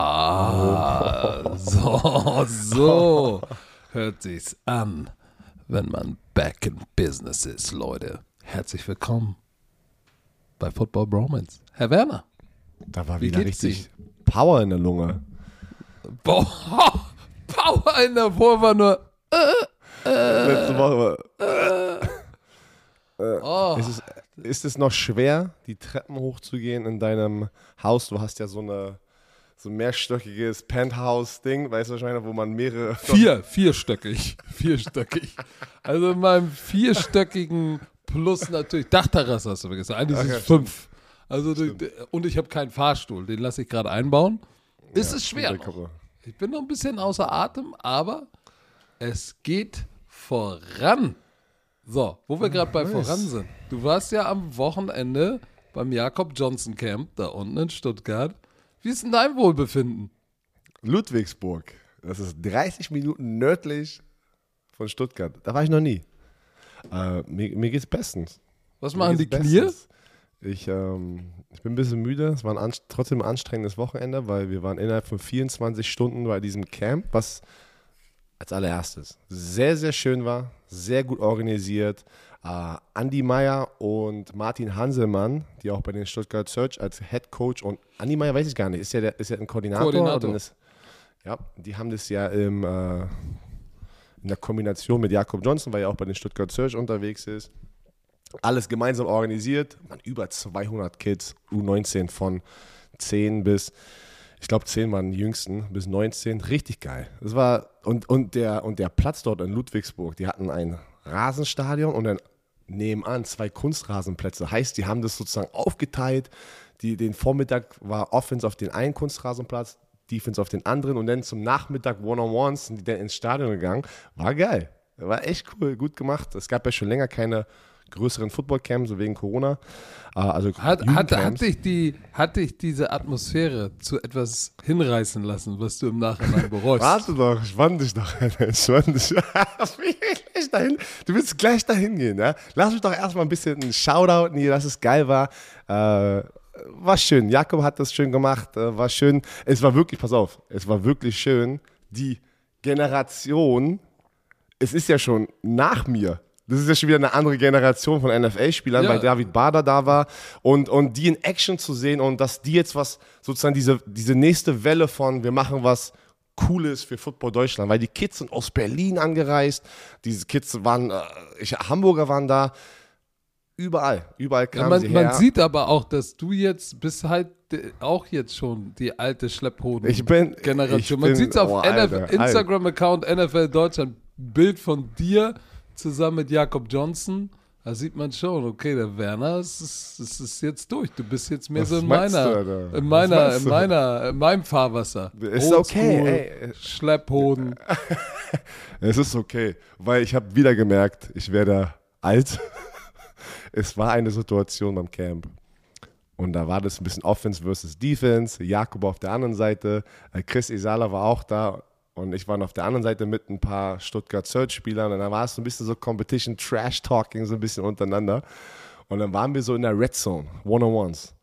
Ah, so, so hört sich's an, wenn man back in business ist, Leute. Herzlich willkommen bei Football Bromance. Herr Werner. Da war Wie wieder richtig Power in der Lunge. Boah, Power in der Vor war nur. Letzte Woche. Oh, Ist es, ist es noch schwer, die Treppen hochzugehen in deinem Haus? Du hast ja so eine so ein mehrstöckiges Penthouse-Ding, weißt du wahrscheinlich, wo man mehrere. vier, vierstöckig. Vierstöckig. Also in meinem vierstöckigen plus natürlich Dachterrasse hast du vergessen. Eigentlich sind Ach es ja, fünf. Also du, und ich habe keinen Fahrstuhl, den lasse ich gerade einbauen. Ist es schwer. Ich bin noch ein bisschen außer Atem, aber es geht voran. So, wo wir gerade bei voran sind. Du warst ja am Wochenende beim Jakob Johnson Camp da unten in Stuttgart. Wie ist denn dein Wohlbefinden? Ludwigsburg. Das ist 30 Minuten nördlich von Stuttgart. Da war ich noch nie. Äh, mir, mir geht's bestens. Was Mir machen die geht's Knie? bestens. Ich, ähm, ich bin ein bisschen müde. Es war ein trotzdem ein anstrengendes Wochenende, weil wir waren innerhalb von 24 Stunden bei diesem Camp, was als allererstes sehr, sehr schön war, sehr gut organisiert. Äh, Andy Meyer und Martin Hanselmann, die auch bei den Stuttgart Search als Head Coach und Andy Meyer weiß ich gar nicht, ist ja, der, ist ja ein Koordinator? Koordinator. Ist, ja, die haben das ja im, äh, in der Kombination mit Jakob Johnson, weil er auch bei den Stuttgart Search unterwegs ist. Alles gemeinsam organisiert. Man, über 200 Kids, U19 von 10 bis, ich glaube 10 waren die jüngsten, bis 19. Richtig geil. Das war, und, und, der, und der Platz dort in Ludwigsburg, die hatten ein Rasenstadion und dann nebenan zwei Kunstrasenplätze. Heißt, die haben das sozusagen aufgeteilt. Die, den Vormittag war Offense auf den einen Kunstrasenplatz, Defense auf den anderen und dann zum Nachmittag One-on-Ones sind die dann ins Stadion gegangen. War geil. War echt cool, gut gemacht. Es gab ja schon länger keine größeren Football-Camps, so wegen Corona. Äh, Also Hat, hat, hat, dich die, hat dich diese Atmosphäre zu etwas hinreißen lassen, was du im Nachhinein bereust? Warte doch, spann dich doch. Spann dich. dahin. Du willst gleich dahin gehen, ja? Lass mich doch erstmal ein bisschen einen Shoutout hier, dass es geil war. Äh, war schön. Jakob hat das schön gemacht. Äh, war schön. Es war wirklich, pass auf, es war wirklich schön. Die Generation, es ist ja schon nach mir. Das ist ja schon wieder eine andere Generation von NFL-Spielern, Ja. weil David Bader da war und, und die in Action zu sehen und dass die jetzt was, sozusagen diese, diese nächste Welle von, wir machen was Cooles für Football Deutschland, weil die Kids sind aus Berlin angereist, diese Kids waren, äh, ich, Hamburger waren da, überall, überall Ja, kamen man, sie her. man sieht aber auch, dass du jetzt bist halt äh, auch jetzt schon die alte Schlepphoden Ich bin- Generation. ich man sieht es auf oh, Instagram-Account NFL Deutschland, Bild von dir zusammen mit Jakob Johnson. Da sieht man schon, okay, der Werner, es ist, es ist jetzt durch. Du bist jetzt mehr Was so in du, meiner, Alter? in meiner, in du? meiner, in meinem Fahrwasser. Ist okay, Oldschool, ey. Schlepphoden. Es ist okay, weil ich habe wieder gemerkt, ich werde alt. es war eine Situation beim Camp. Und da war das ein bisschen Offense versus Defense. Jakob auf der anderen Seite, äh, Chris Isala war auch da und ich war auf der anderen Seite mit ein paar Stuttgart Search-Spielern und da war es so ein bisschen so Competition, Trash-Talking so ein bisschen untereinander. Und dann waren wir so in der Red Zone, One-on-Ones.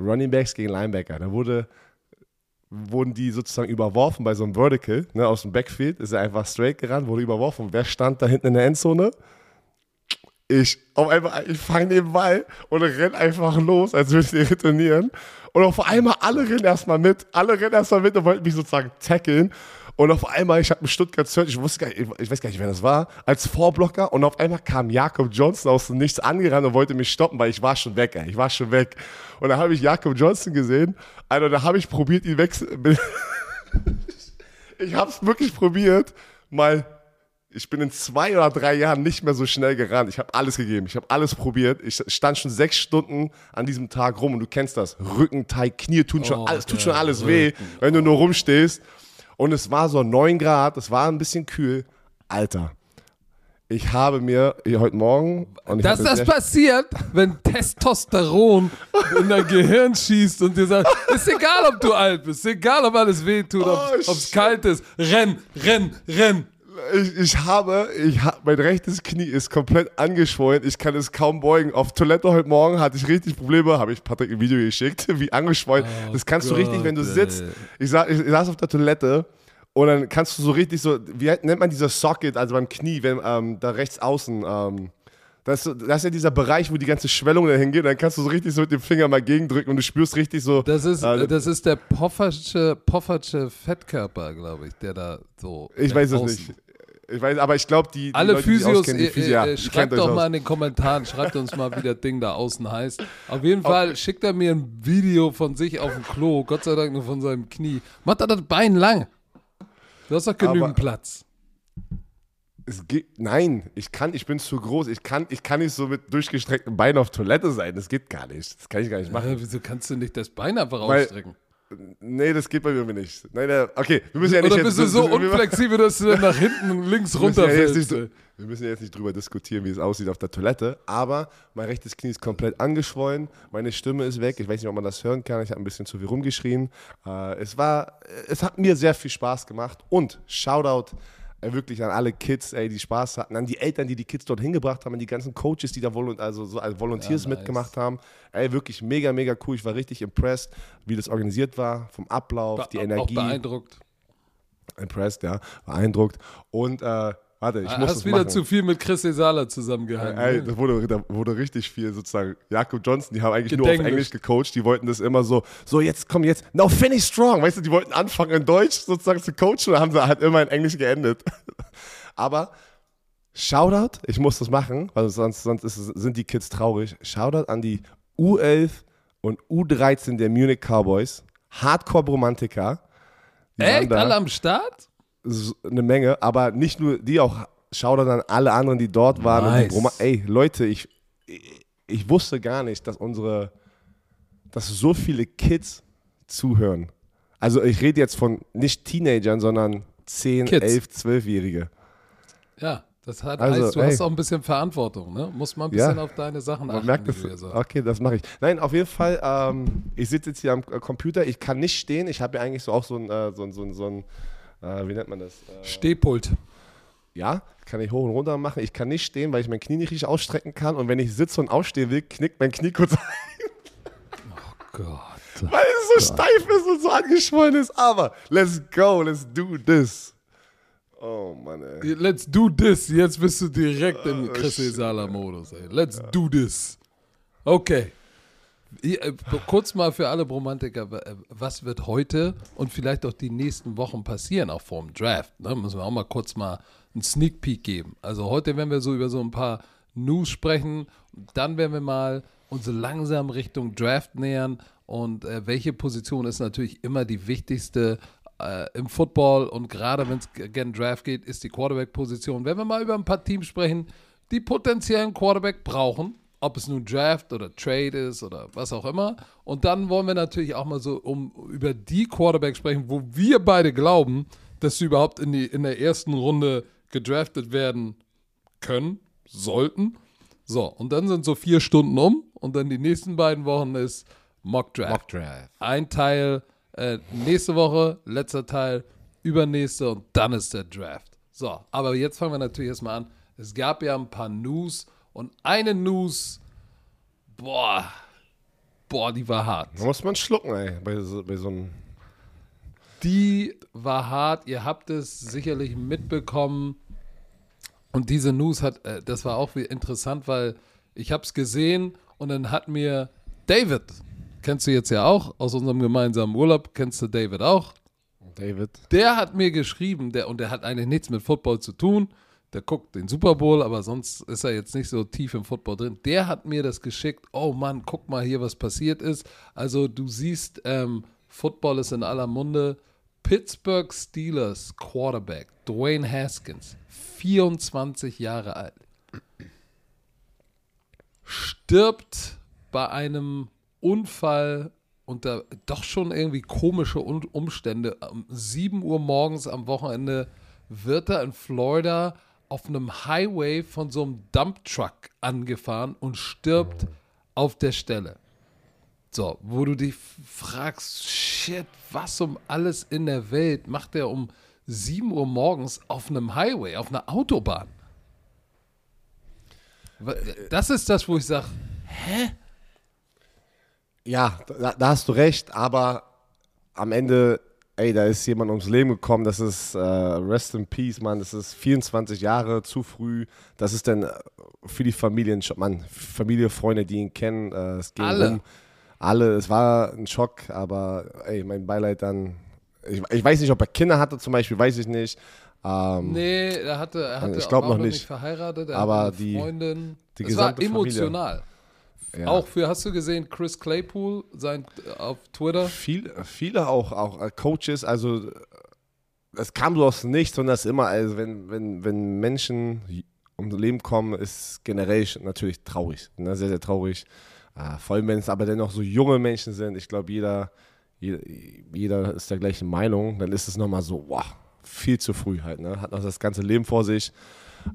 Running Backs gegen Linebacker. Da wurde wurden die sozusagen überworfen bei so einem Vertical, ne, aus dem Backfield, ist er einfach straight gerannt, wurde überworfen. Wer stand da hinten in der Endzone? Ich. Auf einmal, ich fange den Ball und renn einfach los, als würde ich retournieren. Und auf einmal, alle rennen erstmal mit, alle rennen erstmal mit und wollten mich sozusagen tackeln. Und auf einmal, ich habe einen Stuttgart Search, ich wusste gar nicht, ich weiß gar nicht, wer das war, als Vorblocker. Und auf einmal kam Jakob Johnson aus dem Nichts angerannt und wollte mich stoppen, weil ich war schon weg, ey. Ich war schon weg. Und da habe ich Jakob Johnson gesehen. Alter, da habe ich probiert, ihn wechseln. ich habe es wirklich probiert, mal. Ich bin in zwei oder drei Jahren nicht mehr so schnell gerannt. Ich habe alles gegeben. Ich habe alles probiert. Ich stand schon sechs Stunden an diesem Tag rum und du kennst das. Rückenteig, Knie tun schon Oh, alles, tut schon alles weh, wenn du nur rumstehst. Und es war so 9 Grad, es war ein bisschen kühl. Alter, ich habe mir heute Morgen. Dass das passiert, wenn Testosteron in dein Gehirn schießt und dir sagt, ist egal, ob du alt bist, ist egal, ob alles weh tut, ob Oh, es shit. kalt ist, renn, renn, renn. Ich, ich habe, ich hab, mein rechtes Knie ist komplett angeschwollen. Ich kann es kaum beugen. Auf Toilette heute Morgen hatte ich richtig Probleme. Habe ich Patrick ein Video geschickt, wie angeschwollen. Oh das kannst Gott, du richtig, wenn du sitzt. Ich, sa ich, saß auf der Toilette und dann kannst du so richtig so, wie nennt man dieser Socket, also beim Knie, wenn ähm, da rechts außen, ähm, das, das ist ja dieser Bereich, wo die ganze Schwellung da hingeht. Dann kannst du so richtig so mit dem Finger mal gegendrücken und du spürst richtig so. Das ist, äh, das ist der Poffertsche Fettkörper, glaube ich, der da so. ich weiß es nicht. Ich weiß, aber ich glaube, die, die Alle Leute, Physios, die äh, Physio, ja, äh, die schreibt kennt euch doch aus. mal in den Kommentaren, schreibt uns mal, wie das Ding da außen heißt. Auf jeden Fall schickt er mir ein Video von sich auf dem Klo, Gott sei Dank nur von seinem Knie. Macht er das Bein lang. Du hast doch genügend Aber- Platz. Es geht, nein, ich kann, ich bin zu groß. Ich kann, ich kann nicht so mit durchgestreckten Beinen auf Toilette sein. Das geht gar nicht. Das kann ich gar nicht machen. Äh, wieso kannst du nicht das Bein einfach Weil- ausstrecken? Nee, das geht bei mir nicht. Nein, nein, okay, wir müssen ja nicht Oder jetzt, bist du so wir- wir- unflexibel, dass du nach hinten links wir ja jetzt runterfällst? nicht, so- wir müssen ja jetzt nicht drüber diskutieren, wie es aussieht auf der Toilette, aber mein rechtes Knie ist komplett angeschwollen, meine Stimme ist weg, ich weiß nicht, ob man das hören kann, ich habe ein bisschen zu viel rumgeschrien. Äh, es war, es hat mir sehr viel Spaß gemacht und Shoutout wirklich an alle Kids, ey, die Spaß hatten, an die Eltern, die die Kids dort hingebracht haben, an die ganzen Coaches, die da volu also so als Volunteers Ja, nice. mitgemacht haben. Ey, wirklich mega, mega cool. Ich war richtig impressed, wie das organisiert war, vom Ablauf, die Auch Energie. beeindruckt. Impressed, ja, beeindruckt. Und äh, warte, ich muss Hast das wieder machen. zu viel mit Chris Esala zusammengehangen. Ey, ne? das wurde, da wurde richtig viel sozusagen. Jakob Johnson, die haben eigentlich nur auf. Englisch gecoacht. Die wollten das immer so, so jetzt komm jetzt, now finish strong. Weißt du, die wollten anfangen in Deutsch sozusagen zu coachen und haben sie halt immer in Englisch geendet. Aber Shoutout, ich muss das machen, weil sonst, sonst es- sind die Kids traurig. Shoutout an die U11 und U13 der Munich Cowboys. Hardcore-Romantiker. Waren Echt? Alle am Start? Eine Menge, aber nicht nur die, auch Shoutout an alle anderen, die dort waren. Und Nice. die Roma Ey, Leute, ich, ich, ich wusste gar nicht, dass unsere, dass so viele Kids zuhören. Also ich rede jetzt von nicht Teenagern, sondern 10, Kids. 11, 12-Jährige. Ja, das hat, Also, heißt, du ey. hast auch ein bisschen Verantwortung, ne? Muss mal ein Ja. bisschen auf deine Sachen Man achten. merkt ja sagst. Okay, das mache ich. Nein, auf jeden Fall, ähm, ich sitze jetzt hier am Computer, ich kann nicht stehen. Ich habe ja eigentlich so auch so ein, äh, so ein, so ein, so ein äh, wie nennt man das? Äh, Stehpult. Ja, kann ich hoch und runter machen. Ich kann nicht stehen, weil ich mein Knie nicht richtig ausstrecken kann. Und wenn ich sitze und aufstehen will, knickt mein Knie kurz ein, Gott. weil es so steif ist und so angeschwollen ist. Aber let's go, let's do this. Oh Mann, ey. Let's do this. Jetzt bist du direkt im Oh, Chris shit. Esala-Modus. ey. Let's do this. Okay. Äh, Kurz mal für alle Bromantiker, äh, was wird heute und vielleicht auch die nächsten Wochen passieren, auch vor dem Draft? Ne? Müssen wir auch mal kurz mal einen Sneak Peek geben. Also heute werden wir so über so ein paar News sprechen, dann werden wir mal uns langsam Richtung Draft nähern und äh, welche Position ist natürlich immer die wichtigste äh, im Football und gerade wenn es gegen Draft geht, ist die Quarterback-Position. Wenn wir mal über ein paar Teams sprechen, die potenziellen Quarterback brauchen, ob es nun Draft oder Trade ist oder was auch immer. Und dann wollen wir natürlich auch mal so um über die Quarterback sprechen, wo wir beide glauben, dass sie überhaupt in, die, in der ersten Runde gedraftet werden können, sollten. So, und dann sind so vier Stunden um und dann die nächsten beiden Wochen ist Mock Draft. Mock Draft. Ein Teil äh, nächste Woche, letzter Teil übernächste und dann ist der Draft. So, aber jetzt fangen wir natürlich erstmal an. Es gab ja ein paar News und eine News, boah, boah, die war hart. Da muss man schlucken, ey, bei so, bei so einem. Die war hart. Ihr habt es sicherlich mitbekommen. Und diese News hat, äh, das war auch wie interessant, weil ich habe es gesehen und dann hat mir David, kennst du jetzt ja auch aus unserem gemeinsamen Urlaub, kennst du David auch? David. Der hat mir geschrieben, der, und der hat eigentlich nichts mit Football zu tun. Der guckt den Super Bowl, aber sonst ist er jetzt nicht so tief im Football drin. Der hat mir das geschickt. Oh Mann, guck mal hier, was passiert ist. Also du siehst, ähm, Football ist in aller Munde. Pittsburgh Steelers Quarterback Dwayne Haskins, 24 Jahre alt, stirbt bei einem Unfall unter doch schon irgendwie komische Umstände. Um 7 Uhr morgens am Wochenende wird er in Florida auf einem Highway von so einem Dumptruck angefahren und stirbt auf der Stelle. So, wo du dich fragst, shit, was um alles in der Welt macht er um 7 Uhr morgens auf einem Highway, auf einer Autobahn. Das ist das, wo ich sage, hä? Ja, da, da, hast du recht, aber am Ende, ey, da ist jemand ums Leben gekommen, das ist äh, Rest in Peace, Mann, das ist 24 Jahre zu früh, das ist dann äh, für die Familien, Mann, Familie, Freunde, die ihn kennen, äh, es ging Alle. rum. Alle, es war ein Schock, aber ey, mein Beileid dann, ich, ich weiß nicht, ob er Kinder hatte zum Beispiel, weiß ich nicht. Ähm, Nee, er hatte, er hatte Ich glaub war noch nicht. verheiratet, er Aber die- Freundin. die es war gesamte Familie. Ja. Auch für, hast du gesehen, Chris Claypool sein, auf Twitter? Viel, viele auch, auch äh, Coaches, also äh, es kam so aus nichts, sondern es ist immer, also wenn, wenn, wenn Menschen ums Leben kommen, ist generell natürlich traurig, ne? sehr, sehr traurig. Äh, vor allem, wenn es aber dennoch so junge Menschen sind, ich glaube, jeder, jeder, jeder ist der gleichen Meinung, dann ist es nochmal so, wow, viel zu früh halt, ne? hat noch das ganze Leben vor sich.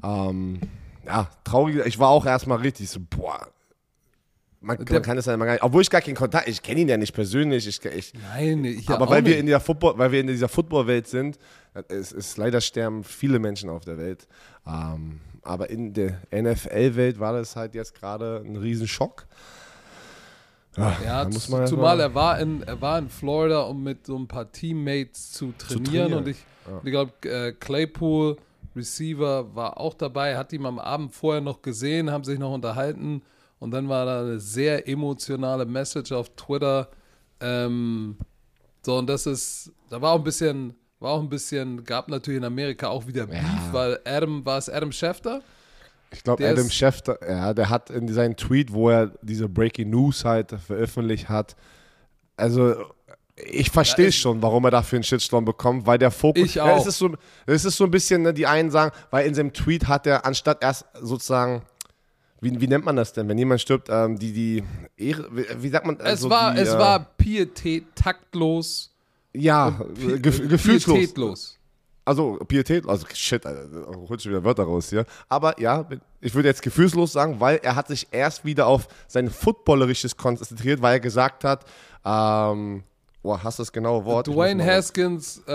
Ähm, ja, traurig, ich war auch erstmal richtig so, boah, man, man kann es ja gar nicht, obwohl ich gar keinen Kontakt, ich kenne ihn ja nicht persönlich, ich, ich, Nein, ich aber weil wir in der Football, weil wir in dieser Footballwelt sind, es ist leider sterben viele Menschen auf der Welt. Ähm, aber in der NFL-Welt war das halt jetzt gerade ein Riesenschock. Ja, da muss man zumal mal- er war, in, er war in Florida, um mit so ein paar Teammates zu trainieren. trainieren. Und ich, ich glaube, äh, Claypool, Receiver, war auch dabei, hat ihn am Abend vorher noch gesehen, haben sich noch unterhalten. Und dann war da eine sehr emotionale Message auf Twitter. Ähm, so, und das ist, da war auch ein bisschen, war auch ein bisschen, gab natürlich in Amerika auch wieder Beef, weil Adam, war es Adam Schefter? Ich glaube, Adam Schefter, ja, der hat in seinem Tweet, wo er diese Breaking News halt veröffentlicht hat, also ich verstehe Ja, schon, warum er dafür einen Shitstorm bekommt, weil der Fokus. Ich Ja, auch. es, ist so, es ist so ein bisschen, ne, die einen sagen, weil in seinem Tweet hat er anstatt erst sozusagen, wie, wie nennt man das denn, wenn jemand stirbt, ähm, die, die Ehre, wie, sagt man? Es also war, die, es äh, war Pietät, taktlos, Ja, Pi- gef gefühlslos. pietätlos. Also Pietät, also shit, Alter, da holt schon wieder Wörter raus hier. Aber ja, ich würde jetzt gefühlslos sagen, weil er hat sich erst wieder auf sein Footballerisches konzentriert, weil er gesagt hat, ähm, boah, hast du das genaue Wort? Dwayne Haskins, äh,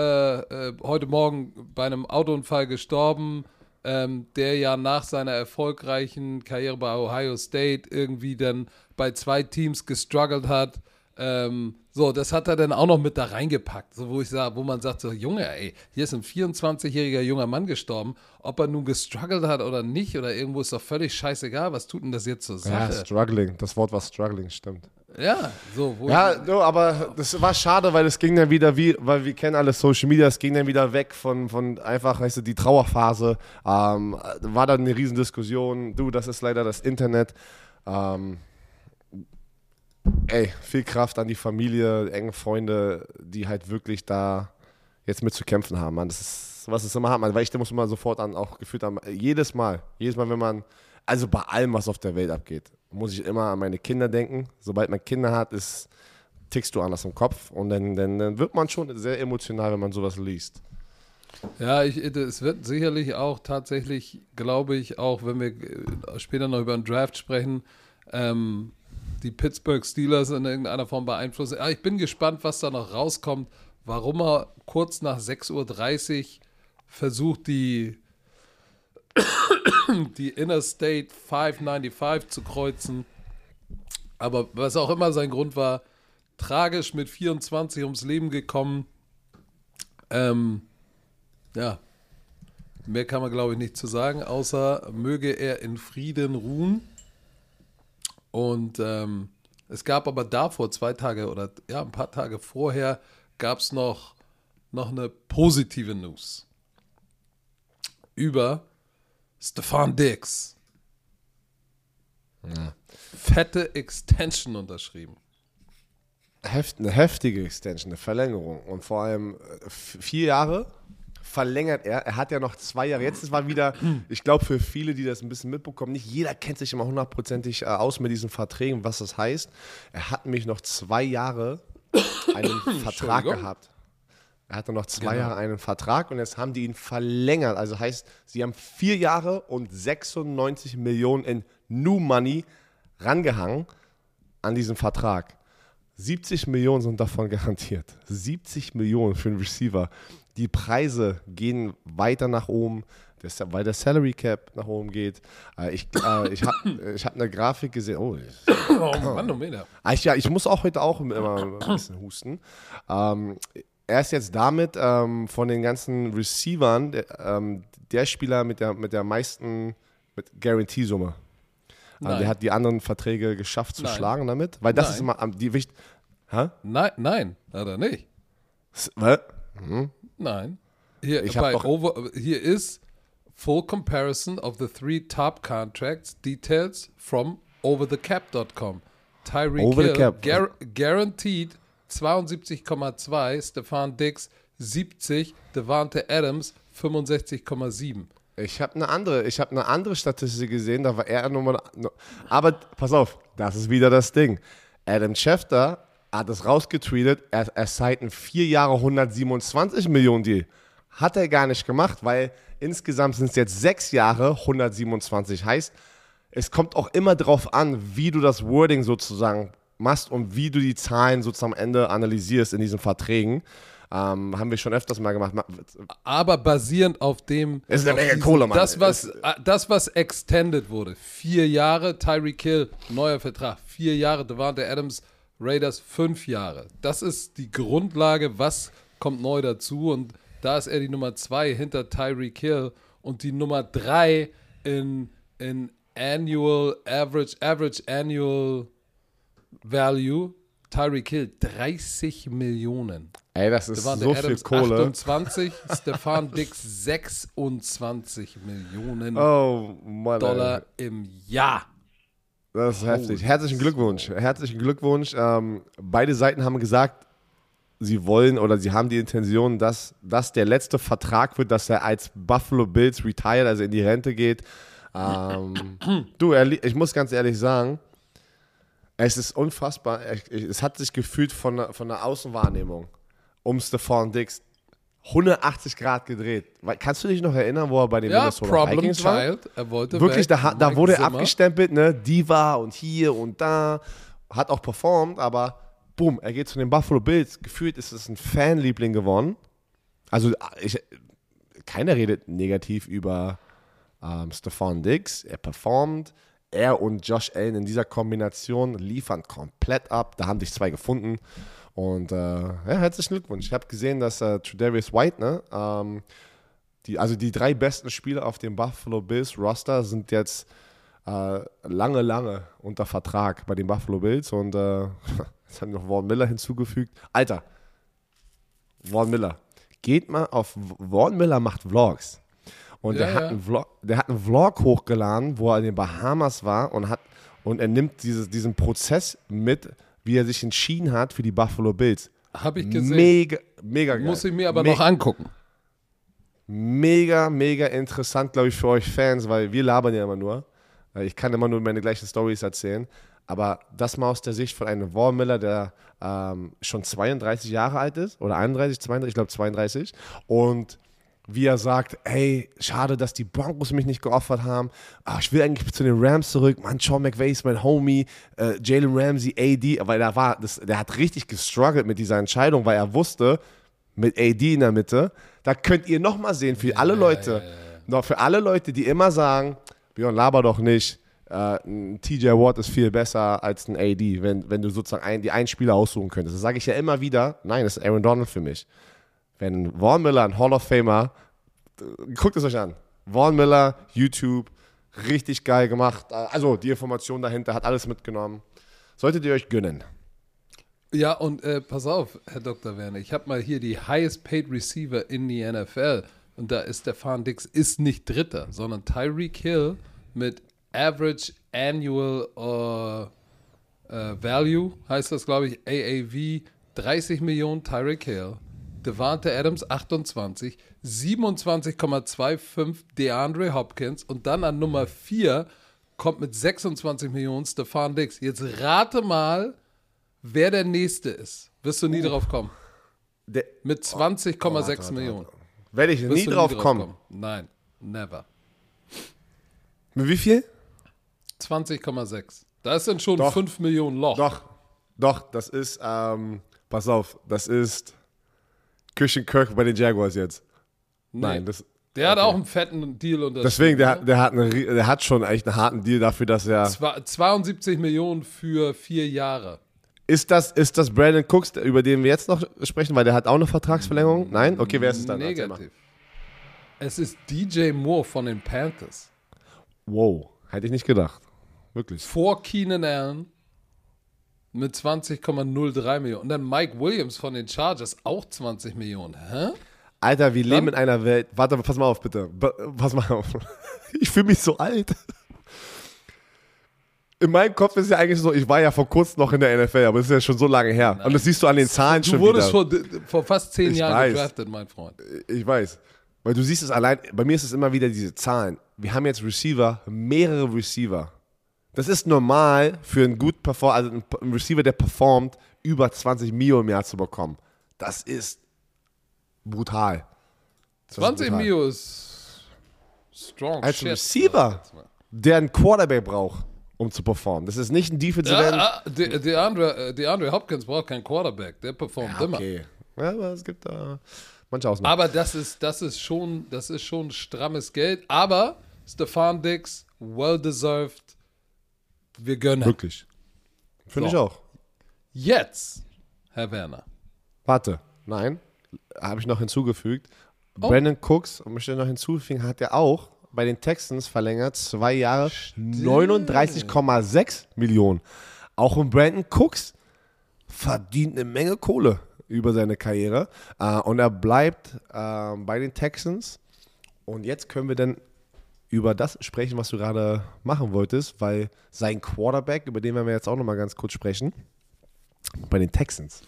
äh, heute Morgen bei einem Autounfall gestorben, ähm, der ja nach seiner erfolgreichen Karriere bei Ohio State irgendwie dann bei zwei Teams gestruggelt hat. Ähm, so, das hat er dann auch noch mit da reingepackt, so wo ich sage, wo man sagt so, Junge, ey, hier ist ein 24-jähriger junger Mann gestorben, ob er nun gestruggelt hat oder nicht oder irgendwo ist doch völlig scheißegal, was tut denn das jetzt zur Ja, Sache? struggling, das Wort war struggling, stimmt. Ja, so, wo Ja, no, aber das war schade, weil es ging dann wieder wie, weil wir kennen alle Social Media, es ging dann wieder weg von, von einfach, weißt du, die Trauerphase. Ähm, war dann eine Riesendiskussion. Du, das ist leider das Internet. Ähm, ey, viel Kraft an die Familie, enge Freunde, die halt wirklich da jetzt mit zu kämpfen haben, Mann. Das ist, was es immer hat, man. Weil ich muss immer sofort an, auch gefühlt an, jedes Mal, jedes Mal, wenn man, also bei allem, was auf der Welt abgeht, muss ich immer an meine Kinder denken. Sobald man Kinder hat, ist, tickst du anders im Kopf und dann, dann, dann wird man schon sehr emotional, wenn man sowas liest. Ja, ich, es wird sicherlich auch tatsächlich, glaube ich, auch wenn wir äh, später noch über einen Draft sprechen, ähm, die Pittsburgh Steelers in irgendeiner Form beeinflussen. Ja, ich bin gespannt, was da noch rauskommt, warum er kurz nach 6.30 Uhr versucht, die, die Interstate 595 zu kreuzen. Aber was auch immer sein Grund war, tragisch mit 24 ums Leben gekommen. Ähm, ja, mehr kann man, glaube ich, nicht zu sagen, außer möge er in Frieden ruhen. Und ähm, es gab aber davor, zwei Tage oder ja, ein paar Tage vorher, gab es noch, noch eine positive News über Stefan Dix. Fette Extension unterschrieben. Heft, eine heftige Extension, eine Verlängerung. Und vor allem äh, vier Jahre verlängert er. Er hat ja noch zwei Jahre. Jetzt war wieder, ich glaube, für viele, die das ein bisschen mitbekommen, nicht jeder kennt sich immer hundertprozentig äh, aus mit diesen Verträgen, was das heißt. Er hat nämlich noch zwei Jahre einen Vertrag gehabt. Er hatte noch zwei Genau. Jahre einen Vertrag und jetzt haben die ihn verlängert. Also heißt, sie haben vier Jahre und 96 Millionen in New Money rangehangen an diesen Vertrag. 70 Millionen sind davon garantiert. 70 Millionen für einen Receiver. Die Preise gehen weiter nach oben, weil der Salary Cap nach oben geht. Äh, ich äh, ich habe ich hab eine Grafik gesehen. Oh, Oh, Manometer. Ah, Ich, ja, ich muss auch heute auch immer ein bisschen husten. Ähm, er ist jetzt damit ähm, von den ganzen Receivern der, ähm, der Spieler mit der, mit der meisten mit Garantiesumme. Also Nein. der hat die anderen Verträge geschafft zu Nein. schlagen damit. Weil das Nein. ist immer am- die wichtig. Hä? Nein, nein, hat er nicht. Was? Nein. Hier, Ich bei over, hier ist full comparison of the three top contracts details from overthecap.com. Tyreek Over the Hill cap. gar guaranteed 72,2, Stefan Dix 70, Devante Adams 65,7. Ich habe eine andere, ich habe eine andere Statistik gesehen, da war er Nummer. Aber pass auf, das ist wieder das Ding. Adam Schefter hat es rausgetweetet, er, er einen vier Jahre 127 Millionen Deal. Hat er gar nicht gemacht, weil insgesamt sind es jetzt sechs Jahre 127. Heißt, es kommt auch immer darauf an, wie du das Wording sozusagen machst und wie du die Zahlen sozusagen am Ende analysierst in diesen Verträgen. Ähm, haben wir schon öfters mal gemacht. Ma- Aber basierend auf dem. Ist eine Menge Kohle, Mann. Das was, Ist- äh, das, was extended wurde. Vier Jahre, Tyreek Hill, neuer Vertrag. Vier Jahre, Devante Adams, Raiders, fünf Jahre. Das ist die Grundlage, was kommt neu dazu. Und da ist er die Nummer zwei hinter Tyreek Hill und die Nummer drei in, in Annual Average, Average Annual Value. Tyreek Hill, 30 Millionen. Ey, das ist Devante so Adams viel Kohle. 28, Stefan Dix 26 Millionen Oh Mann. Dollar ey. im Jahr. Das ist heftig. Herzlichen Glückwunsch. Herzlichen Glückwunsch. Ähm, beide Seiten haben gesagt, sie wollen oder sie haben die Intention, dass das der letzte Vertrag wird, dass er als Buffalo Bills retired, also in die Rente geht. Ähm, du, ich muss ganz ehrlich sagen, es ist unfassbar. Es hat sich gefühlt von der, von der Außenwahrnehmung um Stephon Dix 180 Grad gedreht. Kannst du dich noch erinnern, wo er bei den Ja, Minnesota Problem Vikings war? Child. Er wollte Wirklich, weg. da, da wurde er abgestempelt, ne? Diva und hier und da. Hat auch performt, aber boom, er geht zu den Buffalo Bills. Gefühlt ist es ein Fanliebling geworden. Also, ich, keiner redet negativ über ähm, Stephon Diggs. Er performt. Er und Josh Allen in dieser Kombination liefern komplett ab. Da haben sich zwei gefunden. Und äh, ja, herzlichen Glückwunsch. Ich habe gesehen, dass äh, Tredavious White, ne, ähm, die, also die drei besten Spieler auf dem Buffalo Bills Roster sind jetzt äh, lange, lange unter Vertrag bei den Buffalo Bills und äh, jetzt haben wir noch Vaughn Miller hinzugefügt. Alter, Vaughn Miller. Geht mal auf, Vaughn Miller macht Vlogs. Und Ja, der, hat ja. einen Vlog, der hat einen Vlog hochgeladen, wo er in den Bahamas war und hat und er nimmt dieses, diesen Prozess mit, wie er sich entschieden hat für die Buffalo Bills. Habe ich gesehen. Mega, mega geil. Muss ich mir aber Me- noch angucken. mega, mega interessant, glaube ich, für euch Fans, weil wir labern ja immer nur. Äh, Ich kann immer nur meine gleichen Stories erzählen. Aber das mal aus der Sicht von einem Vaughn Miller, der ähm, schon 32 Jahre alt ist, oder 31, 32, ich glaube 32. Und wie er sagt, ey, schade, dass die Broncos mich nicht geoffert haben. Ah, ich will eigentlich zu den Rams zurück. Mann, Sean McVay ist mein Homie. Äh, Jalen Ramsey, AD. Weil der war, das, der hat richtig gestruggelt mit dieser Entscheidung, weil er wusste, mit AD in der Mitte, da könnt ihr nochmal sehen, für alle Leute, noch für alle Leute, die immer sagen, Björn, laber doch nicht, äh, ein TJ Watt ist viel besser als ein AD, wenn, wenn du sozusagen ein, die einen Spieler aussuchen könntest. Das sage ich ja immer wieder, nein, das ist Aaron Donald für mich. Wenn Vaughn Miller, ein Hall of Famer, guckt es euch an, Vaughn Miller, YouTube, richtig geil gemacht, also die Information dahinter, hat alles mitgenommen. Solltet ihr euch gönnen. Ja, und äh, pass auf, Herr Dr. Werner, ich habe mal hier die highest paid Receiver in die NFL. Und da ist Stefan Dix ist nicht Dritter, sondern Tyreek Hill mit Average Annual äh, äh, Value, heißt das, glaube ich, AAV, 30 Millionen Tyreek Hill. Devante Adams 28, 27,25 DeAndre Hopkins und dann an Nummer 4 kommt mit 26 Millionen Stefan Dix. Jetzt rate mal, wer der nächste ist. Wirst du nie drauf kommen. Der, Mit 20,6 Millionen. werde ich Wirst nie du drauf kommen. Nein, never. Mit wie viel? 20,6. Da ist dann schon Doch. 5 Millionen Loch. Doch, doch, das ist, ähm, pass auf, das ist Christian Kirk bei den Jaguars jetzt. Nee. Nein, das, Der hat okay. auch einen fetten Deal unter. deswegen, der, hat- der, hat eine, der hat schon echt einen harten Deal dafür, dass er. Zwei- 72 Millionen für vier Jahre. Ist das, ist das Brandon Cooks, über den wir jetzt noch sprechen, weil der hat auch eine Vertragsverlängerung? Nein? Okay, wer ist es dann? Negativ. Es ist DJ Moore von den Panthers. Wow, hätte ich nicht gedacht. Wirklich. Vor Keenan Allen mit 20,03 Millionen. Und dann Mike Williams von den Chargers auch 20 Millionen. Hä? Alter, wir leben Dann- in einer Welt. Warte, pass mal auf, bitte. Pass mal auf. Ich fühle mich so alt. In meinem Kopf ist ja eigentlich so, ich war ja vor kurzem noch in der NFL, aber das ist ja schon so lange her. Und das siehst du an den Zahlen Du schon wurdest wieder. vor, vor fast zehn Ich Jahren weiß. gedraftet, mein Freund. Ich weiß. Weil du siehst es allein, bei mir ist es immer wieder diese Zahlen. Wir haben jetzt Receiver, mehrere Receiver. Das ist normal für einen gut perform, also einen Receiver, der performt, über 20 Mio im Jahr zu bekommen. Das ist brutal. Das ist 20 brutal. Mio ist strong Als shit. Receiver, der einen Quarterback braucht, um zu performen. Das ist nicht ein Defensive End. Ja, ah, De- DeAndre, äh, Hopkins braucht keinen Quarterback. Der performt immer. okay. Ja, aber es gibt da manche Ausnahmen. Aber das ist, das ist schon, das ist schon strammes Geld. Aber Stefan Dix, well deserved. Wir gönnen. Wirklich. Finde So. ich auch. Jetzt, Herr Werner. Warte, nein, habe ich noch hinzugefügt. Oh. Brandon Cooks, und möchte noch hinzufügen, hat er auch bei den Texans verlängert, zwei Jahre, 39,6 Millionen. Auch ein Brandon Cooks verdient eine Menge Kohle über seine Karriere. Äh, und er bleibt äh, bei den Texans. Und jetzt können wir dann über das sprechen, was du gerade machen wolltest, weil sein Quarterback, über den werden wir jetzt auch nochmal ganz kurz sprechen, bei den Texans.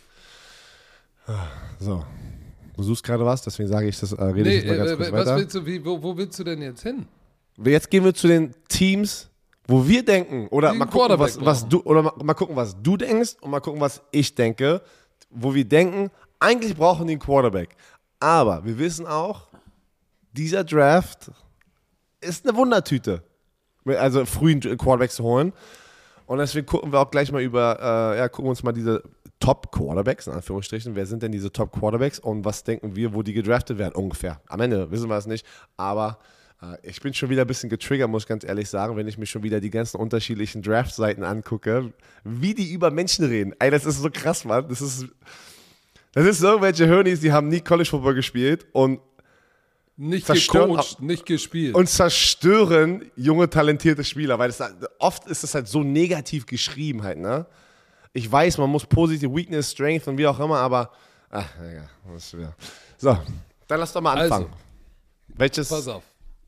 So. Du suchst gerade was, deswegen sage ich das, äh, rede Nee, ich jetzt mal ganz äh, kurz was weiter. willst du, wie, wo, wo willst du denn jetzt hin? Jetzt gehen wir zu den Teams, wo wir denken, oder Die mal gucken, was, was du, oder mal, mal gucken, was du denkst und mal gucken, was ich denke, wo wir denken, eigentlich brauchen die einen Quarterback. Aber wir wissen auch, dieser Draft ist eine Wundertüte. Also frühen Quarterback zu holen. Und deswegen gucken wir auch gleich mal über, äh, ja, gucken uns mal diese Top-Quarterbacks, in Anführungsstrichen, wer sind denn diese Top-Quarterbacks und was denken wir, wo die gedraftet werden, ungefähr. Am Ende wissen wir es nicht, aber äh, ich bin schon wieder ein bisschen getriggert, muss ich ganz ehrlich sagen, wenn ich mir schon wieder die ganzen unterschiedlichen Draft-Seiten angucke, wie die über Menschen reden. Ey, das ist so krass, Mann. Das ist, das ist irgendwelche Hirnis, die haben nie College-Football gespielt und Nicht Zerstören- gecoacht, nicht gespielt. und zerstören junge, talentierte Spieler, weil das, oft ist es halt so negativ geschrieben halt, ne? Ich weiß, man muss positive Weakness, Strength und wie auch immer, aber ach, egal, das ist wieder. So, dann lass doch mal Also, anfangen. Welches? Pass auf.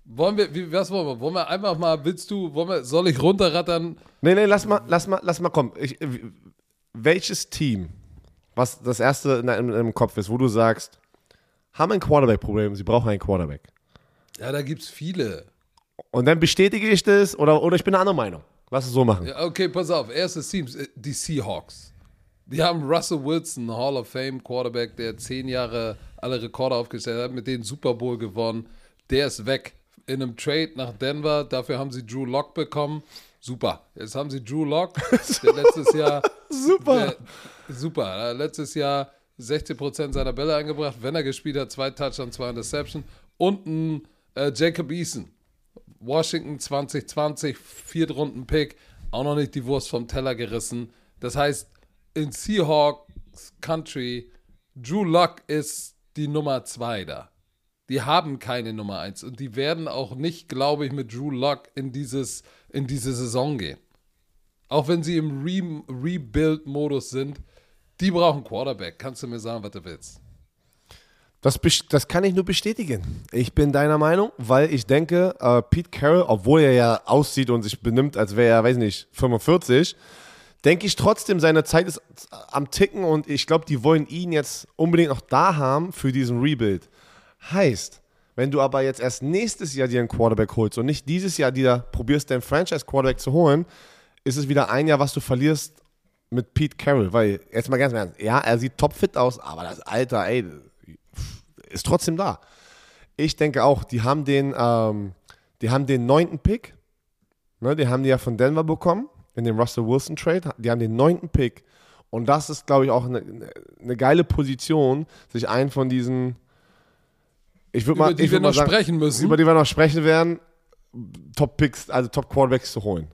Wollen wir, wie, was wollen wir? Wollen wir einfach mal, willst du, wollen wir, soll ich runterrattern? Nee, nee, lass mal, lass mal, lass mal kommen. Ich, welches Team, was das erste in deinem Kopf ist, wo du sagst, haben ein Quarterback-Problem, sie brauchen einen Quarterback. Ja, da gibt's viele. Und dann bestätige ich das oder, oder ich bin eine andere Meinung. Lass es so machen. Ja, okay, pass auf. Erstes Team, äh, die Seahawks. Die haben Russell Wilson, Hall of Fame Quarterback, der zehn Jahre alle Rekorde aufgestellt hat, mit denen Super Bowl gewonnen. Der ist weg in einem Trade nach Denver. Dafür haben sie Drew Lock bekommen. Super. Jetzt haben sie Drew Lock, der letztes Jahr Super. Der, super. Er Letztes Jahr 16% seiner Bälle angebracht. Wenn er gespielt hat, zwei Touchdowns, zwei Interception. Und ein äh, Jacob Eason. Washington 2020, Viertrunden-Pick. Auch noch nicht die Wurst vom Teller gerissen. Das heißt, in Seahawks Country, Drew Luck ist die Nummer zwei da. Die haben keine Nummer eins. Und die werden auch nicht, glaube ich, mit Drew Luck in, dieses, in diese Saison gehen. Auch wenn sie im Re Rebuild-Modus sind, die brauchen Quarterback. Kannst du mir sagen, was du willst? Das, das kann ich nur bestätigen. Ich bin deiner Meinung, weil ich denke, äh, Pete Carroll, obwohl er ja aussieht und sich benimmt, als wäre er, weiß nicht, 45, denke ich trotzdem, seine Zeit ist am Ticken und ich glaube, die wollen ihn jetzt unbedingt noch da haben für diesen Rebuild. Heißt, wenn du aber jetzt erst nächstes Jahr dir einen Quarterback holst und nicht dieses Jahr dir probierst, deinen Franchise-Quarterback zu holen, ist es wieder ein Jahr, was du verlierst mit Pete Carroll. Weil, jetzt mal ganz im ernst, ja, er sieht topfit aus, aber das Alter, ey, ist trotzdem da. Ich denke auch, die haben den, ähm, die haben den neunten Pick, ne, den haben die ja von Denver bekommen, in dem Russell Wilson Trade. Die haben den neunten Pick Und das ist, glaube ich, auch eine, eine geile Position, sich einen von diesen, ich würde mal, über die ich wir noch sagen, sprechen müssen. über die wir noch sprechen werden, Top Picks, also Top Quarterbacks zu holen.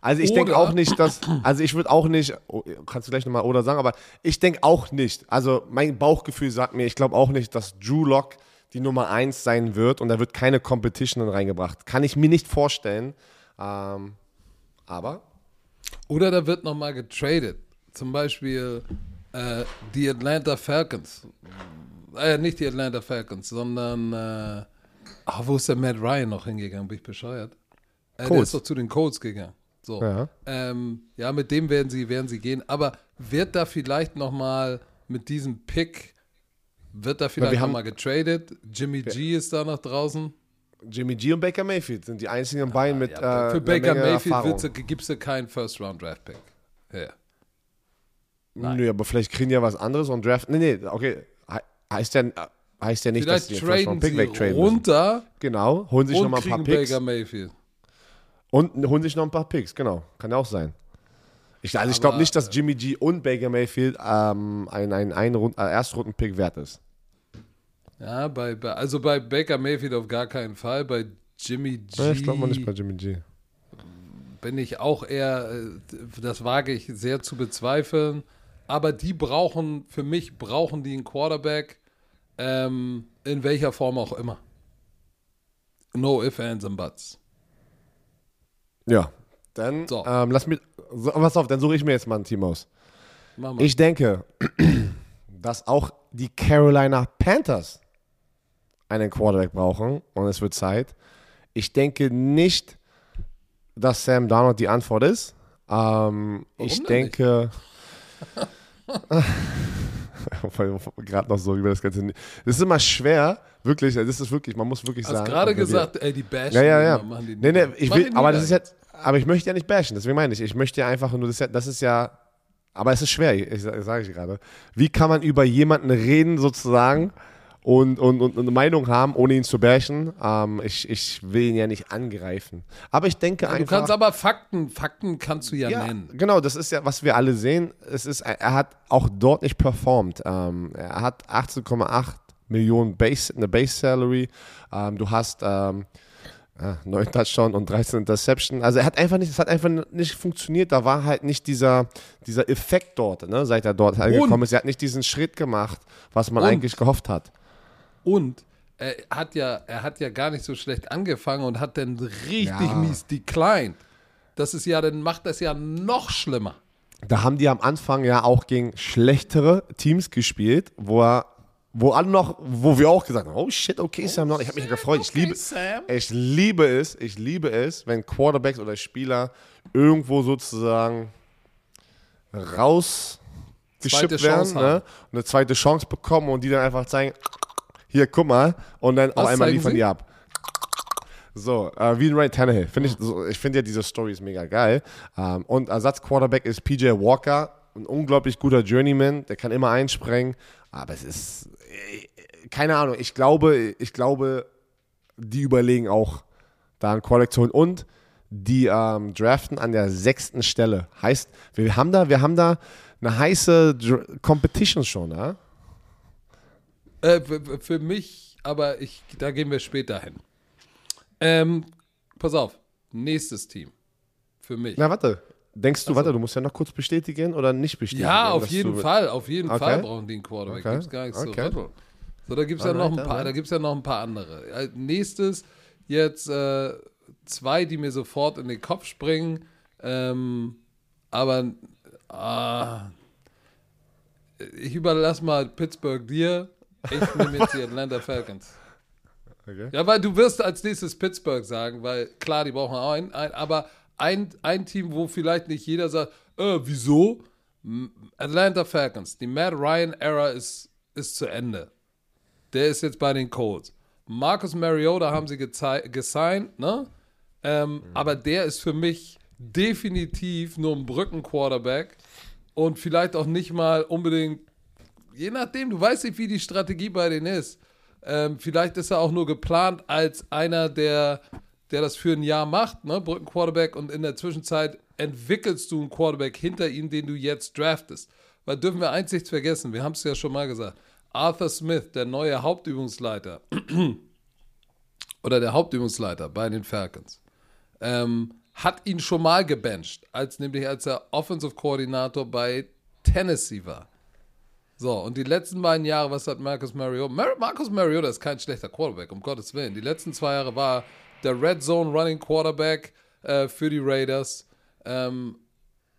Also ich denke auch nicht, dass, also ich würde auch nicht, oh, kannst du gleich nochmal oder sagen, aber ich denke auch nicht, also mein Bauchgefühl sagt mir, ich glaube auch nicht, dass Drew Lock die Nummer 1 sein wird und da wird keine Competition reingebracht. Kann ich mir nicht vorstellen. Ähm, aber Oder da wird nochmal getradet. Zum Beispiel äh, die Atlanta Falcons. Äh, nicht die Atlanta Falcons, sondern äh, ach, wo ist der Matt Ryan noch hingegangen? Bin ich bescheuert? Äh, der ist doch zu den Colts gegangen. So. Ja. Ähm, ja, mit dem werden sie, werden sie gehen. Aber wird da vielleicht nochmal mit diesem Pick, wird da vielleicht wir haben- nochmal getradet? Jimmy G ist da noch draußen. Jimmy G und Baker Mayfield sind die einzigen beiden mit Ja, äh, für Baker Mayfield gibt es keinen First-Round-Draft-Pick. Ja. Nö, aber vielleicht kriegen die ja was anderes und draft. Nee, nee, okay. He heißt ja, heißt ja nicht, dass Vielleicht die den First-Round-Pick sie wegtraden müssen. runter Genau, holen sich nochmal ein paar Picks. Baker Mayfield. Und holen sich noch ein paar Picks, genau. Kann ja auch sein. Ich, also ich glaube nicht, dass Jimmy G und Baker Mayfield ähm, ein, ein, ein Rund, äh, Erstrunden-Pick wert ist. Ja, bei, bei, also bei Baker Mayfield auf gar keinen Fall. Bei Jimmy G Ja, ich glaube mal nicht bei Jimmy G. bin ich auch eher, äh, das wage ich sehr zu bezweifeln. Aber die brauchen, für mich brauchen die einen Quarterback, ähm, in welcher Form auch immer. No ifs, ands and buts. Ja. Dann, So. ähm, lass mich, so, pass auf, dann suche ich mir jetzt mal ein Team aus. Mach mal. Ich denke, dass auch die Carolina Panthers einen Quarterback brauchen und es wird Zeit. Ich denke nicht, dass Sam Darnold die Antwort ist. Ähm, ich denn denke. Gerade noch so über das Ganze. Das ist immer schwer, wirklich. Das ist wirklich, man muss wirklich Du hast sagen. gerade wenn wir- gesagt, ey, die bashen ja, ja, ja. immer, machen die Nee, nee, ich will, aber das ist jetzt, aber ich möchte ja nicht bashen, deswegen meine ich, ich möchte ja einfach nur, das ist ja, das ist ja, aber es ist schwer, ich, sage ich gerade. Wie kann man über jemanden reden sozusagen und, und, und eine Meinung haben, ohne ihn zu bashen? Ähm, ich, ich will ihn ja nicht angreifen. Aber ich denke Du einfach. kannst aber Fakten, Fakten kannst du ja, Ja, nennen. genau, das ist ja, was wir alle sehen. Es ist, er hat auch dort nicht performt. Ähm, er hat 18,8 Millionen Base, eine Base Salary. Ähm, du hast äh, 9 Touchdown und 13 Interception. Also er hat einfach nicht, es hat einfach nicht funktioniert. Da war halt nicht dieser, dieser Effekt dort, ne, seit er dort angekommen ist. Er hat nicht diesen Schritt gemacht, was man Und- eigentlich gehofft hat. Und er hat ja, er hat ja gar nicht so schlecht angefangen und hat dann richtig Ja. mies declined. Das ist ja, dann macht das ja noch schlimmer. Da haben die am Anfang ja auch gegen schlechtere Teams gespielt, wo er, wo alle noch, wo wir auch gesagt haben, oh shit, okay, Sam Darnold, ich habe mich gefreut. Ich liebe, Sam. ich liebe es, ich liebe es, wenn Quarterbacks oder Spieler irgendwo sozusagen rausgeschippt werden ne? und eine zweite Chance bekommen und die dann einfach zeigen, hier, guck mal, und dann auf Was einmal zeigen liefern sie? die ab. So, äh, wie ein Ryan Tannehill. Find ich so, ich finde ja diese Story ist mega geil. Ähm, und Ersatzquarterback ist PJ Walker, ein unglaublich guter Journeyman, der kann immer einspringen, aber es ist, keine Ahnung, ich glaube, ich glaube, die überlegen auch, da einen Quarterback zu holen und die ähm, draften an der sechsten Stelle. Heißt, wir haben da, wir haben da eine heiße Dr Competition schon, ja? Äh, für, für mich, aber ich, da gehen wir später hin. Ähm, pass auf, nächstes Team. Für mich. Na, warte. Denkst du, warte, du musst ja noch kurz bestätigen oder nicht bestätigen? Ja, auf jeden Fall, auf jeden Okay. Fall brauchen die einen Quarterback. Okay. Gibt's gar nichts Okay. rütteln. So, da gibt's ja noch ein paar, alright. da gibt's ja noch ein paar andere. Äh, Nächstes jetzt äh, zwei, die mir sofort in den Kopf springen, ähm, aber ah, ich überlasse mal Pittsburgh dir. Ich nehme jetzt die Atlanta Falcons. Okay. Ja, weil du wirst als nächstes Pittsburgh sagen, weil klar, die brauchen auch einen, ein, aber ein, ein Team, wo vielleicht nicht jeder sagt, äh, wieso? Atlanta Falcons, die Matt Ryan Era ist, ist zu Ende. Der ist jetzt bei den Colts. Marcus Mariota haben sie gesigned, ne? Ähm, Aber der ist für mich definitiv nur ein Brückenquarterback und vielleicht auch nicht mal unbedingt je nachdem, du weißt nicht, wie die Strategie bei denen ist. Ähm, vielleicht ist er auch nur geplant als einer, der, der das für ein Jahr macht, ne? Brückenquarterback, und in der Zwischenzeit entwickelst du einen Quarterback hinter ihm, den du jetzt draftest. weil dürfen wir eins nicht vergessen, wir haben es ja schon mal gesagt. Arthur Smith, der neue Hauptübungsleiter oder der Hauptübungsleiter bei den Falcons, ähm, hat ihn schon mal gebencht, als nämlich als er Offensive Koordinator bei Tennessee war. So, und die letzten beiden Jahre, was hat Marcus Mariota? Mar Marcus Mariota ist kein schlechter Quarterback, um Gottes Willen. Die letzten zwei Jahre war der Red Zone Running Quarterback äh, für die Raiders. Ähm,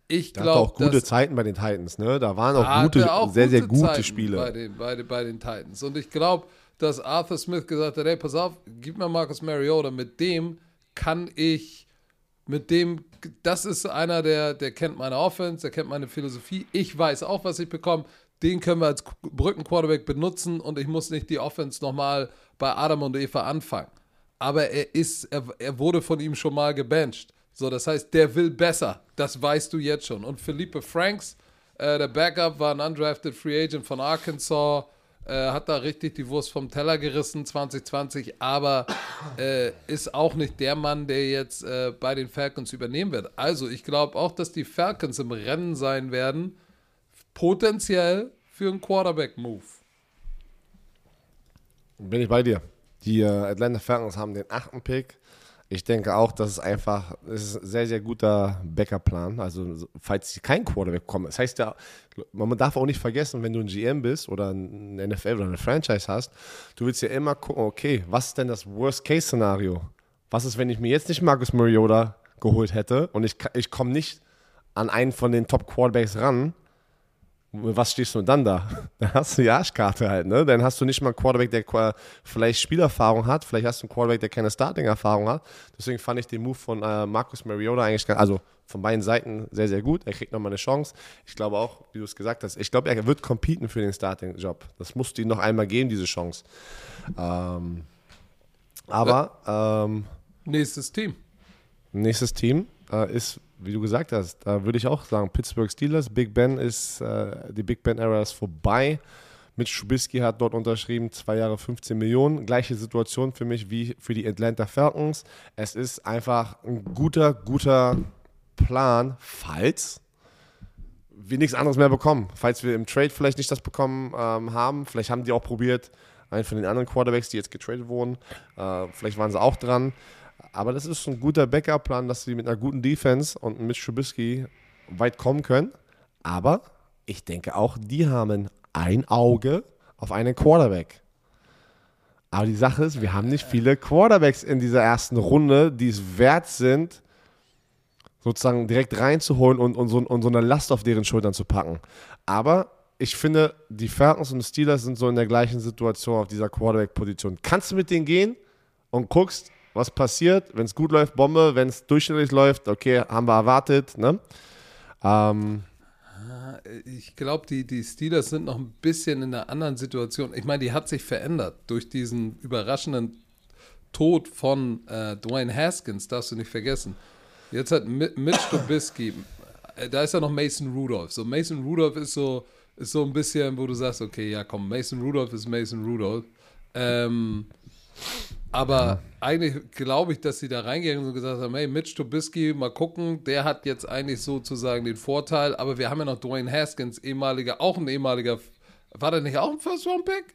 ich glaube, auch gute Zeiten bei den Titans, ne? Da waren auch gute, auch sehr, gute sehr gute Zeiten Spiele. Bei den, bei, den, bei den Titans. Und ich glaube, dass Arthur Smith gesagt hat: hey, pass auf, gib mir Marcus Mariota, mit dem kann ich, mit dem, das ist einer, der, der kennt meine Offense, der kennt meine Philosophie. Ich weiß auch, was ich bekomme. Den können wir als Brückenquarterback benutzen und ich muss nicht die Offense nochmal bei Adam und Eva anfangen. Aber er ist, er, er wurde von ihm schon mal gebencht. So, das heißt, der will besser. Das weißt du jetzt schon. Und Felipe Franks, äh, der Backup, war ein undrafted Free Agent von Arkansas. Äh, hat da richtig die Wurst vom Teller gerissen 2020, aber äh, ist auch nicht der Mann, der jetzt äh, bei den Falcons übernehmen wird. Also ich glaube auch, dass die Falcons im Rennen sein werden, potenziell für einen Quarterback-Move. Bin ich bei dir. Die äh, Atlanta Falcons haben den achten Pick. Ich denke auch, dass es einfach ist ein sehr, sehr guter Backup-Plan. Also, falls sie kein Quarterback kommen. Das heißt ja, man darf auch nicht vergessen, wenn du ein GM bist oder ein NFL oder eine Franchise hast, du willst ja immer gucken, okay, was ist denn das Worst-Case-Szenario? Was ist, wenn ich mir jetzt nicht Marcus Mariota geholt hätte und ich, ich komme nicht an einen von den Top-Quarterbacks ran? Was stehst du dann da? Dann hast du die Arschkarte halt, ne? Dann hast du nicht mal einen Quarterback, der vielleicht Spielerfahrung hat, vielleicht hast du einen Quarterback, der keine Starting-Erfahrung hat. Deswegen fand ich den Move von äh, Marcus Mariota eigentlich, also von beiden Seiten sehr, sehr gut. Er kriegt nochmal eine Chance. Ich glaube auch, wie du es gesagt hast, ich glaube, er wird competen für den Starting-Job. Das musst du ihm noch einmal geben, diese Chance. Ähm, aber ähm, nächstes Team. Nächstes Team äh, ist wie du gesagt hast, da würde ich auch sagen, Pittsburgh Steelers, Big Ben ist, äh, die Big Ben-Ära ist vorbei. Mitch Trubisky hat dort unterschrieben, zwei Jahre 15 Millionen. Gleiche Situation für mich wie für die Atlanta Falcons. Es ist einfach ein guter, guter Plan, falls wir nichts anderes mehr bekommen. Falls wir im Trade vielleicht nicht das bekommen ähm, haben. Vielleicht haben die auch probiert, einen von den anderen Quarterbacks, die jetzt getradet wurden. Äh, vielleicht waren sie auch dran. Aber das ist ein guter Backup-Plan, dass sie mit einer guten Defense und mit Trubisky weit kommen können. Aber ich denke auch, die haben ein Auge auf einen Quarterback. Aber die Sache ist, wir haben nicht viele Quarterbacks in dieser ersten Runde, die es wert sind, sozusagen direkt reinzuholen und, und, so, und so eine Last auf deren Schultern zu packen. Aber ich finde, die Falcons und Steelers sind so in der gleichen Situation auf dieser Quarterback-Position. Kannst du mit denen gehen und guckst, was passiert. Wenn es gut läuft, Bombe. Wenn es durchschnittlich läuft, okay, haben wir erwartet. Ne? Ähm, ich glaube, die, die Steelers sind noch ein bisschen in einer anderen Situation. Ich meine, die hat sich verändert durch diesen überraschenden Tod von äh, Dwayne Haskins, darfst du nicht vergessen. Jetzt hat Mitch Trubisky, äh, da ist ja noch Mason Rudolph. So, Mason Rudolph ist so, ist so ein bisschen, wo du sagst, okay, ja komm, Mason Rudolph ist Mason Rudolph. Ähm, aber eigentlich glaube ich, dass sie da reingegangen und gesagt haben, hey, Mitch Trubisky, mal gucken, der hat jetzt eigentlich sozusagen den Vorteil, aber wir haben ja noch Dwayne Haskins, ehemaliger, auch ein ehemaliger, war der nicht auch ein First-Round-Pick?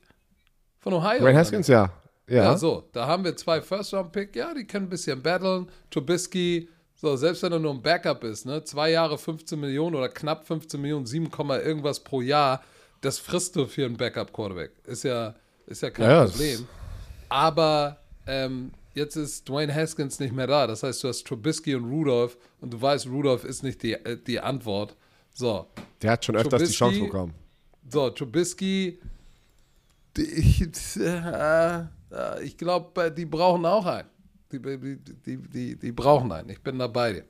Von Ohio? Dwayne Haskins, ja. ja. Ja, so, da haben wir zwei First-Round-Pick, ja, die können ein bisschen battlen. Trubisky, so, selbst wenn er nur ein Backup ist, ne, zwei Jahre 15 Millionen oder knapp 15 Millionen, 7, irgendwas pro Jahr, das frisst du für einen Backup-Quarterback. Ist ja, ist ja kein ja, Problem. Aber ähm, jetzt ist Dwayne Haskins nicht mehr da. Das heißt, du hast Trubisky und Rudolph und du weißt, Rudolph ist nicht die, äh, die Antwort. So. Der hat schon öfters Trubisky, die Chance bekommen. So, Trubisky, die, äh, äh, ich glaube, die brauchen auch einen. Die, die, die, die, brauchen einen. Ich bin da bei dir.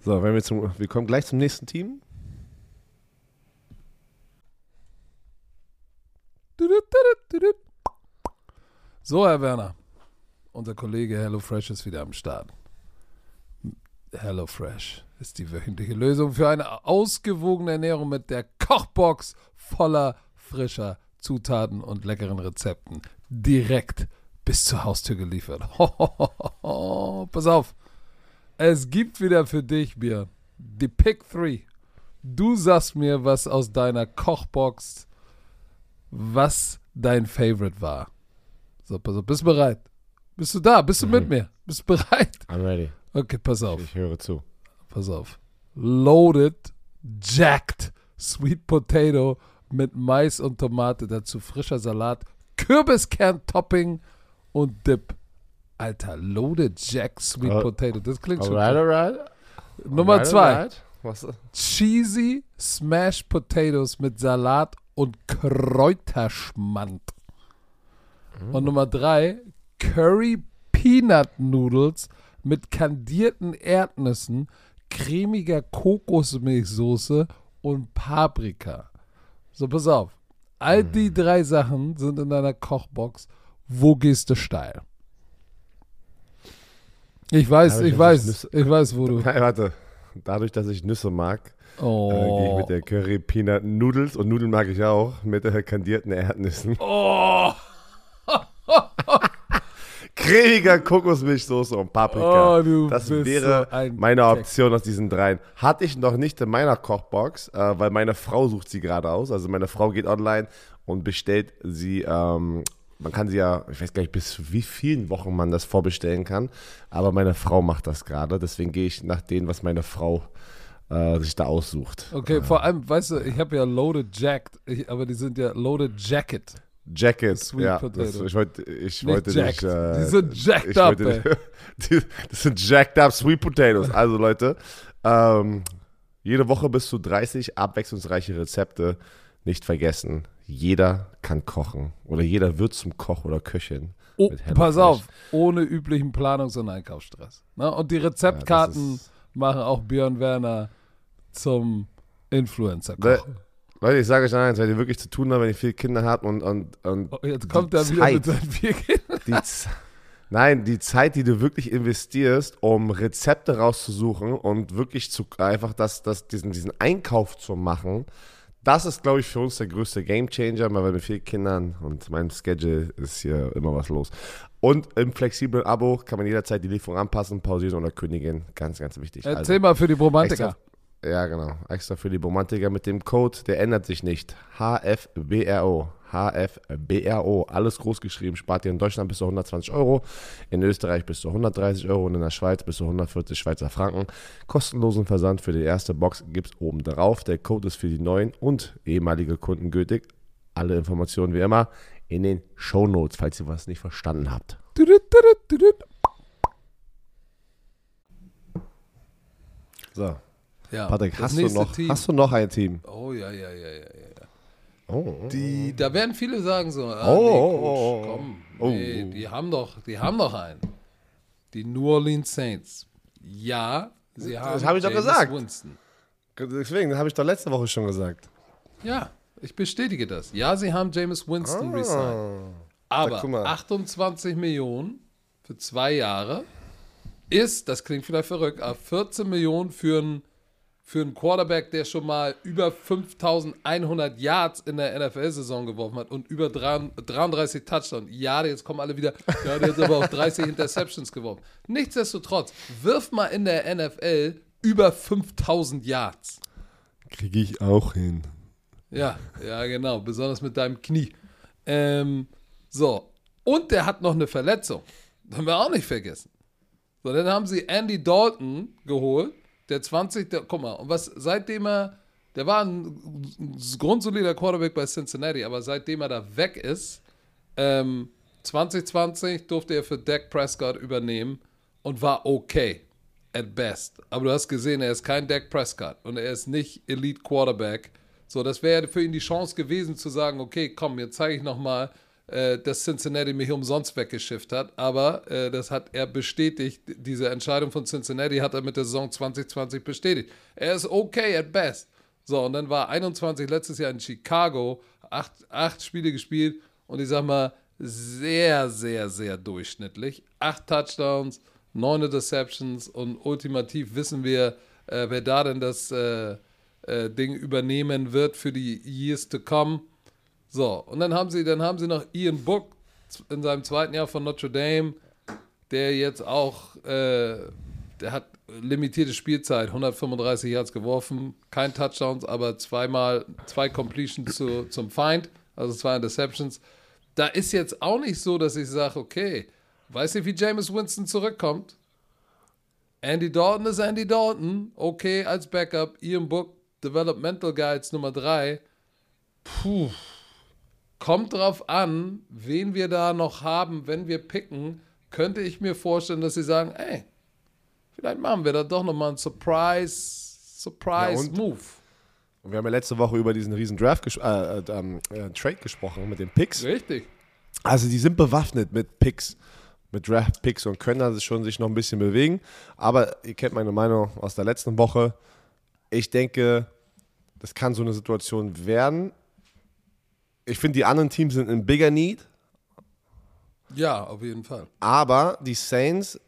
So, wenn wir, zum, wir kommen gleich zum nächsten Team. Du, du, du, so, Herr Werner, unser Kollege HelloFresh ist wieder am Start. HelloFresh ist die wöchentliche Lösung für eine ausgewogene Ernährung mit der Kochbox voller frischer Zutaten und leckeren Rezepten direkt bis zur Haustür geliefert. Pass auf, es gibt wieder für dich, Bier, die Pick 3. Du sagst mir, was aus deiner Kochbox, was dein Favorite war. So, pass auf, bist du bereit? Bist du da? Bist du mit mir? Bist du bereit? I'm ready. Okay, pass auf. Ich höre zu. Pass auf. Loaded, jacked, sweet potato mit Mais und Tomate, dazu frischer Salat, Kürbiskern-Topping und Dip. Alter, loaded, jacked, sweet Oh. potato. Das klingt schon. Alright, alright. Nummer Alright, zwei. alright. Was? Cheesy Smashed Potatoes mit Salat und Kräuterschmand. Und Nummer drei, Curry Peanut Noodles mit kandierten Erdnüssen, cremiger Kokosmilchsoße und Paprika. So, pass auf. All die drei Sachen sind in deiner Kochbox. Wo gehst du steil? Ich weiß, Dadurch, ich weiß, ich Nüsse- ich weiß, wo du. Nein, warte. Dadurch, dass ich Nüsse mag, äh, gehe ich Oh. mit der Curry Peanut Noodles und Nudeln mag ich auch mit äh, kandierten Erdnüssen. Oh. Cremiger Kokosmilchsoße und Paprika. Oh, du das bist wäre so ein meine. Option aus diesen dreien. Hatte ich noch nicht in meiner Kochbox, äh, weil meine Frau sucht sie gerade aus. Also meine Frau geht online und bestellt sie. Ähm, man kann sie ja, ich weiß gar nicht, bis wie vielen Wochen man das vorbestellen kann. Aber meine Frau macht das gerade. Deswegen gehe ich nach dem, was meine Frau äh, sich da aussucht. Okay, vor allem, weißt du, ich habe ja Loaded Jacked, ich, aber die sind ja Loaded Jacket. Jacket, Sweet ja. Potato. Ich wollte, ich Nicht wollte jacked. nicht. Äh, Die sind jacked up, wollte die, das sind jacked up Sweet Potatoes. Also Leute, ähm, jede Woche bis zu 30 abwechslungsreiche Rezepte. Nicht vergessen, jeder kann kochen oder jeder wird zum Koch oder Köchin. Oh, pass auf, ohne üblichen Planungs- und Einkaufsstress. Ne? Und die Rezeptkarten Ja, machen auch Björn Werner zum influencer Le- koch Leute, ich sage euch eins, wenn ihr wirklich zu tun habt, wenn ihr viele Kinder habt und, und, und Oh, jetzt kommt er wieder mit seinen vier Kindern. die, Nein, die Zeit, die du wirklich investierst, um Rezepte rauszusuchen und wirklich zu einfach das, das, diesen, diesen Einkauf zu machen, das ist, glaube ich, für uns der größte Gamechanger, weil wir mit vier Kindern und meinem Schedule ist hier immer was los. Und im flexiblen Abo kann man jederzeit die Lieferung anpassen, pausieren oder kündigen. Ganz, ganz wichtig. Erzähl mal für die Romantiker. Ja, genau. Extra für die Romantiker mit dem Code, der ändert sich nicht. HFBRO. HFBRO. Alles groß geschrieben. Spart ihr in Deutschland bis zu 120 Euro, in Österreich bis zu 130 Euro und in der Schweiz bis zu 140 Schweizer Franken. Kostenlosen Versand für die erste Box gibt es oben drauf. Der Code ist für die neuen und ehemalige Kunden gültig. Alle Informationen wie immer in den Show Notes, falls ihr was nicht verstanden habt. So, Ja, Patrick, das hast du, noch, Team. hast du noch ein Team? Oh ja, ja, ja, ja, ja. ja. Oh, Die, da werden viele sagen so, ah, Oh, nee, oh, Coach, oh, oh. komm, Oh. nee, die haben doch, die haben doch einen. Die New Orleans Saints. Ja, sie haben hab ich doch gesagt. Winston. Deswegen, habe ich doch letzte Woche schon gesagt. Ja, ich bestätige das. Ja, sie haben James Winston resigned. Ah. Aber guck mal. 28 Millionen für zwei Jahre ist, das klingt vielleicht verrückt, aber 14 Millionen für einen für einen Quarterback, der schon mal über 5100 Yards in der NFL-Saison geworfen hat und über 33 Touchdowns. Ja, jetzt kommen alle wieder, ja, der hat aber auch 30 Interceptions geworfen. Nichtsdestotrotz, wirf mal in der NFL über 5000 Yards. Kriege ich auch hin. Ja, ja, genau. Besonders mit deinem Knie. Ähm, so. Und der hat noch eine Verletzung. Das haben wir auch nicht vergessen. So, dann haben sie Andy Dalton geholt, der 20. Der, guck mal, und was seitdem er, der war ein, grundsolider Quarterback bei Cincinnati, aber seitdem er da weg ist, ähm, 2020 durfte er für Dak Prescott übernehmen und war okay. At best. Aber du hast gesehen, er ist kein Dak Prescott und er ist nicht Elite Quarterback. So, das wäre für ihn die Chance gewesen zu sagen, okay, komm, jetzt zeige ich nochmal, dass Cincinnati mich umsonst weggeschifft hat. Aber äh, das hat er bestätigt. Diese Entscheidung von Cincinnati hat er mit der Saison 2020 bestätigt. Er ist okay at best. So, und dann war 21 letztes Jahr in Chicago, acht, acht Spiele gespielt und ich sag mal, sehr, sehr, sehr durchschnittlich. Acht Touchdowns, neun Interceptions und ultimativ wissen wir, äh, wer da denn das äh, äh, Ding übernehmen wird für die Years to come. So, und dann haben sie, dann haben sie noch Ian Book in seinem zweiten Jahr von Notre Dame, der jetzt auch äh, der hat limitierte Spielzeit, 135 Yards geworfen, kein Touchdowns, aber zweimal, zwei Completions zu, zum Feind, also zwei Interceptions. Da ist jetzt auch nicht so, dass ich sage, okay, weiß nicht, wie James Winston zurückkommt. Andy Dalton ist Andy Dalton, okay als Backup, Ian Book, Developmental Guides Nummer 3. Puh. Kommt drauf an, wen wir da noch haben, wenn wir picken, könnte ich mir vorstellen, dass sie sagen, ey, vielleicht machen wir da doch nochmal einen Surprise, Surprise Ja, Move. Und wir haben ja letzte Woche über diesen riesen Draft ges äh, äh, ähm, äh, Trade gesprochen mit den Picks. Richtig. Also die sind bewaffnet mit Picks, mit Draft-Picks und können also schon sich noch ein bisschen bewegen. Aber ihr kennt meine Meinung aus der letzten Woche. Ich denke, das kann so eine Situation werden. Ich finde, die anderen Teams sind in bigger need, Ja, auf jeden Fall. aber die Saints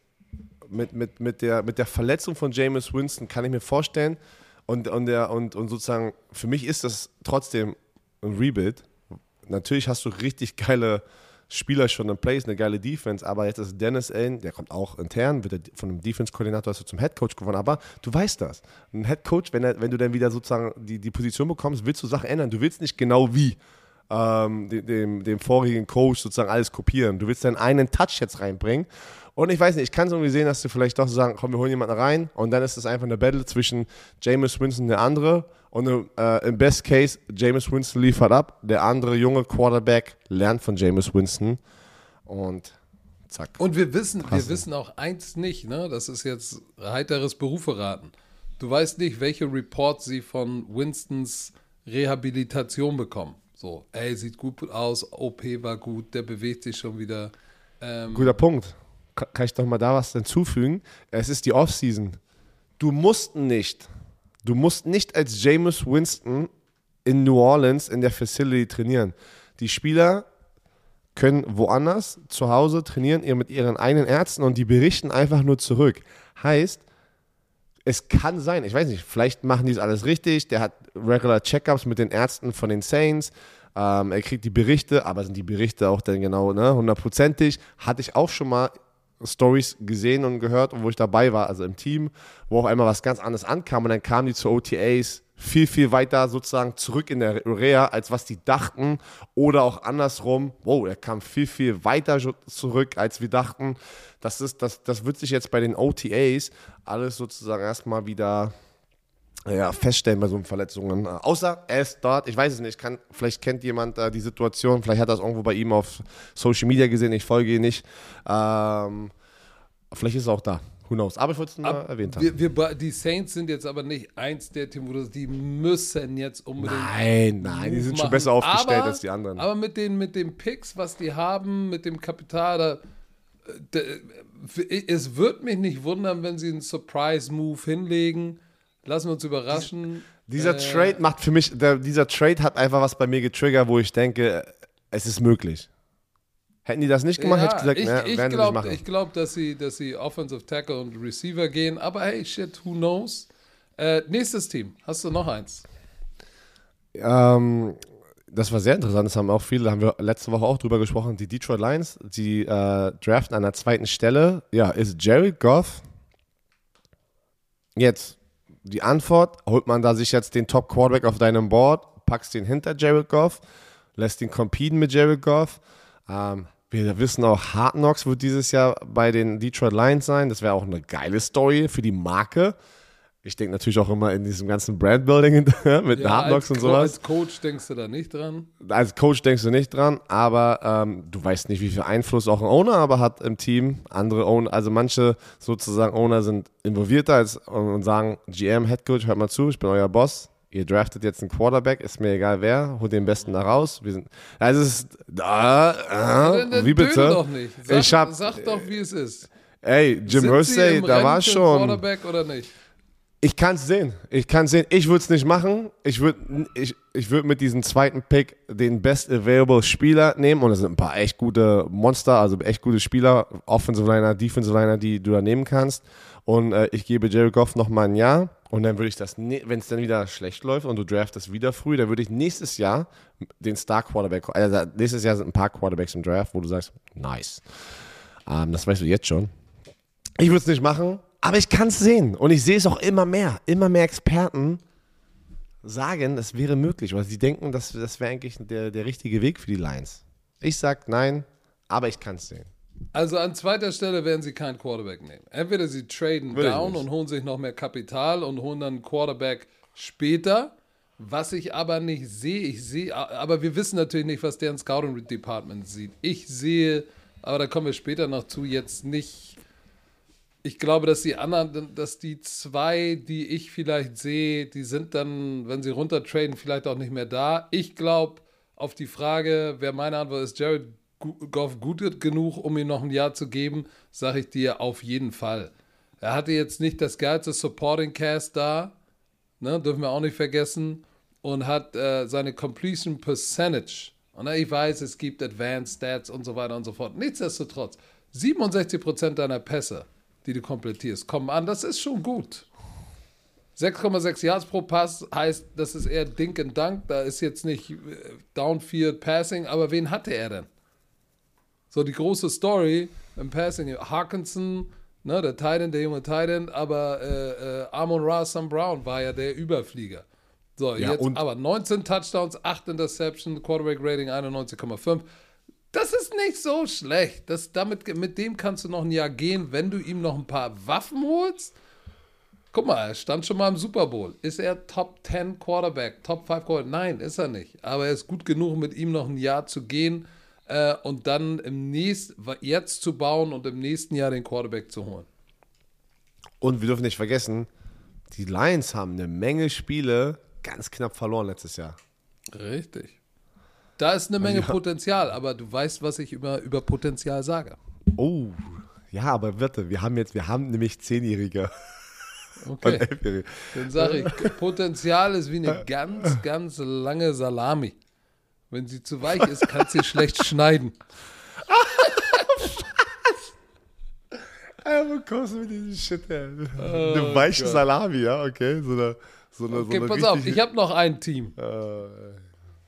mit, mit, mit, der, mit der Verletzung von Jameis Winston kann ich mir vorstellen und, und, der, und, und sozusagen für mich ist das trotzdem ein Rebuild. Natürlich hast du richtig geile Spieler schon in place, eine geile Defense, aber jetzt ist Dennis Allen, der kommt auch intern, wird von einem Defense-Koordinator du zum Headcoach gewonnen, aber du weißt das. Ein Headcoach, wenn, er, wenn du dann wieder sozusagen die, die Position bekommst, willst du Sachen ändern. Du willst nicht genau wie ähm, dem, dem, vorigen Coach sozusagen alles kopieren. Du willst deinen einen Touch jetzt reinbringen. Und ich weiß nicht, ich kann es irgendwie sehen, dass du vielleicht doch sagen, komm, wir holen jemanden rein und dann ist es einfach eine Battle zwischen Jameis Winston und der andere und äh, im Best Case, Jameis Winston liefert ab, der andere junge Quarterback lernt von Jameis Winston und zack. Und wir wissen, wir wissen auch eins nicht, ne? Das ist jetzt heiteres Beruferaten. Du weißt nicht, welche Reports sie von Winstons Rehabilitation bekommen. So, ey, sieht gut aus, OP war gut, der bewegt sich schon wieder. Ähm, Guter Punkt. Ka- Kann ich doch mal da was hinzufügen? Es ist die Offseason. Du musst nicht, du musst nicht als Jameis Winston in New Orleans in der Facility trainieren. Die Spieler können woanders zu Hause trainieren, ihr mit ihren eigenen Ärzten und die berichten einfach nur zurück. Heißt, es kann sein, ich weiß nicht, vielleicht machen die es alles richtig. Der hat regular Checkups mit den Ärzten von den Saints. Ähm, er kriegt die Berichte, aber sind die Berichte auch dann genau ne, hundertprozentig? Hatte ich auch schon mal Stories gesehen und gehört, wo ich dabei war, also im Team, wo auf einmal was ganz anderes ankam und dann kamen die zu OTAs viel, viel weiter sozusagen zurück in der Urea, als was die dachten. Oder auch andersrum, wow, er kam viel, viel weiter zurück, als wir dachten. Das, ist, das, das wird sich jetzt bei den OTAs alles sozusagen erstmal wieder ja, feststellen bei so Verletzungen. Außer er ist dort, ich weiß es nicht, kann, vielleicht kennt jemand äh, die Situation, vielleicht hat es irgendwo bei ihm auf Social Media gesehen, ich folge ihn nicht. Ähm, vielleicht ist er auch da. Who knows? Aber ich wollte es nur ab- erwähnt haben. wir, wir, die Saints sind jetzt aber nicht eins der Teams, wo du- die müssen jetzt unbedingt. Nein, nein, die sind schon machen. besser aufgestellt aber, als die anderen. Aber mit den, mit den Picks, was die haben, mit dem Kapital, da, äh, da, es wird mich nicht wundern, wenn sie einen Surprise-Move hinlegen. Lassen wir uns überraschen. Dieser Äh, Trade macht für mich, der, dieser Trade hat einfach was bei mir getriggert, wo ich denke, es ist möglich. Hätten die das nicht gemacht, hätte ich gesagt, ich, ne, ich werden glaube, machen. ich glaub, dass, sie, dass sie Offensive Tackle und Receiver gehen. Aber hey, shit, who knows? Äh, nächstes Team. Hast du noch eins? Ähm, das war sehr interessant, das haben auch viele, haben wir letzte Woche auch drüber gesprochen, die Detroit Lions, die äh, draften an der zweiten Stelle, ja, ist Jared Goff. Jetzt, die Antwort, holt man da sich jetzt den Top Quarterback auf deinem Board, packst den hinter Jared Goff, lässt ihn competen mit Jared Goff. Ähm, wir wissen auch, Hard Knocks wird dieses Jahr bei den Detroit Lions sein. Das wäre auch eine geile Story für die Marke. Ich denke natürlich auch immer in diesem ganzen Brandbuilding mit Hard Knocks und sowas. Als Coach denkst du da nicht dran? Als Coach denkst du nicht dran, aber ähm, du weißt nicht, wie viel Einfluss auch ein Owner aber hat im Team. Andere Owner, also manche sozusagen Owner sind involvierter als, und, und sagen, GM, Head Coach, hört mal zu, ich bin euer Boss. Ihr draftet jetzt einen Quarterback, ist mir egal wer, holt den besten da raus. Wir sind, also es ist, ah, ah, wie bitte? doch nicht. Sag, Ich hab- sag doch, wie es ist. Ey, Jim im da Rennen war schon. Quarterback oder nicht? Ich kann es sehen. Ich kann sehen. Ich würde es nicht machen. Ich würde ich, ich würd mit diesem zweiten Pick den Best Available Spieler nehmen. Und es sind ein paar echt gute Monster, also echt gute Spieler, Offensive Liner, Defensive Liner, die du da nehmen kannst. Und äh, ich gebe Jerry Goff noch mal ein Jahr. Und dann würde ich das, ne- wenn es dann wieder schlecht läuft und du draftest wieder früh, dann würde ich nächstes Jahr den Star Quarterback, also nächstes Jahr sind ein paar Quarterbacks im Draft, wo du sagst, nice. Ähm, das weißt du jetzt schon. Ich würde es nicht machen, aber ich kann es sehen und ich sehe es auch immer mehr. Immer mehr Experten sagen, es wäre möglich, weil sie denken, das, das wäre eigentlich der, der richtige Weg für die Lions. Ich sage nein, aber ich kann es sehen. Also an zweiter Stelle werden sie keinen Quarterback nehmen. Entweder sie traden Will down und holen sich noch mehr Kapital und holen dann einen Quarterback später. Was ich aber nicht sehe, ich sehe, aber wir wissen natürlich nicht, was deren Scouting Department sieht. Ich sehe, aber da kommen wir später noch zu, jetzt nicht. Ich glaube, dass die anderen, dass die zwei, die ich vielleicht sehe, die sind dann, wenn sie runtertraden, vielleicht auch nicht mehr da. Ich glaube, auf die Frage, wer meine Antwort ist, Jared Goff gut genug, um ihm noch ein Jahr zu geben, sage ich dir auf jeden Fall. Er hatte jetzt nicht das geilste Supporting Cast da, ne, dürfen wir auch nicht vergessen, und hat äh, seine Completion Percentage. Und ich weiß, es gibt Advanced Stats und so weiter und so fort. Nichtsdestotrotz, 67% deiner Pässe, die du komplettierst, kommen an. Das ist schon gut. 6,6 Yards pro Pass heißt, das ist eher Dink and Dunk. Da ist jetzt nicht äh, Downfield Passing, aber wen hatte er denn? So die große Story im Passing. Hawkinson, ne, der Titan, der junge Titan, aber äh, äh, Amon Ra Sam Brown war ja der Überflieger. So, Ja, jetzt aber 19 Touchdowns, 8 Interceptions, Quarterback Rating 91,5. Das ist nicht so schlecht. Das, damit, mit dem kannst du noch ein Jahr gehen, wenn du ihm noch ein paar Waffen holst. Guck mal, er stand schon mal im Super Bowl. Ist er Top 10 Quarterback, Top 5 Quarterback? Nein, ist er nicht. Aber er ist gut genug, mit ihm noch ein Jahr zu gehen äh, und dann im nächsten, jetzt zu bauen und im nächsten Jahr den Quarterback zu holen. Und wir dürfen nicht vergessen, die Lions haben eine Menge Spiele ganz knapp verloren letztes Jahr. Richtig. Da ist eine Menge ja- Potenzial, aber du weißt, was ich über, über Potenzial sage. Oh, ja, aber bitte, wir haben jetzt, wir haben nämlich Zehnjährige Okay. Dann sage ich, Potenzial ist wie eine ganz, ganz lange Salami. Wenn sie zu weich ist, kannst du sie schlecht schneiden. Ja, wo kommst du mit diesem Shit her? eine weiche Gott. Salami, ja, okay. So eine, so eine, Okay, so eine pass auf, ich habe noch ein Team, Äh,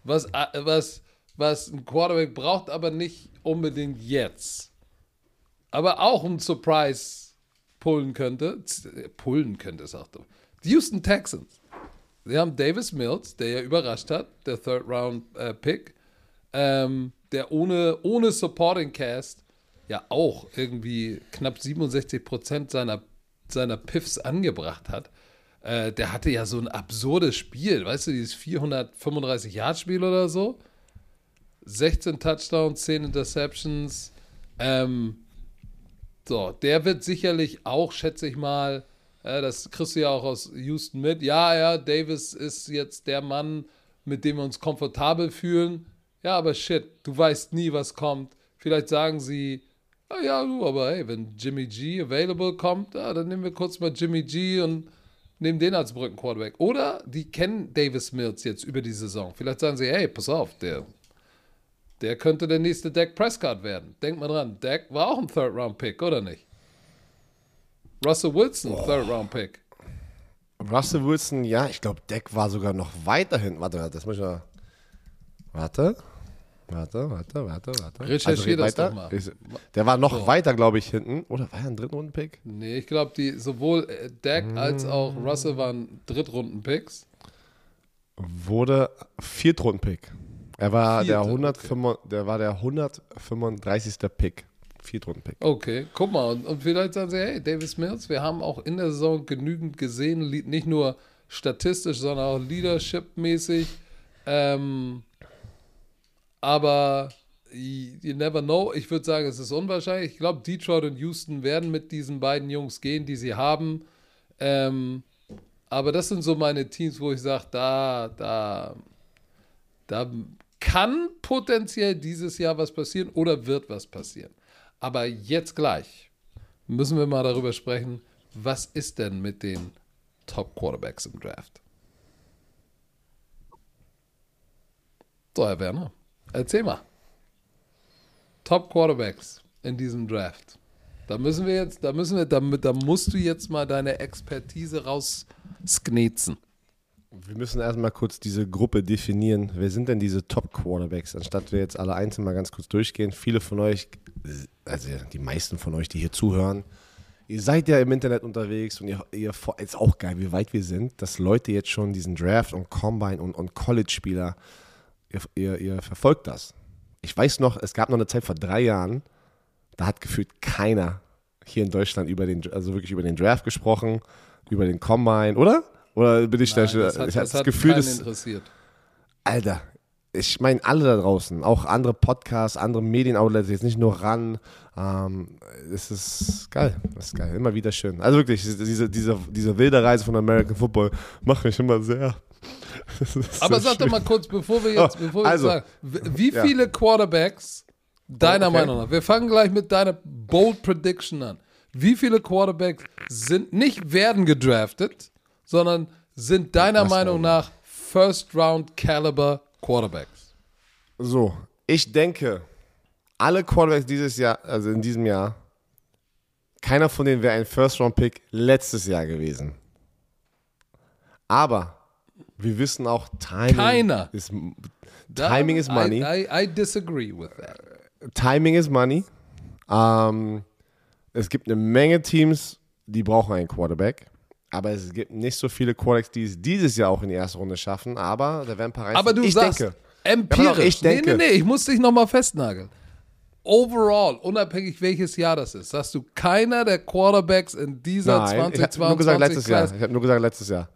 was, äh, was, was ein Quarterback braucht, aber nicht unbedingt jetzt. Aber auch ein Surprise pullen könnte. Äh, Pullen könnte es auch. doch. Die Houston Texans. Sie haben Davis Mills, der ja überrascht hat, der Third-Round-Pick, ähm, der ohne, ohne Supporting Cast ja auch irgendwie knapp 67 Prozent seiner, seiner Piffs angebracht hat. Äh, der hatte ja so ein absurdes Spiel, weißt du, dieses 435-Yard-Spiel oder so. 16 Touchdowns, 10 Interceptions. Ähm, so, der wird sicherlich auch, schätze ich mal, äh, das kriegst du ja auch aus Houston mit. Ja, ja, Davis ist jetzt der Mann, mit dem wir uns komfortabel fühlen. Ja, aber shit, du weißt nie, was kommt. Vielleicht sagen sie, ah, ja, du, aber hey, wenn Jimmy G available kommt, ja, dann nehmen wir kurz mal Jimmy G und nehmen den als Brückenquarterback. Oder die kennen Davis Mills jetzt über die Saison. Vielleicht sagen sie, hey, pass auf, der, der könnte der nächste Dak Prescott werden. Denk mal dran, Dak war auch ein Third-Round-Pick, oder nicht? Russell Wilson, Third-Round-Pick. Russell Wilson, ja, ich glaube, Deck war sogar noch weiter hinten. Warte, warte, das muss ich mal. Warte. Warte, warte, warte, warte. Recherchier red das doch mal. Ich- Der war noch weiter, glaube ich, hinten. Oder war er ein Drittrunden-Pick? Nee, ich glaube, die sowohl äh, Dak als auch Russell waren Drittrunden-Picks. Wurde Viertrunden-Pick. Er war der, Vierte, 105, der war der 135. Pick. Viertrunden-Pick. Okay, guck mal, und, und vielleicht sagen sie, hey, Davis Mills, wir haben auch in der Saison genügend gesehen, nicht nur statistisch, sondern auch leadership-mäßig. Ähm, aber you never know. Ich würde sagen, es ist unwahrscheinlich. Ich glaube, Detroit und Houston werden mit diesen beiden Jungs gehen, die sie haben. Ähm, aber das sind so meine Teams, wo ich sage, da, da, da kann potenziell dieses Jahr was passieren oder wird was passieren. Aber jetzt gleich müssen wir mal darüber sprechen, was ist denn mit den Top Quarterbacks im Draft? So, Herr Werner, erzähl mal. Top Quarterbacks in diesem Draft. Da müssen wir jetzt, da müssen wir, damit, da musst du jetzt mal deine Expertise rausknetzen. Wir müssen erstmal kurz diese Gruppe definieren. Wer sind denn diese Top-Quarterbacks? Anstatt wir jetzt alle einzeln mal ganz kurz durchgehen. Viele von euch, also die meisten von euch, die hier zuhören, ihr seid ja im Internet unterwegs und ihr, ihr ist auch geil, wie weit wir sind, dass Leute jetzt schon diesen Draft und Combine und, und College-Spieler, ihr, ihr, ihr verfolgt das. Ich weiß noch, es gab noch eine Zeit vor drei Jahren, da hat gefühlt keiner hier in Deutschland über den, also wirklich über den Draft gesprochen, über den Combine, oder? Oder bin ich Nein, da? das hat, ich das das Gefühl, dass, interessiert. Alter, ich meine alle da draußen, auch andere Podcasts, andere Medienoutlets, jetzt nicht nur ran. Ähm, es ist geil, das ist geil, immer wieder schön. Also wirklich, diese, diese, diese wilde Reise von American Football macht mich immer sehr. Aber sag doch mal kurz, bevor wir jetzt, Oh, bevor also, sagen, w- wie ja. viele Quarterbacks deiner okay. Meinung nach, wir fangen gleich mit deiner Bold Prediction an. Wie viele Quarterbacks sind nicht werden gedraftet, sondern sind deiner Meinung nach First Round Caliber Quarterbacks? So, ich denke, alle Quarterbacks dieses Jahr, also in diesem Jahr, keiner von denen wäre ein First-Round-Pick letztes Jahr gewesen. Aber wir wissen auch, Timing Keiner. ist Timing is money. I, I, I disagree with that. Timing is money. Ähm, es gibt eine Menge Teams, die brauchen einen Quarterback. Aber es gibt nicht so viele Quarterbacks, die es dieses Jahr auch in die erste Runde schaffen. Aber da werden ein paar reinziehen. Aber du ich sagst denke, empirisch. Ja, ich denke- Nee, nee, nee, ich muss dich nochmal festnageln. Overall, unabhängig welches Jahr das ist, sagst du, keiner der Quarterbacks in dieser nein, ich habe nur gesagt 2022 letztes Jahr. Ich habe nur gesagt letztes Jahr.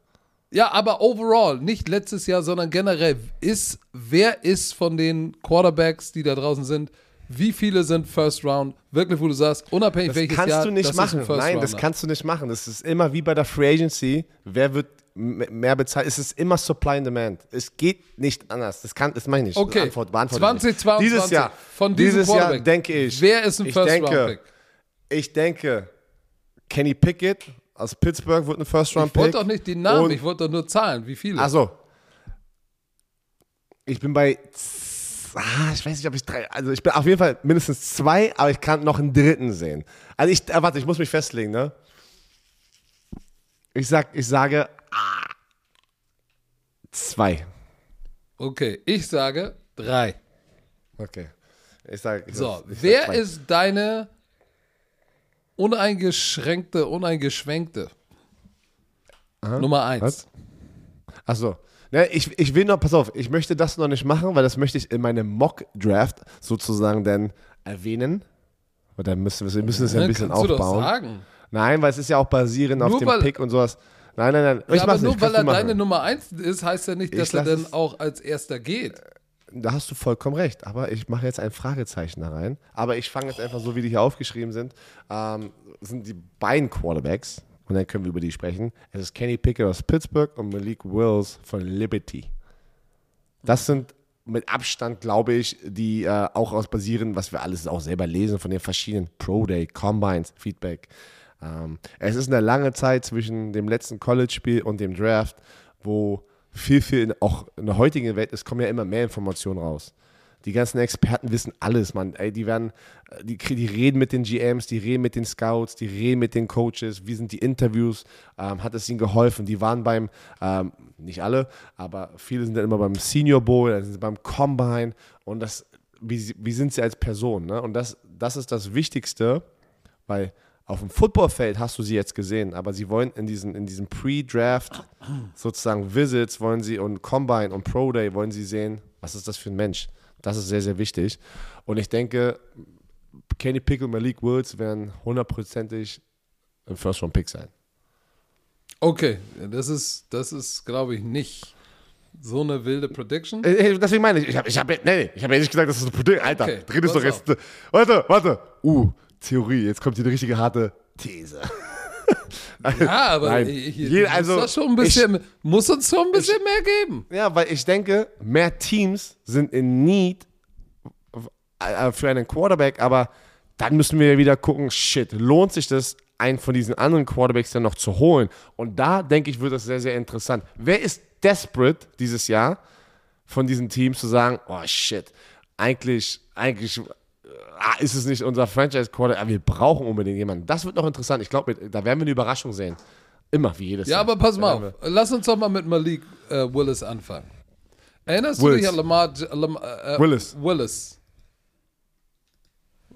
Ja, aber overall, nicht letztes Jahr, sondern generell, ist, wer ist von den Quarterbacks, die da draußen sind, wie viele sind First Round? Wirklich, wo du sagst, unabhängig Das welches kannst Jahr, du nicht das machen. Nein, das Rounder. kannst du nicht machen. Das ist immer wie bei der Free Agency. Wer wird mehr bezahlt? Es ist immer Supply and Demand. Es geht nicht anders. Das kann, das meine ich nicht. Okay, Antwort, beantworte ich nicht. 2022, Dieses Jahr, von diesem dieses Jahr denke ich. wer ist ein ich First denke, Round Pick? Ich denke, Kenny Pickett aus Pittsburgh wird ein First Round Ich Pick. wollte doch nicht die Namen, Und- ich wollte doch nur Zahlen, wie viele? Also, ich bin bei. Ah, ich weiß nicht, ob ich drei. Also, ich bin auf jeden Fall mindestens zwei, aber ich kann noch einen dritten sehen. Also, ich. Äh, warte, ich muss mich festlegen, ne? Ich sag, ich sage. ah, zwei. Okay, ich sage drei. Okay. Ich sage. Ich So, sag- ich sag wer zwei. ist deine uneingeschränkte, uneingeschränkte Nummer eins? Was? Achso. Ne, ich, ich will noch, pass auf, ich möchte das noch nicht machen, weil das möchte ich in meinem Mock-Draft sozusagen dann erwähnen. Und dann müssen wir, wir müssen es ja ein Ne, bisschen kannst du doch aufbauen. sagen. Nein, weil es ist ja auch basierend auf Nur dem weil- Pick und sowas. Nein, nein, nein. Ich Ja, aber nur nicht. weil er deine Nummer eins ist, heißt ja nicht, Ich dass er dann auch als erster geht. Da hast du vollkommen recht. Aber ich mache jetzt ein Fragezeichen da rein. Aber ich fange jetzt einfach so, wie die hier aufgeschrieben sind. Ähm, sind die beiden Quarterbacks. Und dann können wir über die sprechen. Es ist Kenny Pickett aus Pittsburgh und Malik Wills von Liberty. Das sind mit Abstand, glaube ich, die äh, auch aus basieren, was wir alles auch selber lesen von den verschiedenen Pro Day, Combines, Feedback. Ähm, es ist eine lange Zeit zwischen dem letzten College-Spiel und dem Draft, wo viel, viel in, auch in der heutigen Welt, es kommen ja immer mehr Informationen raus. Die ganzen Experten wissen alles, man. Ey, die werden, äh, die, die reden mit den GMs, die reden mit den Scouts, die reden mit den Coaches. Wie sind die Interviews? Ähm, hat es ihnen geholfen? Die waren beim, ähm, nicht alle, aber viele sind dann immer beim Senior Bowl, dann sind sie beim Combine und das, wie, wie sind sie als Person? Ne? Und das, das ist das Wichtigste, weil auf dem Footballfeld hast du sie jetzt gesehen, aber sie wollen in diesen, in diesem Pre-Draft sozusagen Visits wollen sie und Combine und Pro Day wollen sie sehen, was ist das für ein Mensch. Das ist sehr, sehr wichtig. Und ich denke, Kenny Pickle und Malik Wills werden hundertprozentig ein First-Round-Pick sein. Okay, das ist, das ist, glaube ich, nicht so eine wilde Prediction. Äh, äh, Deswegen meine ich, ich habe ich hab, nee, nee, ich hab ja nicht gesagt, das ist ein Produkt. Alter, Okay, das doch jetzt. Warte, warte. Uh, Theorie, jetzt kommt hier eine richtige harte These. Ja, aber Nein. hier, muss, also, das schon ein bisschen, muss uns schon ein bisschen mehr geben. Ja, weil ich denke, mehr Teams sind in Need äh, für einen Quarterback, aber dann müssen wir ja wieder gucken, shit, lohnt sich das, einen von diesen anderen Quarterbacks dann noch zu holen? Und da denke ich, wird das sehr, sehr interessant. Wer ist desperate dieses Jahr von diesen Teams zu sagen, oh shit, eigentlich, eigentlich ah, ist es nicht unser Franchise-Quarterback, aber wir brauchen unbedingt jemanden. Das wird noch interessant. Ich glaube, da werden wir eine Überraschung sehen. Immer, wie jedes Ja, Jahr. aber pass mal auf. Lass uns doch mal mit Malik äh, Willis anfangen. Erinnerst Willis. du dich an Lamar, J- Lam, äh, Willis. Willis.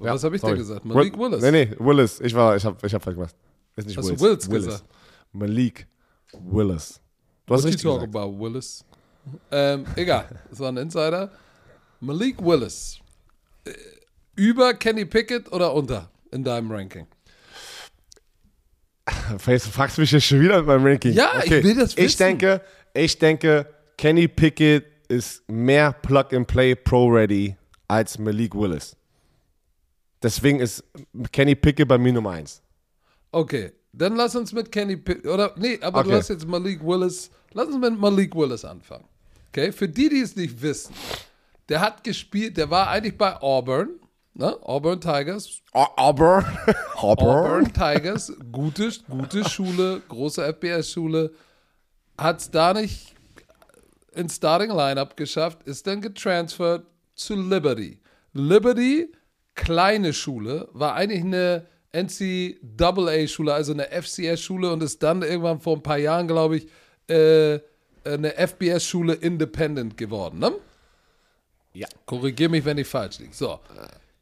Ja, Was habe ich sorry. dir gesagt? Malik Will- Willis. Nee, nee, Willis. Ich war, ich habe ich hab falsch gemacht. Ist nicht Hast du Wills. Wills gesagt? Malik Willis. Du hast What you richtig talking gesagt. about, Willis? Ähm, egal, das war ein Insider. Malik Willis. Über Kenny Pickett oder unter in deinem Ranking? Jetzt fragst du mich jetzt schon wieder mit meinem Ranking. Ja, ich will das Ich wissen. denke, ich denke, Kenny Pickett ist mehr Plug-and-Play Pro-Ready als Malik Willis. Deswegen ist Kenny Pickett bei mir Nummer eins. Okay, dann lass uns mit Kenny Pickett, oder, nee, aber du Okay. hast jetzt Malik Willis, lass uns mit Malik Willis anfangen. Okay, für die, die es nicht wissen, der hat gespielt, der war eigentlich bei Auburn, ne? Auburn Tigers, Aber, Auburn Tigers, gute, gute Schule, große FBS-Schule, hat es da nicht ins Starting Lineup geschafft, ist dann getransfert zu Liberty. Liberty, kleine Schule, war eigentlich eine NCAA-Schule, also eine FCS-Schule und ist dann irgendwann vor ein paar Jahren, glaube ich, äh, eine FBS-Schule Independent geworden. Ne? Ja. Korrigier mich, wenn ich falsch liege. So.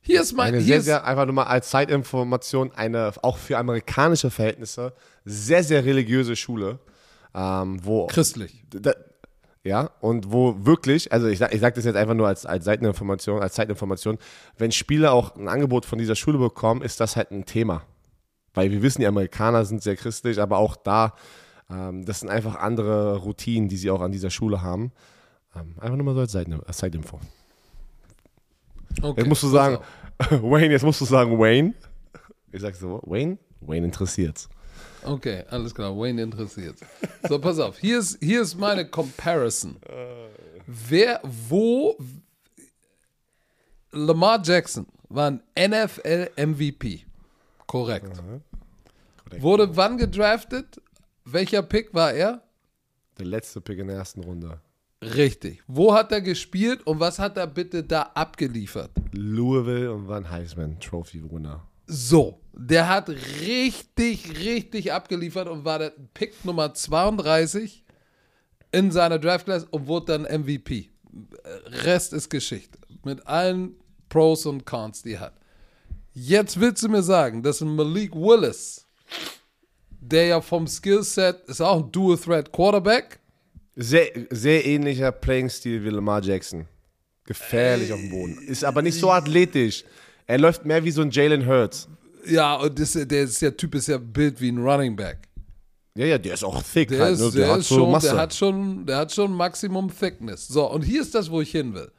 Hier ist mein. Eine Hier sehr, ist, sehr, einfach nur mal als Zeitinformation, eine auch für amerikanische Verhältnisse sehr, sehr religiöse Schule, ähm, wo christlich. da, ja, und wo wirklich, also ich sage ich sag das jetzt einfach nur als, als Seiteninformation, als Zeitinformation, wenn Spieler auch ein Angebot von dieser Schule bekommen, ist das halt ein Thema. Weil wir wissen, die Amerikaner sind sehr christlich, aber auch da, ähm, das sind einfach andere Routinen, die sie auch an dieser Schule haben. Ähm, einfach nur mal so als, Seiten, als Zeitinfo. Okay, Jetzt musst du sagen. Wayne, jetzt musst du sagen, Wayne. Ich sag so, Wayne? Wayne interessiert's. Okay, alles klar. Wayne interessiert. So, pass auf. Hier ist, hier ist meine Comparison. Wer, wo. Lamar Jackson war ein NFL-MVP. Korrekt. Wurde wann gedraftet? Welcher Pick war er? Der letzte Pick in der ersten Runde. Richtig. Wo hat er gespielt und was hat er bitte da abgeliefert? Louisville und ein Heisman Trophy Winner. So, der hat richtig, richtig abgeliefert und war der Pick Nummer 32 in seiner Draft Class und wurde dann MVP. Rest ist Geschichte. Mit allen Pros und Cons, die er hat. Jetzt willst du mir sagen, dass ein Malik Willis, der ja vom Skillset ist auch ein Dual Threat Quarterback, Sehr, sehr ähnlicher Playing-Stil wie Lamar Jackson. Gefährlich auf dem Boden. Ist aber nicht so athletisch. Er läuft mehr wie so ein Jalen Hurts. ja, und das, der, ist, der Typ ist ja Bild wie ein Running Back. Ja, ja, der ist auch thick Der, halt. ist, ne? der, hat so schon, Masse. der, hat schon, der hat schon Maximum Thickness. So, und hier ist das, wo ich hin will.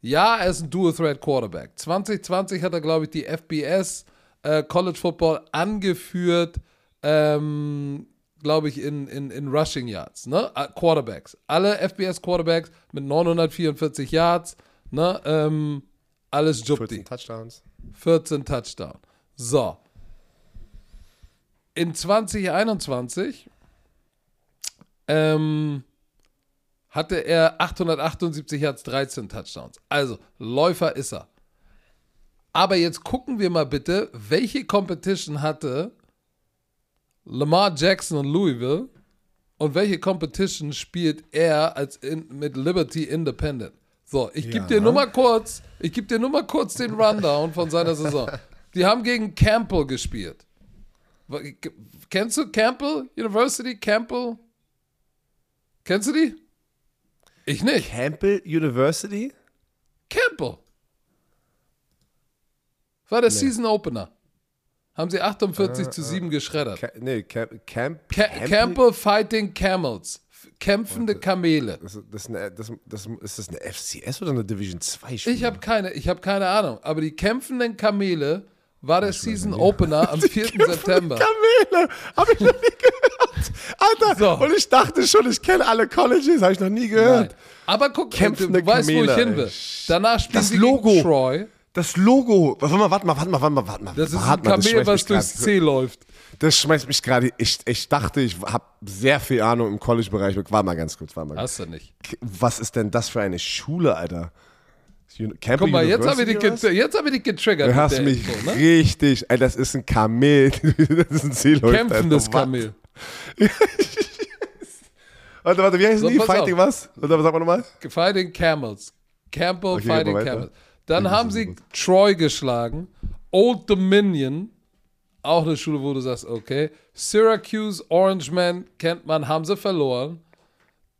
Ja, er ist ein Dual-Threat Quarterback. 2020 hat er, glaube ich, die FBS äh, College Football angeführt, ähm, glaube ich, in, in, in Rushing Yards. Ne? Äh, Quarterbacks. Alle FBS Quarterbacks mit 944 Yards. Ne? Ähm, alles 14 Jupti. Touchdowns. 14 Touchdown. So. In 2021 ähm, hatte er 878 Yards, 13 Touchdowns. Also, Läufer ist er. Aber jetzt gucken wir mal bitte, welche Competition hatte Lamar Jackson und Louisville und welche Competition spielt er als in, mit Liberty Independent. So, ich gebe Ja. dir nur mal kurz, ich gebe dir nur mal kurz den Rundown von seiner Saison. Die haben gegen Campbell gespielt. Kennst du Campbell University? Campbell? Kennst du die? Ich nicht. Campbell University? Campbell. War der Season Opener. Haben sie 48 zu 7 geschreddert. Ca nee, Camp, Camp, Ca Campbell Fighting Camels. Kämpfende Kamele. Das, das, das, das, ist das eine FCS oder eine Division 2 Schule? Ich habe keine, ich hab keine Ahnung. Aber die kämpfenden Kamele war der Season Opener am 4. September. Kamele! Hab ich noch nie gehört. Alter, So. und ich dachte schon, ich kenne alle Colleges, habe ich noch nie gehört. Nein. Aber guck, du, Kämpfende du weißt, wo ich Kamele, hin will. Danach spielen Das sie Logo. Troy. Das Logo. Warte mal, warte mal, warte mal, warte mal, warte mal. Das ist ein Warte Kamel, was durchs C läuft. Das schmeißt mich gerade. Ich, ich dachte, ich habe sehr viel Ahnung im College-Bereich. Warte mal ganz kurz, warte mal. Hast du nicht. Was ist denn das für eine Schule, Alter? Campbell Guck mal, jetzt habe ich, get- jetzt dich getriggert. Du hast mich Info, ne? richtig. Ey, das ist ein Kamel. das ist ein Seeläufer. Kämpfendes Alter. Was? Kamel. Warte, warte, wie heißen So, die? Fighting auf. was? Oder sag mal nochmal? Fighting Camels. Campbell Okay, Fighting. Camels. Dann haben sie Troy geschlagen. Old Dominion Auch eine Schule, wo du sagst, okay. Syracuse, Orangeman kennt man, haben sie verloren.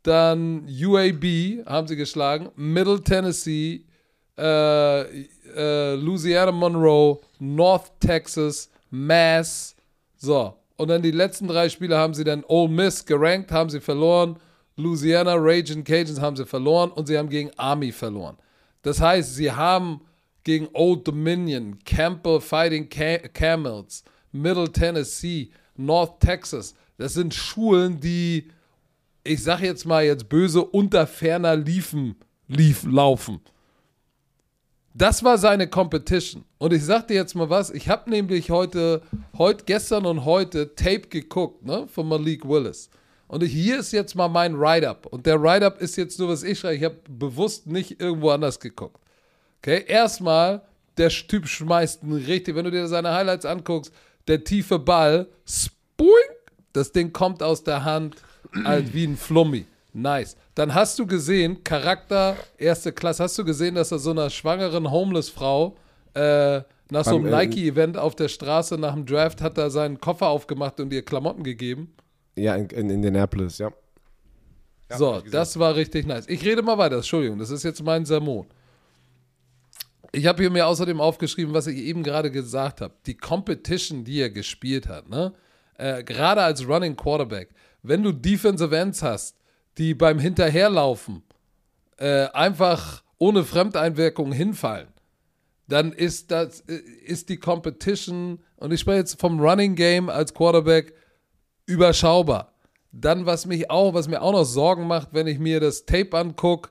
Dann UAB haben sie geschlagen. Middle Tennessee, äh, äh, Louisiana Monroe, North Texas, Mass. So. Und dann die letzten drei Spiele haben sie dann Ole Miss gerankt, haben sie verloren. Louisiana Raging Cajuns haben sie verloren und sie haben gegen Army verloren. Das heißt, sie haben gegen Old Dominion, Campbell Fighting Camels, Middle Tennessee, North Texas. Das sind Schulen, die, ich sag jetzt mal jetzt böse, unter ferner liefen, lief, laufen. Das war seine Competition. Und ich sag dir jetzt mal was, ich habe nämlich heute, heute, gestern und heute Tape geguckt, ne, von Malik Willis. Und hier ist jetzt mal mein Write-Up. Und der Write-Up ist jetzt nur, was ich schreibe. Ich habe bewusst nicht irgendwo anders geguckt. Okay, erstmal, der Typ schmeißt einen richtig, wenn du dir seine Highlights anguckst, der tiefe Ball, spoing, das Ding kommt aus der Hand, halt wie ein Flummi. Nice. Dann hast du gesehen, Charakter, erste Klasse, hast du gesehen, dass er so einer schwangeren Homeless-Frau äh, nach so einem Nike-Event auf der Straße nach dem Draft hat er seinen Koffer aufgemacht und ihr Klamotten gegeben? Ja, in, in Indianapolis, ja. ja so, das war richtig nice. Ich rede mal weiter, Entschuldigung, das ist jetzt mein Sermon. Ich habe hier mir außerdem aufgeschrieben, was ich eben gerade gesagt habe. Die Competition, die er gespielt hat, ne? Äh, gerade als Running Quarterback, wenn du Defensive Ends hast, die beim Hinterherlaufen äh, einfach ohne Fremdeinwirkung hinfallen, dann ist das äh, ist die Competition und ich spreche jetzt vom Running Game als Quarterback überschaubar. Dann was mich auch, was mir auch noch Sorgen macht, wenn ich mir das Tape angucke,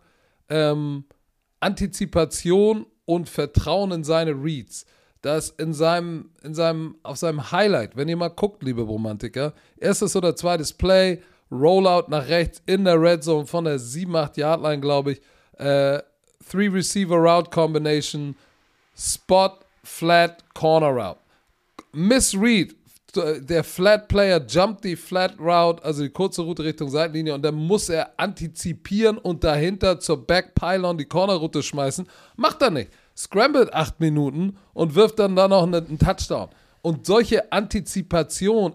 ähm, Antizipation und Vertrauen in seine Reads. Das in seinem, in seinem, auf seinem Highlight, wenn ihr mal guckt, liebe Romantiker, erstes oder zweites Play, Rollout nach rechts in der Red Zone von der 7-8 Yard Line, glaube ich. Äh, Three Receiver Route Combination, Spot, Flat, Corner Route. Misread, der Flat Player jumpt die Flat Route, also die kurze Route Richtung Seitenlinie, und dann muss er antizipieren und dahinter zur Back Pylon die Corner Route schmeißen. Macht er nicht. Scrambled acht Minuten und wirft dann da noch einen, einen Touchdown. Und solche Antizipation,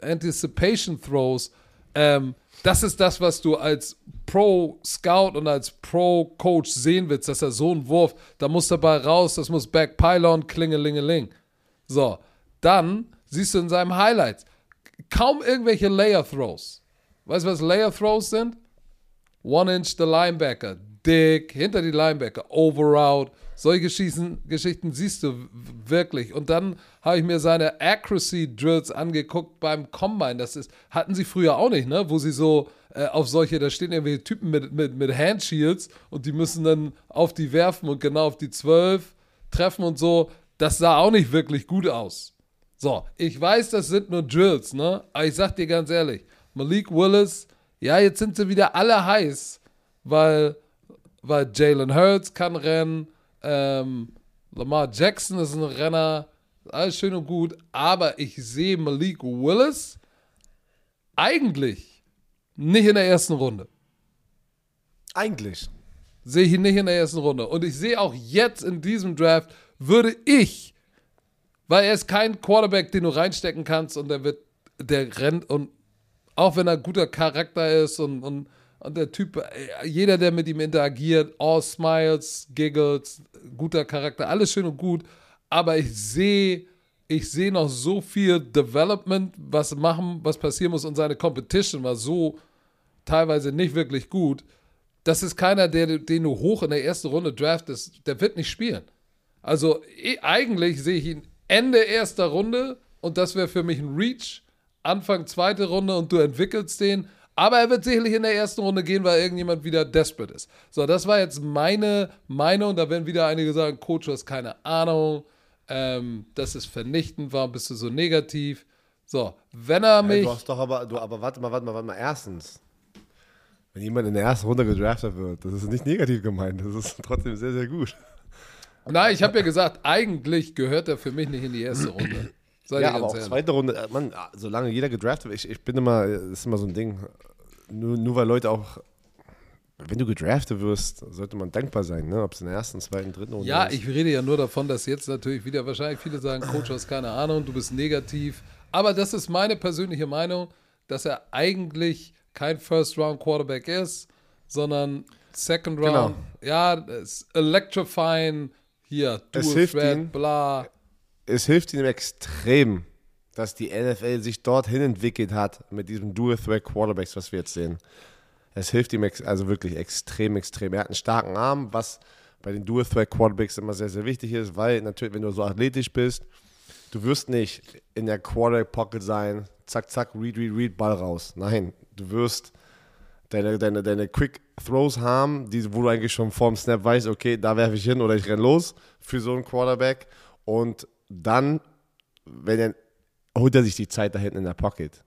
Anticipation Throws ähm, das ist das, was du als Pro-Scout und als Pro-Coach sehen willst, dass er so einen Wurf, da muss der Ball raus, das muss Back Pylon, klingelingeling. So, dann siehst du in seinem Highlights kaum irgendwelche Layer-Throws. Weißt du, was Layer-Throws sind? One Inch the Linebacker, dick, hinter die Linebacker, Overout, solche Geschichten, Geschichten siehst du wirklich. Und dann habe ich mir seine Accuracy Drills angeguckt beim Combine. Das ist, hatten sie früher auch nicht, ne? Wo sie so äh, auf solche, da stehen irgendwelche Typen mit, mit, mit Handshields und die müssen dann auf die werfen und genau auf die 12 treffen und so. Das sah auch nicht wirklich gut aus. So, ich weiß, das sind nur Drills, ne? Aber ich sag dir ganz ehrlich, Malik Willis, ja, jetzt sind sie wieder alle heiß, weil, weil Jalen Hurts kann rennen, ähm, Lamar Jackson ist ein Renner, alles schön und gut, aber ich sehe Malik Willis eigentlich nicht in der ersten Runde. Eigentlich. Sehe ich ihn nicht in der ersten Runde. Und ich sehe auch jetzt in diesem Draft, würde ich, weil er ist kein Quarterback, den du reinstecken kannst und der wird, der rennt und auch wenn er guter Charakter ist und, und und der Typ, äh, jeder, der mit ihm interagiert, all smiles, giggles, guter Charakter, alles schön und gut. Aber ich sehe, ich sehe noch so viel Development, was machen, was passieren muss. Und seine Competition war so teilweise nicht wirklich gut. Das ist keiner, der, den du hoch in der ersten Runde draftest, der wird nicht spielen. Also eigentlich sehe ich ihn Ende erster Runde und das wäre für mich ein Reach. Anfang zweite Runde und du entwickelst den aber er wird sicherlich in der ersten Runde gehen, weil irgendjemand wieder desperate ist. So, das war jetzt meine Meinung. Da werden wieder einige sagen, Coach, du hast keine Ahnung. Ähm, das ist vernichtend. Warum bist du so negativ? So, wenn er mich. Ja, du hast doch aber, du, aber warte mal, warte mal, warte mal. Erstens, wenn jemand in der ersten Runde gedraftet wird, das ist nicht negativ gemeint. Das ist trotzdem sehr, sehr gut. Nein, ich habe ja gesagt, eigentlich gehört er für mich nicht in die erste Runde. Sei ja, aber auch zweite Runde, äh, man, solange jeder gedraftet wird, ich, ich bin immer, ist immer so ein Ding, nur, nur weil Leute auch wenn du gedraftet wirst, sollte man dankbar sein, ne? ob es in der ersten, zweiten, dritten Runde Ja, ist. ich rede ja nur davon, dass jetzt natürlich wieder wahrscheinlich viele sagen, Coach, hast keine Ahnung, du bist negativ. Aber das ist meine persönliche Meinung, dass er eigentlich kein First-Round-Quarterback ist, sondern Second Genau. Ja, es electrifying, hier, Es Dual hilft Threat, ihm. bla. es hilft ihm extrem, dass die NFL sich dorthin entwickelt hat mit diesem Dual Threat Quarterbacks, was wir jetzt sehen. Es hilft ihm also wirklich extrem, extrem. Er hat einen starken Arm, was bei den Dual Threat Quarterbacks immer sehr, sehr wichtig ist, weil natürlich, wenn du so athletisch bist, du wirst nicht in der Quarterback Pocket sein, zack, zack, read, read, read, Ball raus. Nein, du wirst deine, deine, deine Quick Throws haben, die, wo du eigentlich schon vorm Snap weißt, okay, da werfe ich hin oder ich renne los für so einen Quarterback. Und dann, wenn er, holt er sich die Zeit da hinten in der Pocket.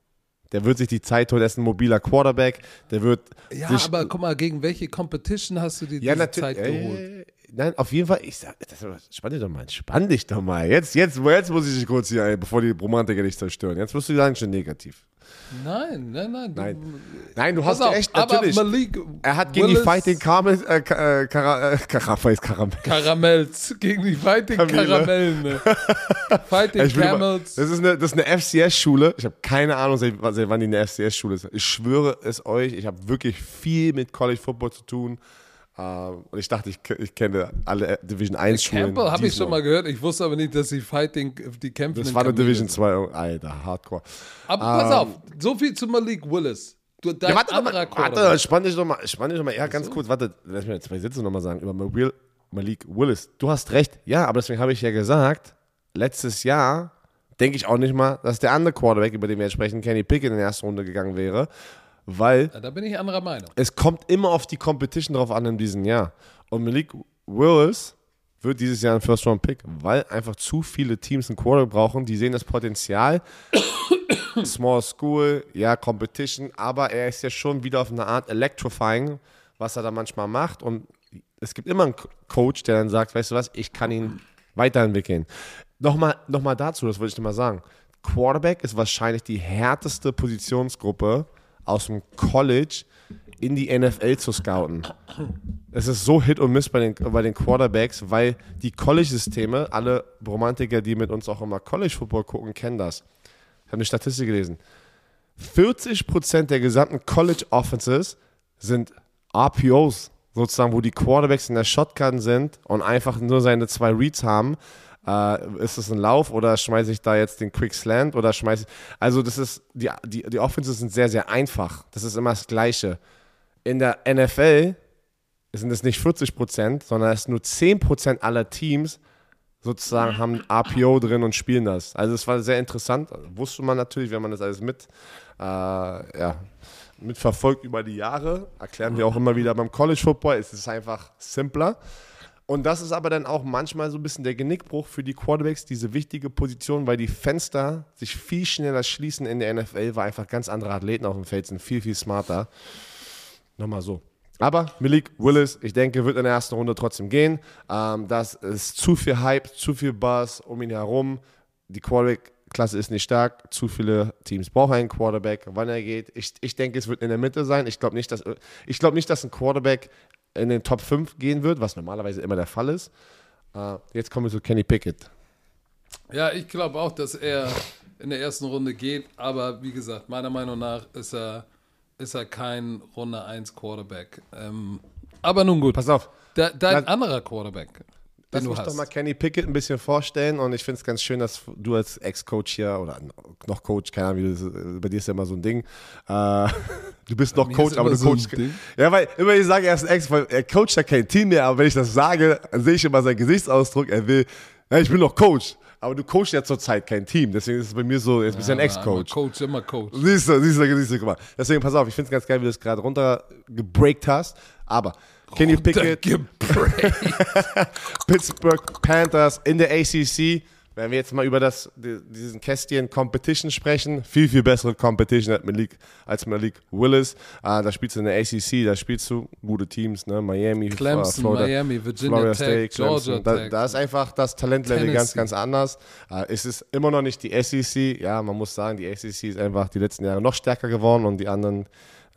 Der wird sich die Zeit holen, er ist ein mobiler Quarterback, der wird Ja, sich, aber guck mal, gegen welche Competition hast du dir ja, diese. Zeit äh, geholt? nein, auf jeden Fall, ich sag, das, spann dich doch mal, spann dich doch mal. Jetzt, jetzt, jetzt muss ich dich kurz hier, ein, bevor die Romantiker dich zerstören. Jetzt wirst du sagen, schon negativ. Nein, nein, nein. Du, Nein. Nein, du hast auf, aber natürlich. Malik Er hat gegen die Willis- Fighting Caramel, äh, äh, Kara, äh, Karamell, Karamell. Karamells gegen die Fighting Kamele. Karamellen. Ne? Fighting Ich will mal- Camels. das ist eine, das ist eine FCS-Schule. Ich habe keine Ahnung, seit, seit wann die eine FCS-Schule ist. Ich schwöre es euch, ich habe wirklich viel mit College Football zu tun. Ähm, und ich dachte, ich, ich kenne alle Division 1 Schulen. Campbell habe ich schon mal gehört. Ich wusste aber nicht, dass sie Fighting, die kämpfen. Das war eine Division sind. 2. Oh, Alter, Hardcore. Aber pass auf, so viel zu Malik Willis. Du, dein Ja, warte, anderer Quarterback. warte, spann dich doch mal, spann dich doch mal, ja, ganz kurz, warte, lass mir zwei Sätze nochmal sagen über Malik, Malik Willis. Du hast recht, ja, aber deswegen habe ich ja gesagt, letztes Jahr denke ich auch nicht mal, dass der andere Quarterback, über den wir jetzt sprechen, Kenny Pickett in der ersten Runde gegangen wäre, weil da bin ich anderer Meinung. es kommt immer auf die Competition drauf an in diesem Jahr. Und Malik Willis wird dieses Jahr ein First-Round-Pick, weil einfach zu viele Teams einen Quarterback brauchen. Die sehen das Potenzial. Small School, ja, Competition, aber er ist ja schon wieder auf eine Art electrifying, was er da manchmal macht. Und es gibt immer einen Co- Coach, der dann sagt, weißt du was, ich kann ihn weiterentwickeln. Nochmal, nochmal dazu, das wollte ich dir mal sagen. Quarterback ist wahrscheinlich die härteste Positionsgruppe aus dem College in die NFL zu scouten. Es ist so Hit und Miss bei den, bei den Quarterbacks, weil die College-Systeme, alle Romantiker, die mit uns auch immer College-Football gucken, kennen das. Ich habe eine Statistik gelesen. 40% der gesamten College-Offenses sind RPOs, sozusagen, wo die Quarterbacks in der Shotgun sind und einfach nur seine zwei Reads haben. Äh, ist es ein Lauf oder schmeiße ich da jetzt den Quick Slant oder schmeiße ich. Also, das ist, die, die, die Offenses sind sehr, sehr einfach. Das ist immer das Gleiche. In der NFL sind es nicht 40 Prozent, sondern es sind nur 10 Prozent aller Teams sozusagen haben RPO drin und spielen das. Also es war sehr interessant. Wusste man natürlich, wenn man das alles mit, äh, ja, mitverfolgt über die Jahre. Erklären wir auch immer wieder beim College Football. Es ist einfach simpler. Und das ist aber dann auch manchmal so ein bisschen der Genickbruch für die Quarterbacks, diese wichtige Position, weil die Fenster sich viel schneller schließen in der NFL, weil einfach ganz andere Athleten auf dem Feld sind, viel, viel smarter. Nochmal so. Aber Malik Willis, ich denke, wird in der ersten Runde trotzdem gehen. Ähm, das ist zu viel Hype, zu viel Buzz um ihn herum. Die Quarterback-Klasse ist nicht stark. Zu viele Teams brauchen einen Quarterback, wann er geht. Ich, ich denke, es wird in der Mitte sein. Ich glaube nicht, glaube nicht, dass ein Quarterback in den Top 5 gehen wird, was normalerweise immer der Fall ist. Äh, jetzt kommen wir zu Kenny Pickett. Ja, ich glaube auch, dass er in der ersten Runde geht, aber wie gesagt, meiner Meinung nach ist er, ist er kein Runde 1 Quarterback. Ähm, aber nun gut. Pass auf, Da, dein anderer Quarterback, Lass du mich hast. doch mal Kenny Pickett ein bisschen vorstellen und ich finde es ganz schön, dass du als Ex-Coach hier oder noch Coach, keine Ahnung, wie das, ist, bei dir ist ja immer so ein Ding. Äh, du bist noch Coach, aber du so ein coachst. Ja, weil immer ich sage, er ist ein Ex, weil er coacht ja kein Team mehr, aber wenn ich das sage, dann sehe ich immer seinen Gesichtsausdruck, er will, ja, ich bin noch Coach, aber du coachst ja zurzeit kein Team, deswegen ist es bei mir so, jetzt bist du ein Ja, Ex-Coach. immer Coach, immer Coach. Siehst du, siehst du, siehst du, guck mal. Deswegen pass auf, ich finde es ganz geil, wie du es gerade runtergebreakt hast, aber Kenny Pickett. Pittsburgh Panthers in der ACC wenn wir jetzt mal über das, diesen Kästchen Competition sprechen, viel, viel bessere Competition als Malik, als Malik Willis. Uh, da spielst du in der ACC, da spielst du gute Teams, ne? Miami, Clemson, Florida, Miami, Virginia Florida Tech, State, Clemson. Georgia Da, Tech. da ist einfach das Talentlevel Tennessee. ganz, ganz anders. Uh, es ist immer noch nicht die SEC. Ja, man muss sagen, die SEC ist einfach die letzten Jahre noch stärker geworden und die anderen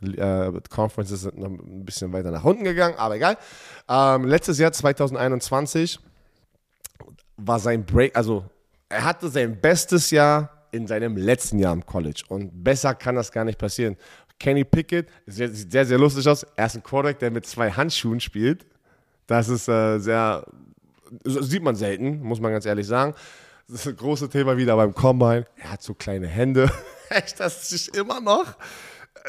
äh, Conferences sind noch ein bisschen weiter nach unten gegangen, aber egal. Ähm, letztes Jahr, 2021, war sein Break, also er hatte sein bestes Jahr in seinem letzten Jahr im College und besser kann das gar nicht passieren. Kenny Pickett sehr, sieht sehr, sehr lustig aus. Er ist ein Quarterback, der mit zwei Handschuhen spielt. Das ist äh, sehr, sieht man selten, muss man ganz ehrlich sagen. Das ist ein großes Thema wieder beim Combine. Er hat so kleine Hände. Echt, dass sich immer noch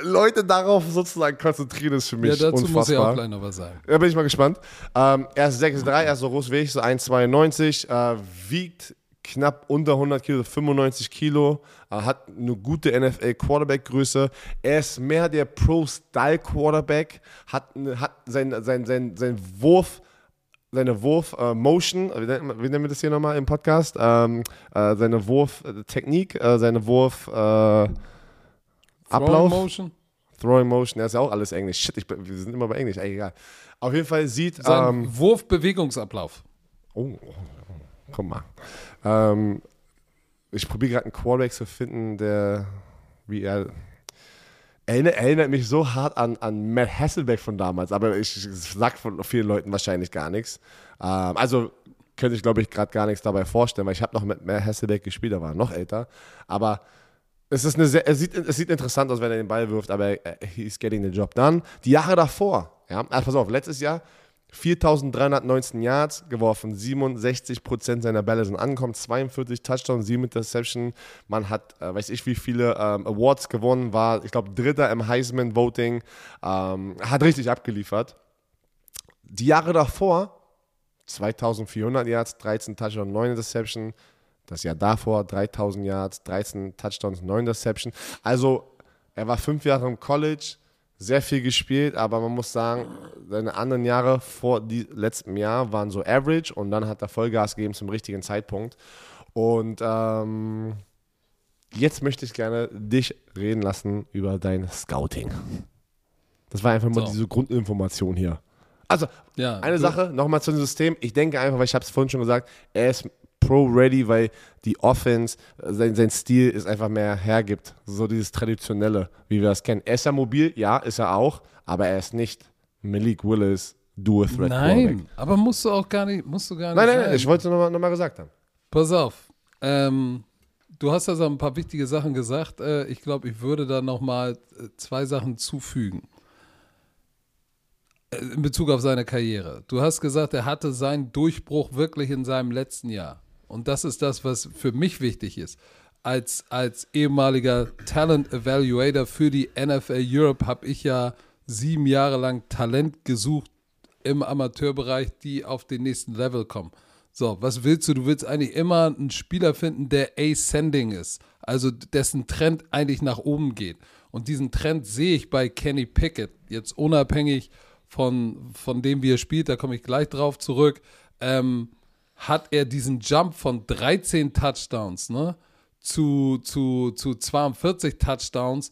Leute darauf sozusagen konzentrieren, ist für Ja, mich dazu unfassbar. muss ich auch gleich noch was sagen. Da bin ich mal gespannt. Ähm, er ist 6'3, er ist so groß wie ich, so 1,92, äh, wiegt knapp unter 100 Kilo, 95 Kilo, äh, hat eine gute NFL-Quarterback-Größe. Er ist mehr der Pro-Style-Quarterback, hat, hat sein, sein, sein, sein Wurf, seine Wurf-Motion, wie, nennen- wie nennen wir das hier nochmal im Podcast? Ähm, äh, seine Wurf-Technik, äh, seine Wurf-Ablauf. Throwing Motion. Throwing Motion, ja, ist ja auch alles Englisch. Shit, ich, wir sind immer bei Englisch, ey, egal. Auf jeden Fall sieht, Sein ähm, Wurfbewegungsablauf. oh, guck mal. Ähm, ich probiere gerade einen Quarterback zu finden, der, wie er, erinnert, erinnert mich so hart an, an Matt Hasselbeck von damals, aber ich, ich sag von vielen Leuten wahrscheinlich gar nichts. Ähm, also könnte ich, glaube ich, gerade gar nichts dabei vorstellen, weil ich habe noch mit Matt Hasselbeck gespielt, der war noch älter, aber es ist eine sehr, es sieht, es sieht interessant aus, wenn er den Ball wirft, aber äh, he's getting the job done. Die Jahre davor, ja, also pass auf, letztes Jahr 4.319 Yards geworfen, 67% seiner Bälle sind angekommen, 42 Touchdowns, 7 Interception. Man hat, äh, weiß ich wie viele ähm, Awards gewonnen, war, ich glaube, Dritter im Heisman-Voting, ähm, hat richtig abgeliefert. Die Jahre davor, 2.400 Yards, 13 Touchdowns, 9 Interception. Das Jahr davor 3000 Yards, 13 Touchdowns, 9 Interception. Also er war fünf Jahre im College, sehr viel gespielt, aber man muss sagen, seine anderen Jahre vor die, letztem Jahr waren so average und dann hat er Vollgas gegeben zum richtigen Zeitpunkt. Und ähm, jetzt möchte ich gerne dich reden lassen über dein Scouting. Das war einfach mal So. diese Grundinformation hier. Also, Ja, eine du- Sache, nochmal zu dem System. Ich denke einfach, weil ich habe es vorhin schon gesagt, er ist pro-ready, weil die Offense, äh, sein, sein Stil ist einfach mehr hergibt. So dieses Traditionelle, wie wir das kennen. Er ist ja mobil, ja, ist er auch, aber er ist nicht Malik Willis, Dual-Threat Nein, aber musst du auch gar nicht, musst du gar nicht. Nein, nein, nein, ich wollte es nochmal noch mal gesagt haben. Pass auf. Ähm, du hast also ein paar wichtige Sachen gesagt. Äh, ich glaube, ich würde da nochmal zwei Sachen zufügen. Äh, In Bezug auf seine Karriere. Du hast gesagt, er hatte seinen Durchbruch wirklich in seinem letzten Jahr. Und das ist das, was für mich wichtig ist. Als, als ehemaliger Talent Evaluator für die NFL Europe habe ich ja sieben Jahre lang Talent gesucht im Amateurbereich, die auf den nächsten Level kommen. So, was willst du? Du willst eigentlich immer einen Spieler finden, der ascending ist, also dessen Trend eigentlich nach oben geht. Und diesen Trend sehe ich bei Kenny Pickett, jetzt unabhängig von, von dem, wie er spielt, da komme ich gleich drauf zurück, ähm, hat er diesen Jump von 13 Touchdowns ne, zu, zu, zu 42 Touchdowns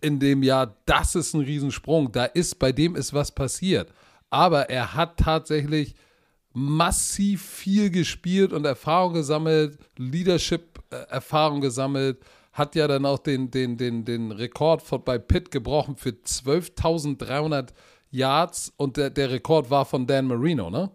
in dem Jahr, das ist ein Riesensprung. Da ist, bei dem ist was passiert. Aber er hat tatsächlich massiv viel gespielt und Erfahrung gesammelt, Leadership-Erfahrung gesammelt, hat ja dann auch den, den, den, den Rekord von, bei Pitt gebrochen für 12.300 Yards und der, der Rekord war von Dan Marino, ne?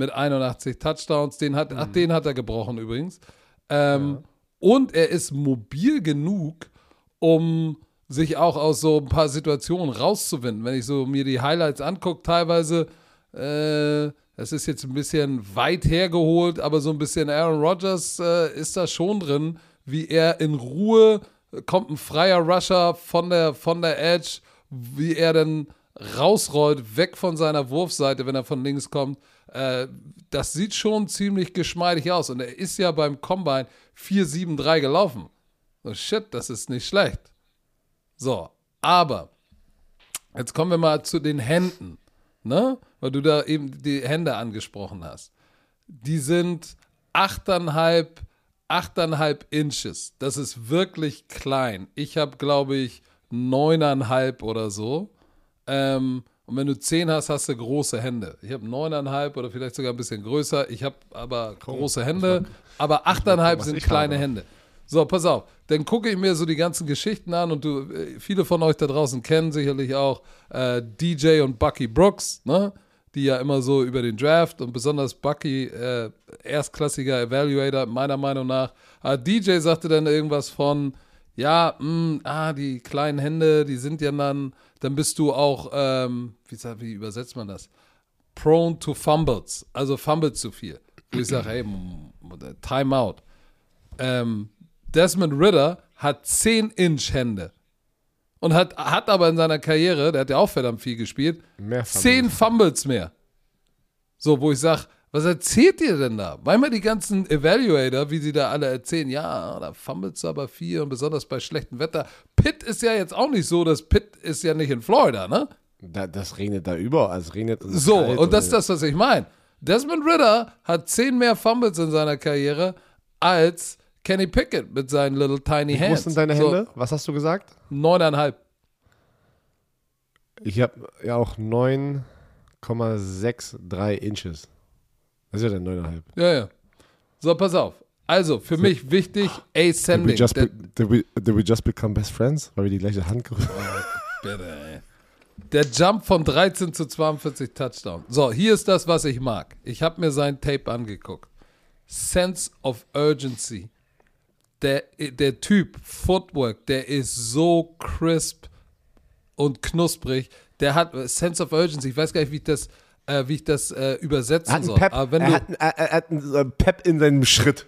Mit 81 Touchdowns, den hat, ach, den hat er gebrochen übrigens. Ähm, Und er ist mobil genug, um sich auch aus so ein paar Situationen rauszuwinden. Wenn ich so mir die Highlights angucke, teilweise, äh, das ist jetzt ein bisschen weit hergeholt, aber so ein bisschen Aaron Rodgers äh, ist da schon drin, wie er in Ruhe kommt ein freier Rusher von der, von der Edge, wie er dann rausrollt, weg von seiner Wurfseite, wenn er von links kommt. Äh, das sieht schon ziemlich geschmeidig aus. Und er ist ja beim Combine 4-7-3 gelaufen. So, shit, das ist nicht schlecht. So, aber jetzt kommen wir mal zu den Händen, ne? Weil du da eben die Hände angesprochen hast. Die sind 8,5, 8,5 Inches. Das ist wirklich klein. Ich habe, glaube ich, 9,5 oder so. Ähm, und wenn du 10 hast, hast du große Hände. Ich habe 9,5 oder vielleicht sogar ein bisschen größer. Ich habe aber große Hände. Aber 8,5 sind kleine habe. Hände. So, pass auf. Dann gucke ich mir so die ganzen Geschichten an und du, äh, viele von euch da draußen kennen sicherlich auch äh, DJ und Bucky Brooks, ne? Die ja immer so über den Draft und besonders Bucky, äh, erstklassiger Evaluator, meiner Meinung nach. Aber DJ sagte dann irgendwas von, ja, mh, ah, die kleinen Hände, die sind ja dann, dann bist du auch, ähm, wie, wie übersetzt man das? Prone to fumbles, also fumbles zu viel. Wo ich sage, hey, m- Timeout. Ähm, Desmond Ritter hat 10 Inch Hände und hat, hat aber in seiner Karriere, der hat ja auch verdammt viel gespielt, Mehr Fumbles. 10 Fumbles mehr. So, wo ich sage, was erzählt ihr denn da? Manchmal die ganzen Evaluator, wie sie da alle erzählen, ja, da fummelt aber viel und besonders bei schlechtem Wetter. Pitt ist ja jetzt auch nicht so, dass Pitt ist ja nicht in Florida, ne? Da, das regnet da überall. Es regnet und es ist So, kalt und das ist das, was ich meine. Desmond Ritter hat 10 mehr Fumbles in seiner Karriere als Kenny Pickett mit seinen little tiny Wie hands. groß sind deine So, Hände? Was hast du gesagt? Neuneinhalb. Ich habe ja auch 9,63 Inches. Das ist ja dann 9,5. Ja, ja. So, pass auf. Also, für mich wichtig, Did we, just be, did, we, did we just become best friends? Weil wir die gleiche Hand gerührt Bitte, ey. Der Jump von 13 zu 42 Touchdown. So, hier ist das, was ich mag. Ich habe mir sein Tape angeguckt. Sense of Urgency. Der, der Typ, Footwork, der ist so crisp und knusprig. Der hat Sense of Urgency. Ich weiß gar nicht, wie ich das, äh, wie ich das äh, übersetzen Er hat einen soll. Pep, Aber wenn er du, hat, er, er hat einen äh, Pep in seinem Schritt.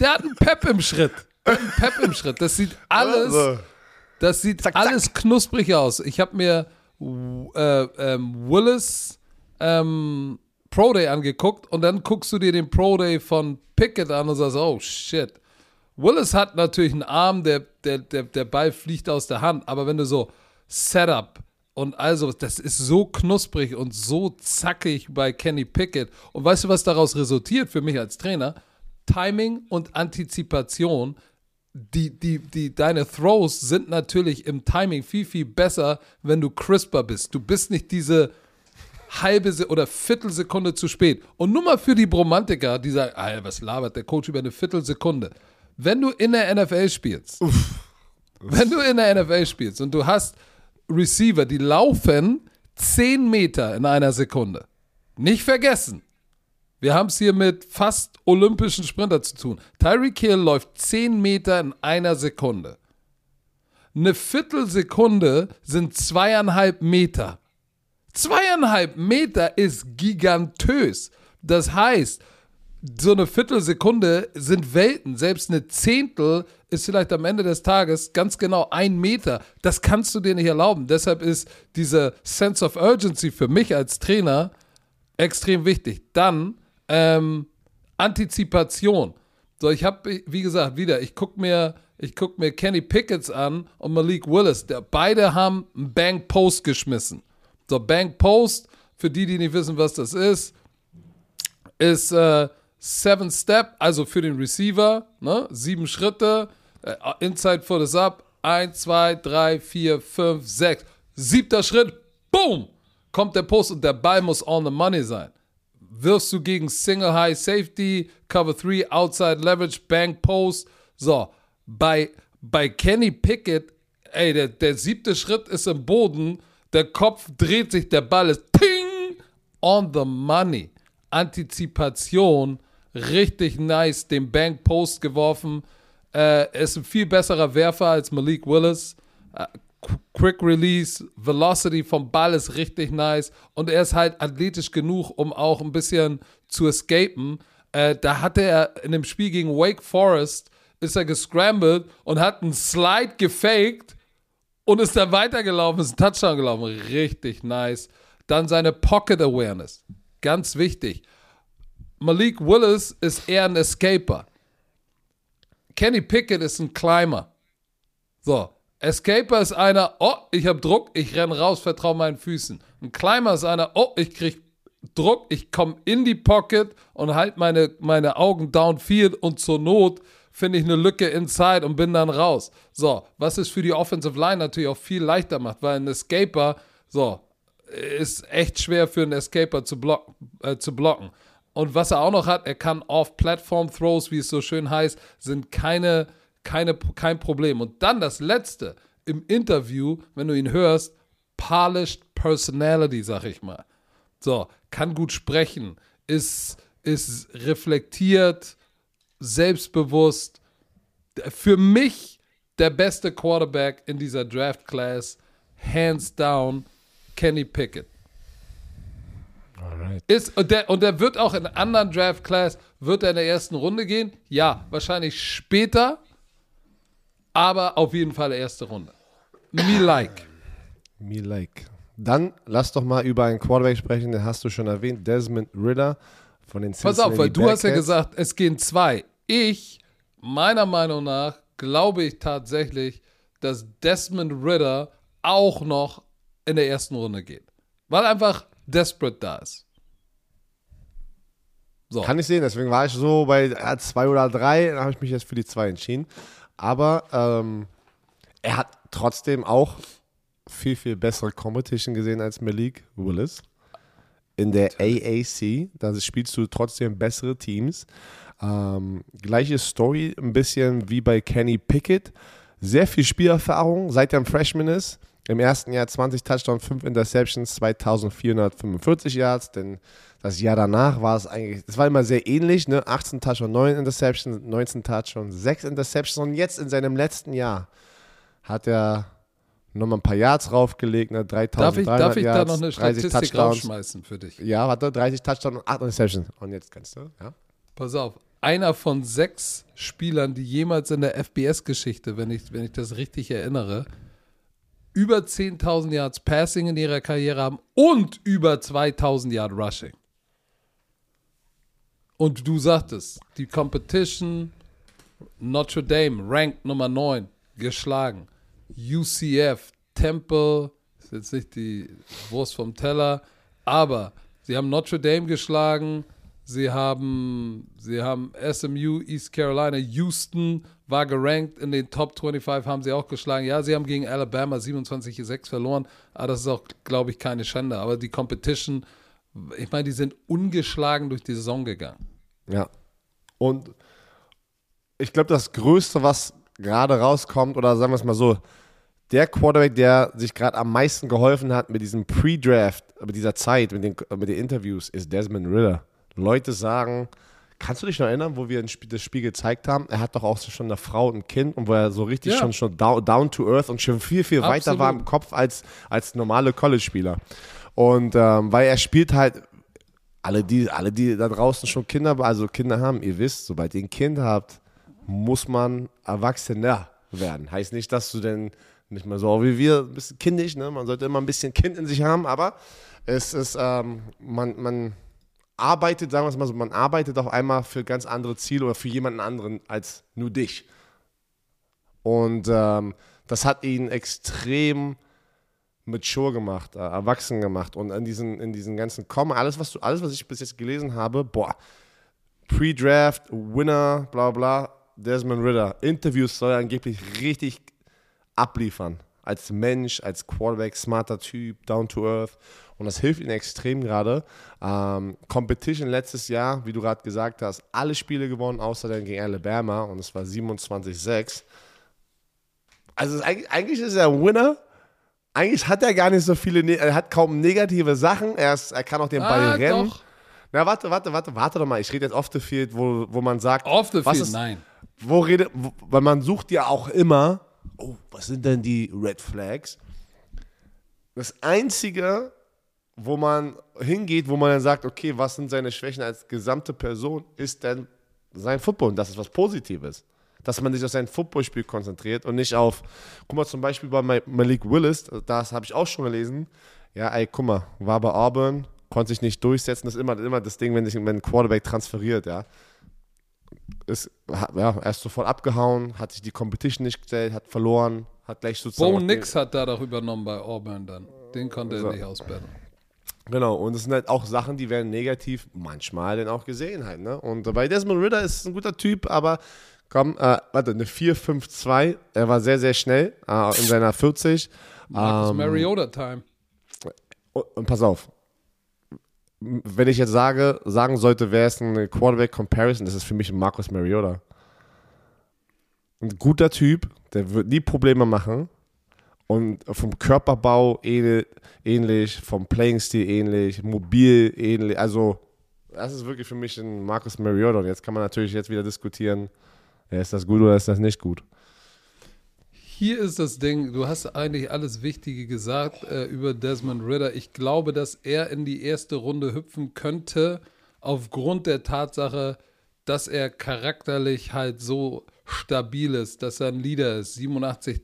der hat einen Pep im Schritt. Einen Pep im Schritt. Das sieht alles. So. Das sieht Zack, zack. alles knusprig aus. Ich habe mir äh, ähm, Willis ähm, Pro Day angeguckt und dann guckst du dir den Pro Day von Pickett an und sagst, oh shit. Willis hat natürlich einen Arm, der, der, der, der Ball fliegt aus der Hand, aber wenn du so Setup und also, das ist so knusprig und so zackig bei Kenny Pickett. Und weißt du, was daraus resultiert für mich als Trainer? Timing und Antizipation die, die, die, deine Throws sind natürlich im Timing viel, viel besser, wenn du crisper bist. Du bist nicht diese halbe Se oder Viertelsekunde zu spät. Und nur mal für die Bromantiker, die sagen, ah, was labert der Coach über eine Viertelsekunde. Wenn du in der NFL spielst, wenn du in der NFL spielst und du hast Receiver, die laufen 10 Meter in einer Sekunde. Nicht vergessen. Wir haben es hier mit fast olympischen Sprinter zu tun. Tyreek Hill läuft 10 Meter in einer Sekunde. Eine Viertelsekunde sind zweieinhalb Meter. Zweieinhalb Meter ist gigantös. Das heißt, so eine Viertelsekunde sind Welten. Selbst eine Zehntel ist vielleicht am Ende des Tages ganz genau ein Meter. Das kannst du dir nicht erlauben. Deshalb ist diese Sense of Urgency für mich als Trainer extrem wichtig. Dann ähm, Antizipation. So, ich habe, wie gesagt, wieder, ich gucke mir, guck mir Kenny Pickets an und Malik Willis. Der, beide haben einen Bank Post geschmissen. So, Bank Post, für die, die nicht wissen, was das ist, ist äh, Seven Step, also für den Receiver, ne? sieben Schritte, äh, Inside Foot is up, eins, zwei, drei, vier, fünf, sechs, siebter Schritt, boom, kommt der Post und der Ball muss on the money sein. Wirfst du gegen Single High Safety, Cover 3, Outside Leverage, Bank Post, so, bei, bei Kenny Pickett, ey, der, der siebte Schritt ist im Boden, der Kopf dreht sich, der Ball ist ping, on the money. Antizipation, richtig nice, den Bank Post geworfen. Äh, ist ein viel besserer Werfer als Malik Willis. Äh, Qu- Quick Release, Velocity vom Ball ist richtig nice und er ist halt athletisch genug, um auch ein bisschen zu escapen. Äh, da hatte er in dem Spiel gegen Wake Forest, ist er gescrambled und hat einen Slide gefaked und ist dann weitergelaufen, ist ein Touchdown gelaufen. Richtig nice. Dann seine Pocket Awareness. Ganz wichtig. Malik Willis ist eher ein Escaper. Kenny Pickett ist ein Climber. So. Escaper ist einer, oh, ich habe Druck, ich renn raus, vertraue meinen Füßen. Ein Climber ist einer, oh, ich krieg Druck, ich komme in die Pocket und halte meine, meine Augen downfield und zur Not finde ich eine Lücke inside und bin dann raus. So, was es für die Offensive Line natürlich auch viel leichter macht, weil ein Escaper, so, ist echt schwer für einen Escaper zu, block, äh, zu blocken. Und was er auch noch hat, er kann Off-Platform-Throws, wie es so schön heißt, sind keine, keine, kein Problem. Und dann das Letzte im Interview, wenn du ihn hörst, polished Personality, sag ich mal. So, kann gut sprechen, ist, ist reflektiert, selbstbewusst. Für mich der beste Quarterback in dieser Draft Class, hands down, Kenny Pickett. Alright. Ist, und, der, und der wird auch in anderen Draft Class, wird er in der ersten Runde gehen? Ja, wahrscheinlich später, aber auf jeden Fall erste Runde. Me like. Me like. Dann lass doch mal über einen Quarterback sprechen, den hast du schon erwähnt, Desmond Ritter von den Pass auf, weil Cincinnati du hast ja Bearcats. gesagt, es gehen zwei. Ich, meiner Meinung nach, glaube ich tatsächlich, dass Desmond Ritter auch noch in der ersten Runde geht. Weil einfach Desperate da ist. So. Kann ich sehen, deswegen war ich so bei äh, zwei oder drei, dann habe ich mich jetzt für die zwei entschieden. Aber ähm, er hat trotzdem auch viel, viel bessere Competition gesehen als Malik Willis. In der AAC, da spielst du trotzdem bessere Teams. Ähm, gleiche Story, ein bisschen wie bei Kenny Pickett. Sehr viel Spielerfahrung, seit er ein Freshman ist. Im ersten Jahr 20 Touchdowns, 5 Interceptions, 2445 Yards. Denn das Jahr danach war es eigentlich, das war immer sehr ähnlich, ne? 18 Touchdowns, 9 Interceptions, 19 Touchdowns, 6 Interceptions. Und jetzt in seinem letzten Jahr hat er nochmal ein paar Yards raufgelegt, ne? 3000 Darf ich, darf ich da Yards, noch eine 30 Statistik rausschmeißen für dich? Ja, warte, 30 Touchdowns und 8 Interceptions. Und jetzt kannst du, ja. Pass auf. Einer von sechs Spielern, die jemals in der FBS-Geschichte, wenn ich, wenn ich das richtig erinnere, über 10.000 Yards Passing in ihrer Karriere haben und über 2.000 Yard Rushing. Und du sagtest, die Competition, Notre Dame, ranked Nummer 9, geschlagen. UCF, Temple, ist jetzt nicht die Wurst vom Teller, aber sie haben Notre Dame geschlagen, sie haben, sie haben SMU, East Carolina, Houston war gerankt in den Top 25, haben sie auch geschlagen. Ja, sie haben gegen Alabama 27-6 verloren, aber das ist auch, glaube ich, keine Schande. Aber die Competition, ich meine, die sind ungeschlagen durch die Saison gegangen. Ja. Und ich glaube, das Größte, was gerade rauskommt, oder sagen wir es mal so, der Quarterback, der sich gerade am meisten geholfen hat mit diesem Pre-Draft, mit dieser Zeit, mit den, mit den Interviews, ist Desmond Ritter. Leute sagen, kannst du dich noch erinnern, wo wir das Spiel gezeigt haben? Er hat doch auch schon eine Frau und ein Kind und wo er so richtig Ja. schon, schon down, down to earth und schon viel, viel weiter Absolut. war im Kopf als, als normale College-Spieler. Und ähm, weil er spielt halt, alle die, alle, die da draußen schon Kinder, also Kinder haben, ihr wisst, sobald ihr ein Kind habt, muss man Erwachsener werden. Heißt nicht, dass du denn nicht mehr so wie wir, ein bisschen kindisch, ne? Man sollte immer ein bisschen Kind in sich haben, aber es ist, ähm, man, man arbeitet, sagen wir es mal so, man arbeitet auf einmal für ganz andere Ziele oder für jemanden anderen als nur dich. Und ähm, das hat ihn extrem mature gemacht, äh, erwachsen gemacht. Und in diesen, in diesen ganzen Komma, alles, was du, alles, was ich bis jetzt gelesen habe, boah, Pre-Draft, Winner, bla bla, Desmond Ritter, Interviews soll er angeblich richtig abliefern. Als Mensch, als Quarterback, smarter Typ, down to earth. Und das hilft ihm extrem gerade. Ähm, Competition letztes Jahr, wie du gerade gesagt hast, alle Spiele gewonnen, außer dann gegen Alabama. Und es war 27-6. Also eigentlich, eigentlich ist er ein Winner. Eigentlich hat er gar nicht so viele, ne er hat kaum negative Sachen. Er, ist, er kann auch den Ball Ah, rennen. doch. Na, warte, warte, warte, warte doch mal. Ich rede jetzt off the field, wo, wo man sagt, Off the was field, ist, nein. wo redet, wo, weil man sucht ja auch immer, oh, was sind denn die Red Flags? Das Einzige, wo man hingeht, wo man dann sagt, okay, was sind seine Schwächen als gesamte Person, ist denn sein Football. Und das ist was Positives. Dass man sich auf sein Footballspiel konzentriert und nicht auf, guck mal, zum Beispiel bei Ma- Malik Willis, das habe ich auch schon gelesen. Ja, ey, guck mal, war bei Auburn, konnte sich nicht durchsetzen. Das ist immer, immer das Ding, wenn sich wenn ein Quarterback transferiert, ja ist, ja, er ist sofort abgehauen, hat sich die Competition nicht gestellt, hat verloren, hat gleich sozusagen. Bo Nix hat da doch übernommen bei Auburn dann. Den konnte So. er nicht ausbattlen. Genau, und es sind halt auch Sachen, die werden negativ manchmal dann auch gesehen halt, ne? Und bei Desmond Ritter ist ein guter Typ, aber komm, äh, warte, eine 4-5-2, er war sehr, sehr schnell äh, in seiner 40. Marcus Ähm, Mariota Time. und, und pass auf, wenn ich jetzt sage, sagen sollte, wer ist eine Quarterback-Comparison, ist es für mich Marcus Mariota. Ein guter Typ, der wird nie Probleme machen und vom Körperbau ähnlich, vom Playing-Stil ähnlich, mobil ähnlich, also das ist wirklich für mich ein Marcus Mariota und jetzt kann man natürlich jetzt wieder diskutieren, ist das gut oder ist das nicht gut. Hier ist das Ding, du hast eigentlich alles Wichtige gesagt äh, über Desmond Ritter. Ich glaube, dass er in die erste Runde hüpfen könnte, aufgrund der Tatsache, dass er charakterlich halt so stabil ist, dass er ein Leader ist. 87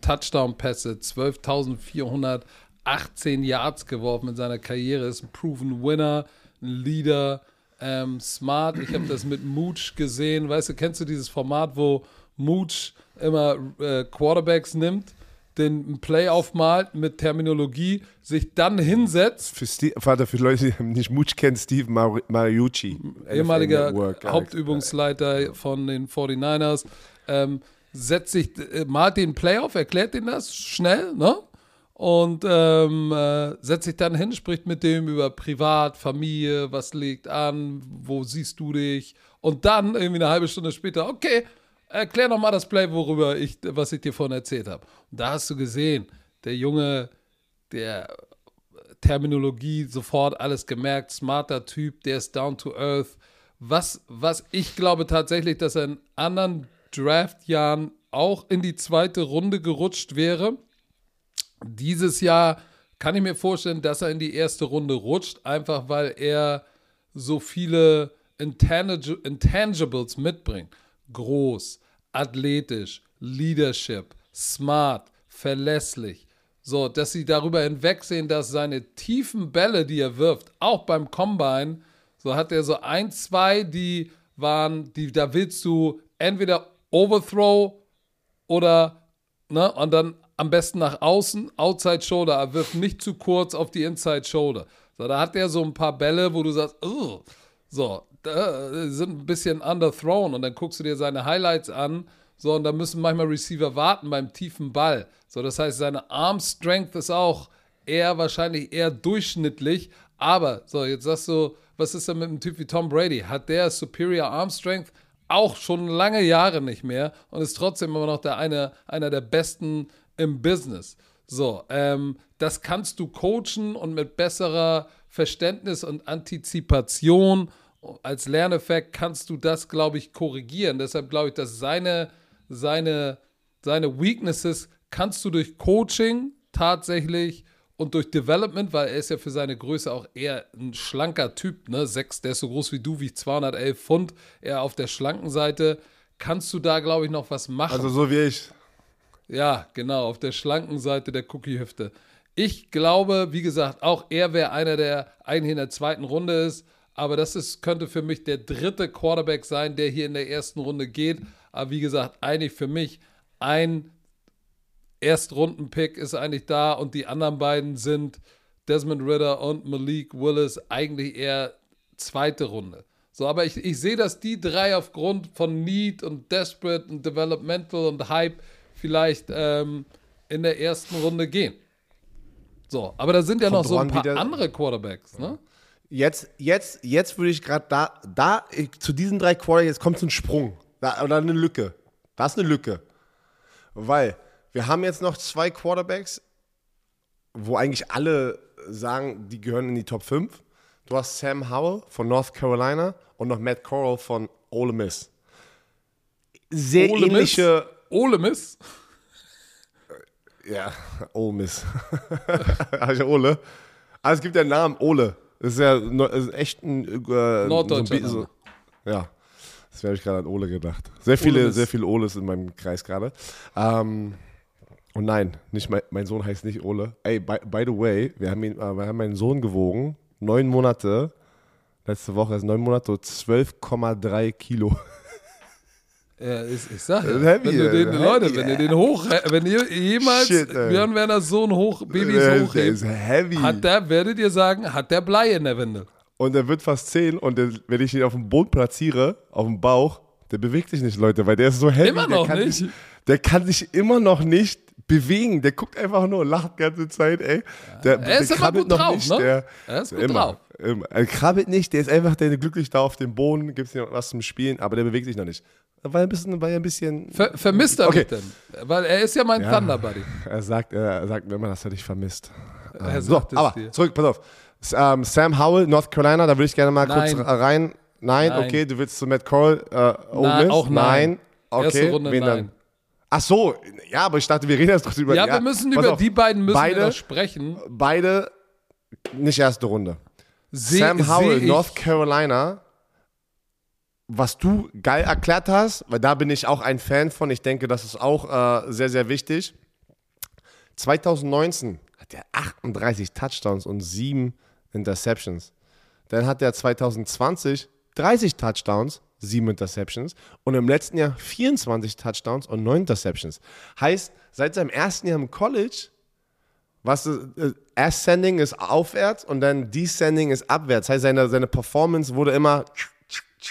Touchdown-Pässe, 12.418 Yards geworfen in seiner Karriere, ist ein proven Winner, ein Leader, ähm, smart. Ich habe das mit Mooch gesehen. Weißt du, kennst du dieses Format, wo Mooch immer äh, Quarterbacks nimmt, den Play aufmalt mit Terminologie, sich dann hinsetzt, Für, Steve, Vater, für Leute, die nicht Much kennen, Steve Mar Mariucci. ehemaliger Network. Hauptübungsleiter von den 49ers, ähm, setzt sich, äh, malt den Play auf, erklärt den das schnell, ne? Und ähm, äh, setzt sich dann hin, spricht mit dem über Privat, Familie, was liegt an, wo siehst du dich? Und dann irgendwie eine halbe Stunde später, okay, erklär noch mal das Play, worüber ich, was ich dir vorhin erzählt habe. Und da hast du gesehen, der Junge, der Terminologie sofort alles gemerkt, smarter Typ, der ist down to earth. Was, was ich glaube tatsächlich, dass er in anderen Draftjahren auch in die zweite Runde gerutscht wäre. Dieses Jahr kann ich mir vorstellen, dass er in die erste Runde rutscht, einfach weil er so viele Intangi Intangibles mitbringt. Groß, athletisch, Leadership, smart, verlässlich. So, dass sie darüber hinwegsehen, dass seine tiefen Bälle, die er wirft, auch beim Combine, so hat er so ein, zwei, die waren, die, da willst du entweder Overthrow oder, ne, und dann am besten nach außen, Outside Shoulder, er wirft nicht zu kurz auf die Inside Shoulder. So, da hat er so ein paar Bälle, wo du sagst, Ugh. so, da sind ein bisschen underthrown und dann guckst du dir seine Highlights an, so, und da müssen manchmal Receiver warten beim tiefen Ball. So, das heißt, seine Arm Strength ist auch eher wahrscheinlich eher durchschnittlich, aber, so, jetzt sagst du, was ist denn mit einem Typ wie Tom Brady? Hat der Superior Arm Strength? Auch schon lange Jahre nicht mehr und ist trotzdem immer noch der eine, einer der besten im Business. So, ähm, das kannst du coachen und mit besserer Verständnis und Antizipation als Lerneffekt kannst du das, glaube ich, korrigieren. Deshalb glaube ich, dass seine, seine, seine Weaknesses kannst du durch Coaching tatsächlich und durch Development, weil er ist ja für seine Größe auch eher ein schlanker Typ, ne? Sechs, der ist so groß wie du, wie 211 Pfund, eher auf der schlanken Seite. Kannst du da, glaube ich, noch was machen? Also so wie ich. Ja, genau, auf der schlanken Seite der Cookie-Hüfte. Ich glaube, wie gesagt, auch er wäre einer, der eigentlich in der zweiten Runde ist. Aber das ist, könnte für mich der dritte Quarterback sein, der hier in der ersten Runde geht. Aber wie gesagt, eigentlich für mich ein Erstrunden-Pick ist eigentlich da und die anderen beiden sind Desmond Ritter und Malik Willis eigentlich eher zweite Runde. So, aber ich, ich sehe, dass die drei aufgrund von Need und Desperate und Developmental und Hype vielleicht ähm, in der ersten Runde gehen. So, aber da sind ja Kommt noch so ein paar andere Quarterbacks, ne? Jetzt, jetzt, jetzt würde ich gerade da, da, ich, zu diesen drei Quarter, jetzt kommt so ein Sprung. Da, oder eine Lücke. Da ist eine Lücke. Weil wir haben jetzt noch zwei Quarterbacks, wo eigentlich alle sagen, die gehören in die Top 5. Du hast Sam Howell von North Carolina und noch Matt Corral von Ole Miss. Sehr Ole Miss? ähnliche. Ole Miss? Ja, Ole Miss. Ja Ole. Aber es gibt ja einen Namen, Ole. Das ist ja ist echt ein. Äh, Norddeutscher Name. Ja. Das habe ich gerade an Ole gedacht. Sehr viele, Miss. sehr viele Oles in meinem Kreis gerade. Ähm, und nein, nicht mein, mein Sohn heißt nicht Ole. Ey, by, by the way, wir haben, ihn, äh, wir haben meinen Sohn gewogen. Neun Monate. Letzte Woche ist neun Monate, 12,3 Kilo. Ja, ich, ich sag ja, heavy, wenn du den, heavy, Leute, wenn ihr den hoch, wenn ihr jemals Shit. Björn Werner Sohn hoch, Babys hochhebt, ist heavy. hat der, werdet ihr sagen, hat der Blei in der Windel. Und er wird fast 10 und der, wenn ich ihn auf dem Boden platziere, auf dem Bauch, der bewegt sich nicht, Leute, weil der ist so heavy. Immer noch nicht? Der kann sich immer noch nicht bewegen. Der guckt einfach nur und lacht die ganze Zeit, ey. Der, Er ist der immer gut drauf, nicht. ne? Der, Er ist gut immer, drauf. Immer. Er krabbelt nicht, der ist einfach der glücklich da auf dem Boden, gibt es noch was zum Spielen, aber der bewegt sich noch nicht. Weil er ein bisschen, weil ein bisschen Ver, vermisst er Okay. mich denn? Weil er ist ja mein Ja. Thunder Buddy. Er sagt, er sagt mir immer, dass er dich vermisst. Er Ähm, so, aber dir. zurück, pass auf. Ähm, Sam Howell, North Carolina, da würde ich gerne mal kurz Nein. r- rein. Nein, Nein. okay, du willst zu Matt Cole, äh, Ole Nein, Miss? auch nein. Okay, Erste Runde wen nein. dann? Ach so, ja, aber ich dachte, wir reden jetzt doch drüber. Ja, wir müssen über auf, die beiden müssen beide, sprechen. Beide nicht erste Runde. Seh- Sam Howell, North Carolina, was du geil erklärt hast, weil da bin ich auch ein Fan von. Ich denke, das ist auch äh, sehr, sehr wichtig. 2019 hat er 38 Touchdowns und 7 Interceptions. Dann hat er 2020 30 Touchdowns, 7 Interceptions und im letzten Jahr 24 Touchdowns und 9 Interceptions. Heißt, seit seinem ersten Jahr im College was äh, Ascending ist aufwärts und dann Descending ist abwärts. Heißt, seine, seine Performance wurde immer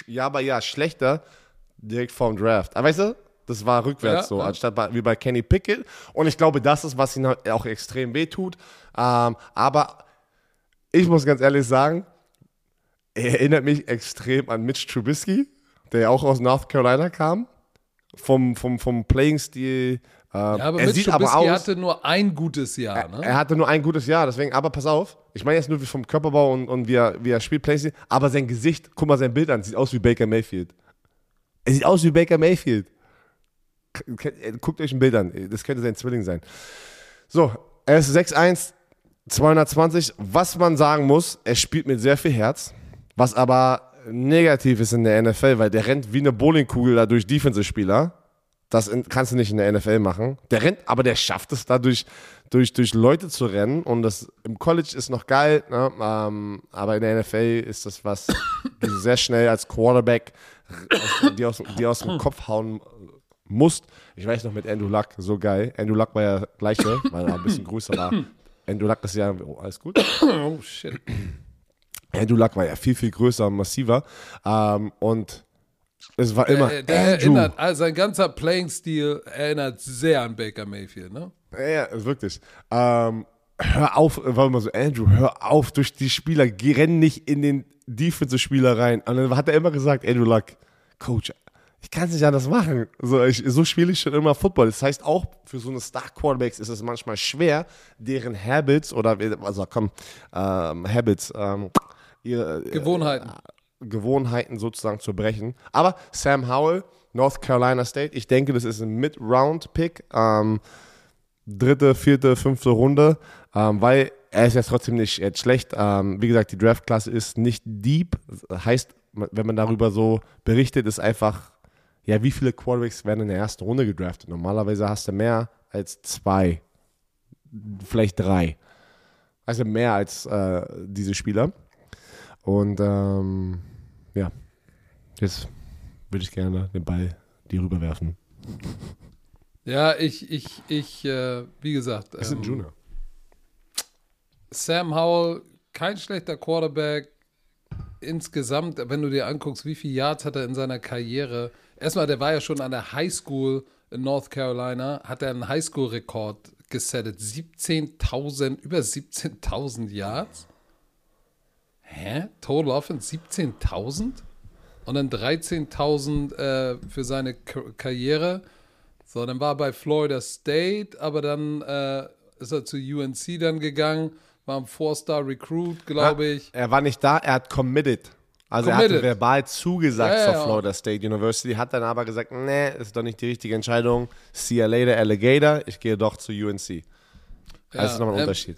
ja, aber ja, schlechter direkt vorm Draft. Aber weißt du, das war rückwärts Ja, so, ja. anstatt bei, wie bei Kenny Pickett. Und ich glaube, das ist, was ihn auch extrem wehtut. Ähm, aber ich muss ganz ehrlich sagen, er erinnert mich extrem an Mitch Trubisky, der ja auch aus North Carolina kam. Vom, vom, vom Playing-Stil. Ähm, Ja, aber er sieht aber aus. hatte nur ein gutes Jahr. Ne? Er hatte nur ein gutes Jahr, deswegen, aber pass auf, ich meine jetzt nur wie vom Körperbau und, und wie, er, wie er spielt, Playstation, aber sein Gesicht, guck mal sein Bild an, sieht aus wie Baker Mayfield. Er sieht aus wie Baker Mayfield. Guckt euch ein Bild an, das könnte sein Zwilling sein. So, er ist 6'1, 220. Was man sagen muss, er spielt mit sehr viel Herz, was aber negativ ist in der NFL, weil der rennt wie eine Bowlingkugel da durch Defensive-Spieler. Das in, kannst du nicht in der NFL machen. Der rennt, aber der schafft es dadurch, durch, durch Leute zu rennen. Und das im College ist noch geil, ne? ähm, aber in der NFL ist das was, du sehr schnell als Quarterback aus, die, aus, die aus dem Kopf hauen musst. Ich weiß noch mit Andrew Luck, so geil. Andrew Luck war ja gleiche, weil er ein bisschen größer war. Andrew Luck ist ja, oh, alles gut. Oh, shit. Andrew Luck war ja viel, viel größer und massiver. Ähm, und es war immer Äh, der Andrew. erinnert, also sein ganzer Playing-Stil erinnert sehr an Baker Mayfield. Ne? Ja, ja, wirklich. Ähm, hör auf, war immer so, Andrew, hör auf durch die Spieler, geh, renn nicht in den Defensive-Spieler rein. Und dann hat er immer gesagt, Andrew Luck, Coach, ich kann es nicht anders machen. So, ich, so spiele ich schon immer Football. Das heißt, auch für so eine Star-Quarterbacks ist es manchmal schwer, deren Habits oder, also komm, ähm, Habits, ähm, ihre, Gewohnheiten. Gewohnheiten sozusagen zu brechen. Aber Sam Howell, North Carolina State, ich denke, das ist ein Mid-Round-Pick. Ähm, dritte, vierte, fünfte Runde, ähm, weil er ist jetzt trotzdem nicht jetzt schlecht. Ähm, wie gesagt, die Draftklasse ist nicht deep. Heißt, wenn man darüber so berichtet, ist einfach, ja, wie viele Quarterbacks werden in der ersten Runde gedraftet? Normalerweise hast du mehr als zwei, vielleicht drei. Also mehr als äh, diese Spieler. Und ähm, ja, jetzt würde ich gerne den Ball dir rüberwerfen. Ja, ich, ich, ich, äh, wie gesagt, Das ist ein ähm, Junior. Sam Howell, kein schlechter Quarterback. Insgesamt, wenn du dir anguckst, wie viele Yards hat er in seiner Karriere. Erstmal, der war ja schon an der High School in North Carolina, hat er einen Highschool-Rekord gesettet. 17.000, über 17.000 Yards. Hä? Total Offense 17.000? Und dann 13.000 äh, für seine K Karriere. So, dann war er bei Florida State, aber dann äh, ist er zu UNC dann gegangen, war ein Four-Star-Recruit, glaube ich. Er war nicht da, er hat committed. Also er Committed. hatte verbal zugesagt Ja, zur ja. Florida State University, hat dann aber gesagt, nee, ist doch nicht die richtige Entscheidung. See you later, Alligator. Ich gehe doch zu UNC. Das ist nochmal ein ähm, Unterschied.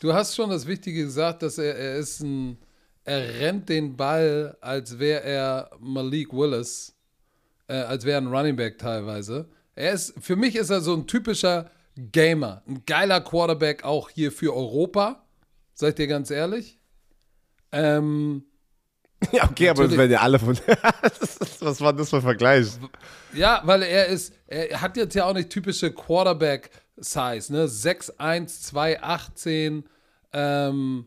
Du hast schon das Wichtige gesagt, dass er, er ist ein, er rennt den Ball, als wäre er Malik Willis, äh, als wäre er ein Running Back teilweise. Er ist, für mich ist er so ein typischer Gamer, ein geiler Quarterback auch hier für Europa, seid ihr ganz ehrlich. Ähm, Ja, okay, aber das werden ja alle von. Was war das für ein Vergleich? Ja, weil er ist, er hat jetzt ja auch nicht typische Quarterback-Size, ne? 6'1, 2'18, ähm,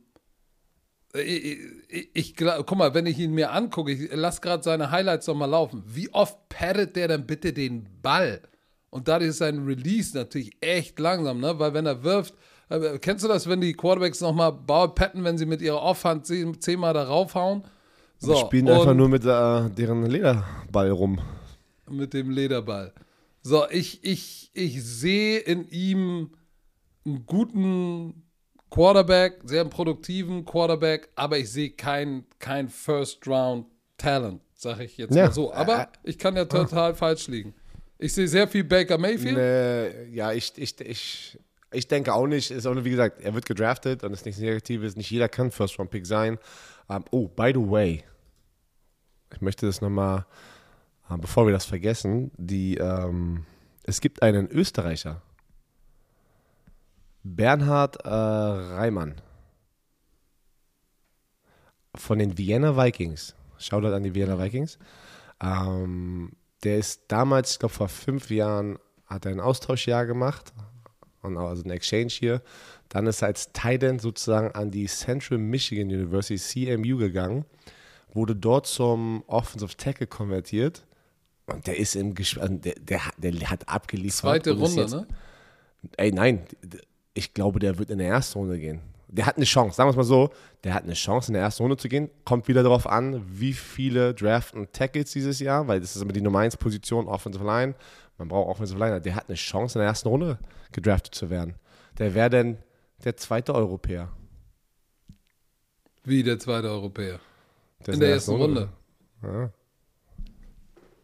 ich, ich, ich guck mal, wenn ich ihn mir angucke, ich lass gerade seine Highlights noch mal laufen. Wie oft pattet der dann bitte den Ball? Und dadurch ist sein Release natürlich echt langsam, ne? Weil wenn er wirft, äh, kennst du das, wenn die Quarterbacks noch mal Ball patten, wenn sie mit ihrer Offhand zehn- zehnmal da raufhauen? So, Die spielen einfach nur mit äh, deren Lederball rum. mit dem Lederball. So, ich, ich, ich sehe in ihm einen guten Quarterback, sehr produktiven Quarterback, aber ich sehe kein, kein First-Round-Talent, sage ich jetzt Ja. mal so. Aber ich kann ja total falsch liegen. Ich sehe sehr viel Baker Mayfield. Nee, ja, ich, ich, ich, ich denke auch nicht. Ist auch, nur, wie gesagt, er wird gedraftet und das ist nichts Negatives. Nicht jeder kann First-Round-Pick sein. Ähm, oh, by the way, ich möchte das nochmal, bevor wir das vergessen, die, ähm, es gibt einen Österreicher, Bernhard äh, Reimann von den Vienna Vikings. Shoutout an die Vienna Vikings. Ähm, der ist damals, ich glaube vor fünf Jahren, hat er ein Austauschjahr gemacht, also ein Exchange hier. Dann ist er als Titan sozusagen an die Central Michigan University, CMU, gegangen, wurde dort zum Offensive Tackle konvertiert. Und der ist im Gesch also der, der, hat- der hat abgeliefert. Zweite und Runde, jetzt- ne? Ey, nein, ich glaube, der wird in der ersten Runde gehen. Der hat eine Chance, sagen wir es mal so, der hat eine Chance, in der ersten Runde zu gehen. Kommt wieder darauf an, wie viele draften Tackles dieses Jahr, weil das ist immer die Nummer 1 Position, Offensive Line. Man braucht Offensive Line. Der hat eine Chance, in der ersten Runde gedraftet zu werden. Der wäre dann der zweite Europäer. Wie der zweite Europäer. Der In der ersten Runde. Ja.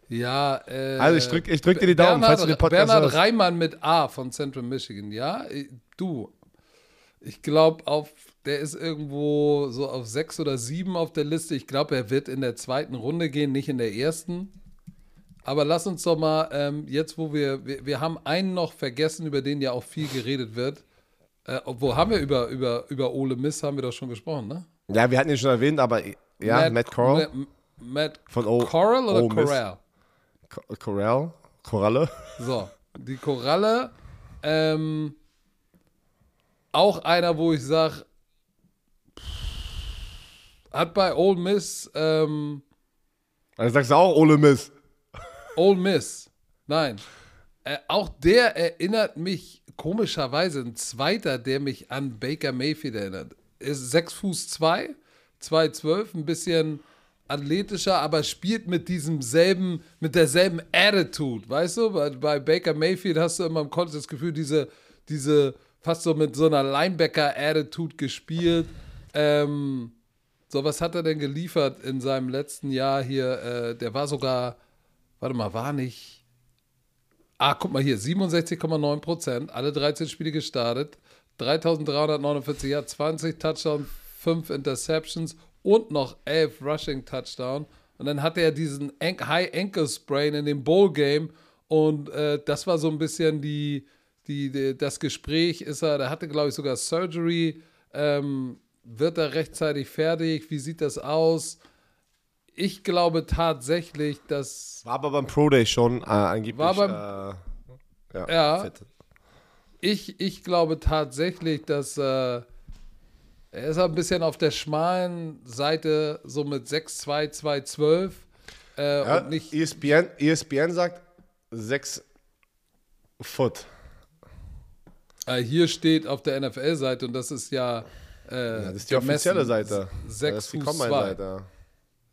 Ja, äh, Also ich drück- ich drück dir die Daumen, Bernhard, falls du den Podcast Bernhard hörst. Reimann mit A von Central Michigan, ja, du. Ich glaube, auf der ist irgendwo so auf sechs oder sieben auf der Liste. Ich glaube, er wird in der zweiten Runde gehen, nicht in der ersten. Aber lass uns doch mal, ähm, jetzt wo wir, wir, wir haben einen noch vergessen, über den ja auch viel geredet wird. Äh, wo haben wir über, über, über Ole Miss, haben wir doch schon gesprochen, ne? ja, wir hatten ihn schon erwähnt, aber ja, Matt, Corral Matt, Matt von O- Corral oder Miss. Corral? Co- Corral, Koralle. So, die Koralle. Ähm, auch einer, wo ich sage, hat bei Ole Miss, ähm, Dann sagst du auch Ole Miss. Ole Miss, nein, äh, auch der erinnert mich komischerweise, ein zweiter, der mich an Baker Mayfield erinnert. Ist 6 Fuß 2, 212, ein bisschen athletischer, aber spielt mit diesem selben, mit derselben Attitude, weißt du? Bei, bei Baker Mayfield hast du immer im Kontext das Gefühl, diese, diese fast so mit so einer Linebacker-Attitude gespielt. Ähm, so, was hat er denn geliefert in seinem letzten Jahr hier? Äh, der war sogar, warte mal, war nicht. Ah, guck mal hier, 67,9 Prozent, alle 13 Spiele gestartet, 3349 Yards, 20 Touchdowns, 5 Interceptions und noch 11 Rushing Touchdown. Und dann hatte er diesen High Ankle Sprain in dem Bowl Game und äh, das war so ein bisschen die, die, die, das Gespräch. Ist er, der hatte glaube ich sogar Surgery. Ähm, wird er rechtzeitig fertig? Wie sieht das aus? Ich glaube tatsächlich, dass War aber beim Pro Day schon äh, angeblich. War beim- äh, ja, Ja. ich, ich glaube tatsächlich, dass äh, er ist ein bisschen auf der schmalen Seite, so mit 6'2, 2'12 äh, Ja, und nicht ESPN, ESPN sagt 6 Foot. äh, hier steht auf der NFL-Seite und das ist ja, äh, Ja, das ist die offizielle Seite. Sechs das ist die Fuß Combine-Seite.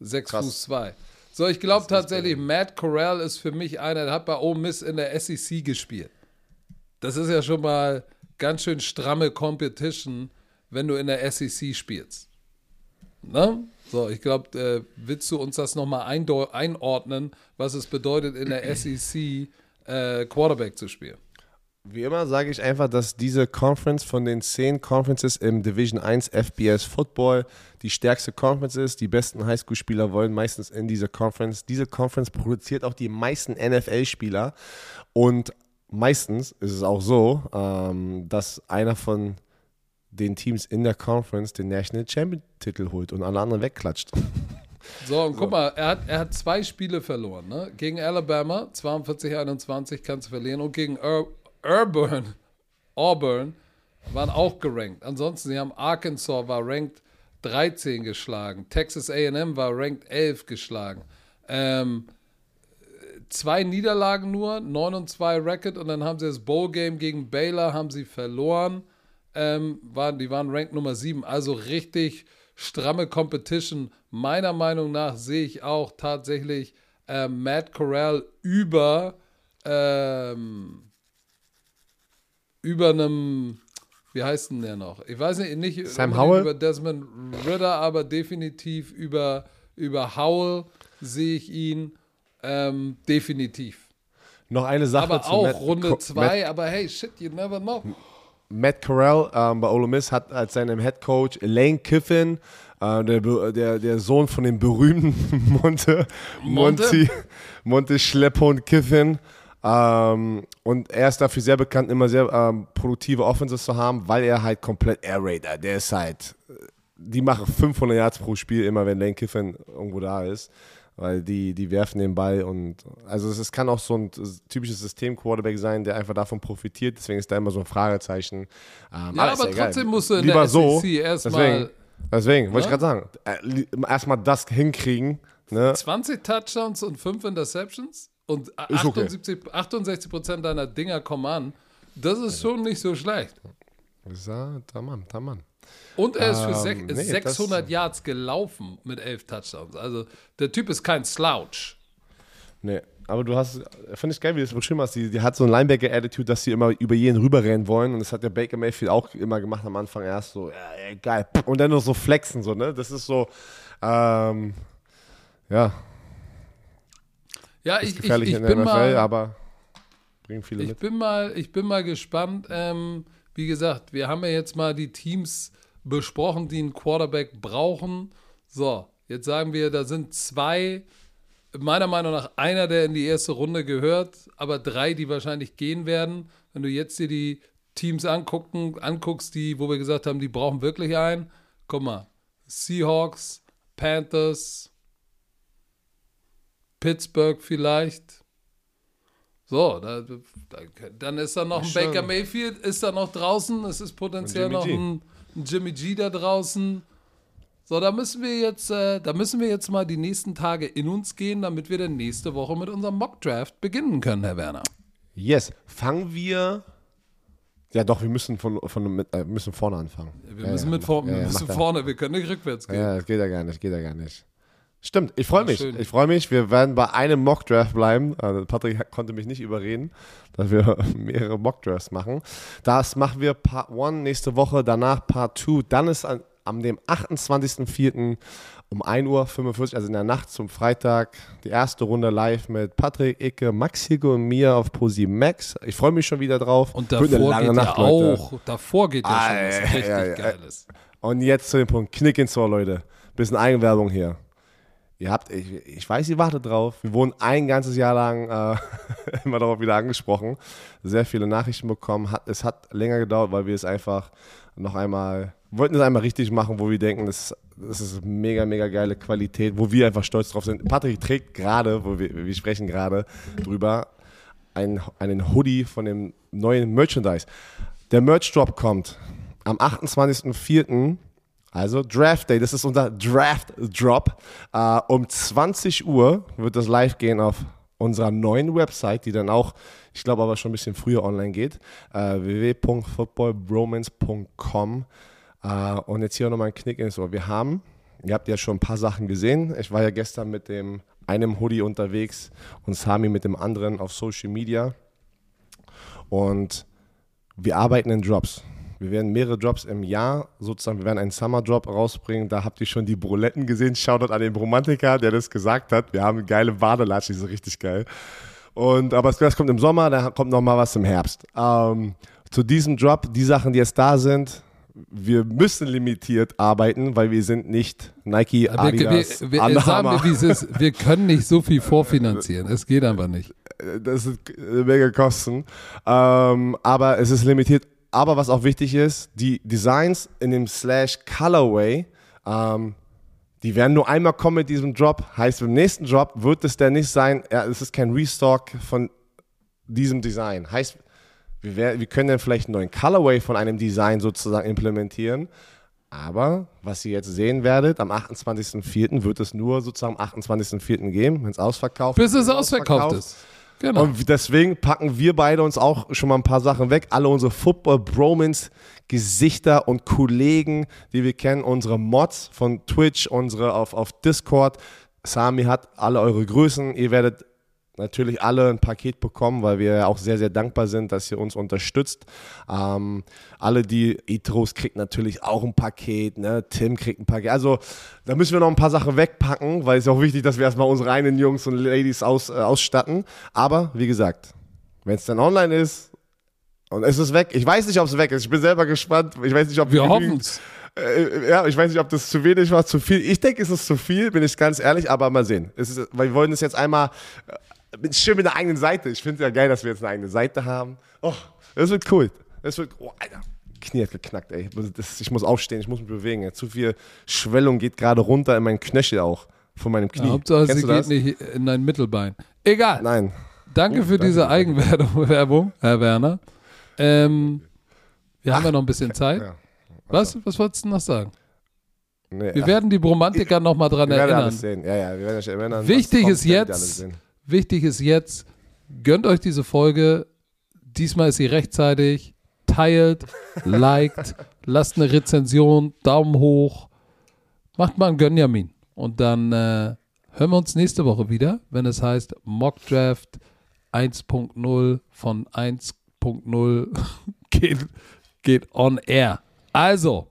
6 Krass. Fuß 2. So, ich glaube tatsächlich, Matt Corral ist für mich einer, der hat bei Ole Miss in der SEC gespielt. Das ist ja schon mal ganz schön stramme Competition, wenn du in der SEC spielst. Ne? So, ich glaube, äh, willst du uns das nochmal einordnen, was es bedeutet, in der SEC äh, Quarterback zu spielen? Wie immer sage ich einfach, dass diese Conference von den zehn Conferences im Division 1 FBS Football die stärkste Conference ist. Die besten Highschool-Spieler wollen meistens in diese Conference. Diese Conference produziert auch die meisten NFL-Spieler. Und meistens ist es auch so, ähm, dass einer von den Teams in der Conference den National Champion-Titel holt und alle anderen wegklatscht. So, und guck mal, er hat, er hat zwei Spiele verloren. Ne? Gegen Alabama, 42-21 kannst du verlieren. Und gegen Ur Urban, Auburn, waren auch gerankt. Ansonsten, sie haben Arkansas war ranked 13 geschlagen. Texas AM war ranked 11 geschlagen. Ähm, zwei Niederlagen nur, 9 und 2 Record und dann haben sie das Bowl-Game gegen Baylor haben sie verloren. Ähm, waren, die waren ranked Nummer 7. Also richtig stramme Competition. Meiner Meinung nach sehe ich auch tatsächlich äh, Matt Corral über ähm, über einem wie heißt denn der noch? Ich weiß nicht, nicht Sam Howell? über Desmond Ritter, aber definitiv über, über Howell sehe ich ihn ähm, definitiv. Noch eine Sache aber zu auch Matt, Runde 2, aber hey, shit, you never know. Matt Corral ähm, bei Ole Miss hat als seinem Head Coach Lane Kiffin, äh, der, der, der Sohn von dem berühmten Monte, Monte? Monty, Monte Schlepphund Kiffin. Ähm, und er ist dafür sehr bekannt, immer sehr ähm, produktive Offenses zu haben, weil er halt komplett Air Raider, der ist halt, die machen 500 Yards pro Spiel immer, wenn Lane Kiffin irgendwo da ist weil die, die werfen den Ball und also es, es kann auch so ein typisches System-Quarterback sein, der einfach davon profitiert, deswegen ist da immer so ein Fragezeichen. Ähm, ja, aber ja trotzdem musst du in Lieber der so, SEC erstmal. Deswegen, wollte ich gerade sagen, äh, erstmal das hinkriegen. Ne? 20 Touchdowns und 5 Interceptions und 78, okay. 68 Prozent deiner Dinger kommen an. Das ist schon nicht so schlecht. Ja, Mann, Mann. Und er ist für ähm, nee, 600 Yards gelaufen mit 11 Touchdowns. Also der Typ ist kein Slouch. Nee, aber du hast, finde ich geil, wie du das beschrieben hast. Die, die hat so ein Linebacker-Attitude, dass sie immer über jeden rüberrennen wollen. Und das hat der Baker Mayfield auch immer gemacht am Anfang erst so, ja, geil. Und dann noch so flexen, so, ne? Das ist so, ähm, ja. Ja, ich, ich, ich in der bin NFL, mal, aber bringen viele ich mit. Bin mal, ich bin mal gespannt. Ähm, wie gesagt, wir haben ja jetzt mal die Teams besprochen, die einen Quarterback brauchen. So, jetzt sagen wir, da sind zwei, meiner Meinung nach einer, der in die erste Runde gehört, aber drei, die wahrscheinlich gehen werden. Wenn du jetzt dir die Teams angucken, anguckst, die, wo wir gesagt haben, die brauchen wirklich einen, guck mal, Seahawks, Panthers, Pittsburgh vielleicht. So, da, da, dann ist da noch ein Baker Mayfield, ist da noch draußen, es ist potenziell noch ein Jimmy G da draußen. So, da müssen wir jetzt, äh, da müssen wir jetzt mal die nächsten Tage in uns gehen, damit wir dann nächste Woche mit unserem Mock Draft beginnen können, Herr Werner. Yes. Fangen wir. Ja, doch, wir müssen von, von mit, äh, müssen vorne anfangen. Wir müssen ja, mit vor, ja, wir müssen vorne, wir können nicht rückwärts gehen. Ja, das geht ja gar nicht, geht ja gar nicht. Stimmt, ich freue mich. Schön. Ich freue mich. Wir werden bei einem Mock-Draft bleiben. Also Patrick konnte mich nicht überreden, dass wir mehrere Mock-Drafts machen. Das machen wir Part 1 nächste Woche, danach Part 2. Dann ist an, am dem 28.04. um 1.45 Uhr, also in der Nacht zum Freitag, die erste Runde live mit Patrick, Icke, Max Higo und mir auf Posi Max. Ich freue mich schon wieder drauf. Und davor geht Nacht, ja auch, davor geht ja schon was richtig ja, ja, Geiles. Und jetzt zu dem Punkt, Knick ins Ohr, Leute. Bisschen Eigenwerbung hier. Ihr habt, ich, ich, weiß, ihr wartet drauf. Wir wurden ein ganzes Jahr lang äh, immer darauf wieder angesprochen. Sehr viele Nachrichten bekommen. Hat, es hat länger gedauert, weil wir es einfach noch einmal, wollten es einmal richtig machen, wo wir denken, das, das ist mega, mega geile Qualität, wo wir einfach stolz drauf sind. Patrick trägt gerade, wo wir, wir sprechen gerade drüber, einen, einen Hoodie von dem neuen Merchandise. Der Merch-Drop kommt am 28.04. Also Draft Day, das ist unser Draft Drop. Uh, um 20 Uhr wird das live gehen auf unserer neuen Website, die dann auch, ich glaube aber schon ein bisschen früher online geht, uh, www.footballbromance.com. Uh, und jetzt hier nochmal ein Knick ins Ohr. Wir haben, ihr habt ja schon ein paar Sachen gesehen. Ich war ja gestern mit dem einem Hoodie unterwegs und Sami mit dem anderen auf Social Media. Und wir arbeiten in Drops. Wir werden mehrere Drops im Jahr sozusagen, wir werden einen Summer Drop rausbringen. Da habt ihr schon die Bruletten gesehen. Shoutout an den Bromantiker, der das gesagt hat. Wir haben geile Badelatschen, die sind richtig geil. Und, aber das kommt im Sommer, da kommt noch mal was im Herbst. Ähm, zu diesem Drop, die Sachen, die jetzt da sind, wir müssen limitiert arbeiten, weil wir sind nicht Nike, Adidas, wir, wir, wir, sagen wir, wie es ist, wir können nicht so viel vorfinanzieren. Es geht einfach nicht. Das ist mega Kosten. Ähm, aber es ist limitiert aber was auch wichtig ist, die Designs in dem Slash Colorway, ähm, Die werden nur einmal kommen mit diesem Drop. Heißt, beim nächsten Drop wird es der nicht sein, ja, es ist kein Restock von diesem Design. Heißt, wir, wär, wir können dann vielleicht einen neuen Colorway von einem Design sozusagen implementieren. Aber was ihr jetzt sehen werdet, am 28.04. wird es nur sozusagen am 28.04. geben, wenn es ausverkauft Bis es ist. ausverkauft ist. Genau. Und deswegen packen wir beide uns auch schon mal ein paar Sachen weg. Alle unsere Football-Bromans, Gesichter und Kollegen, die wir kennen, unsere Mods von Twitch, unsere auf, auf Discord. Sami hat alle eure Größen. Ihr werdet natürlich alle ein Paket bekommen, weil wir auch sehr, sehr dankbar sind, dass ihr uns unterstützt. Ähm, alle die Etros kriegt natürlich auch ein Paket, ne? Tim kriegt ein Paket. Also da müssen wir noch ein paar Sachen wegpacken, weil es ist auch wichtig, dass wir erstmal unsere eigenen Jungs und Ladies aus, äh, ausstatten. Aber wie gesagt, wenn es dann online ist und es ist weg, ich weiß nicht, ob es weg ist. Ich bin selber gespannt. Ich weiß nicht, ob Wir hoffen es. äh, ja, ich weiß nicht, ob das zu wenig war, zu viel. Ich denke, es ist zu viel, bin ich ganz ehrlich, aber mal sehen. Es ist, wir wollen es jetzt einmal schön mit einer eigenen Seite. Ich finde es ja geil, dass wir jetzt eine eigene Seite haben. Oh, das wird cool. Das wird, oh, Alter. Knie hat geknackt, ey. Das, ich muss aufstehen, ich muss mich bewegen. Ja. Zu viel Schwellung geht gerade runter in meinen Knöchel auch. Von meinem Knie. Ja, Hauptsache, Kennst sie du geht das? nicht in dein Mittelbein. Egal. Nein. Danke Oh, für danke, diese. Eigenwerbung, Werbung, Herr Werner. Ähm, wir haben ja noch ein bisschen Zeit. Ja. Was? Was wolltest du noch sagen? Nee, Wir ach, werden die Bromantiker noch mal dran wir werden erinnern. alles sehen. Ja, ja, wir werden euch erinnern. Wichtig ist jetzt-. Wichtig ist jetzt, gönnt euch diese Folge. Diesmal ist sie rechtzeitig. Teilt, liked, lasst eine Rezension, Daumen hoch. Macht mal einen Gönjamin. Und dann äh, hören wir uns nächste Woche wieder, wenn es heißt Mock Draft 1.0 von 1.0 geht, geht on air. Also,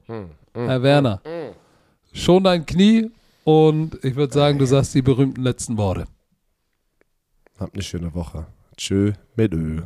Herr Werner, schon dein Knie und ich würde sagen, du sagst die berühmten letzten Worte. Habt eine schöne Woche. Tschö mit Ö.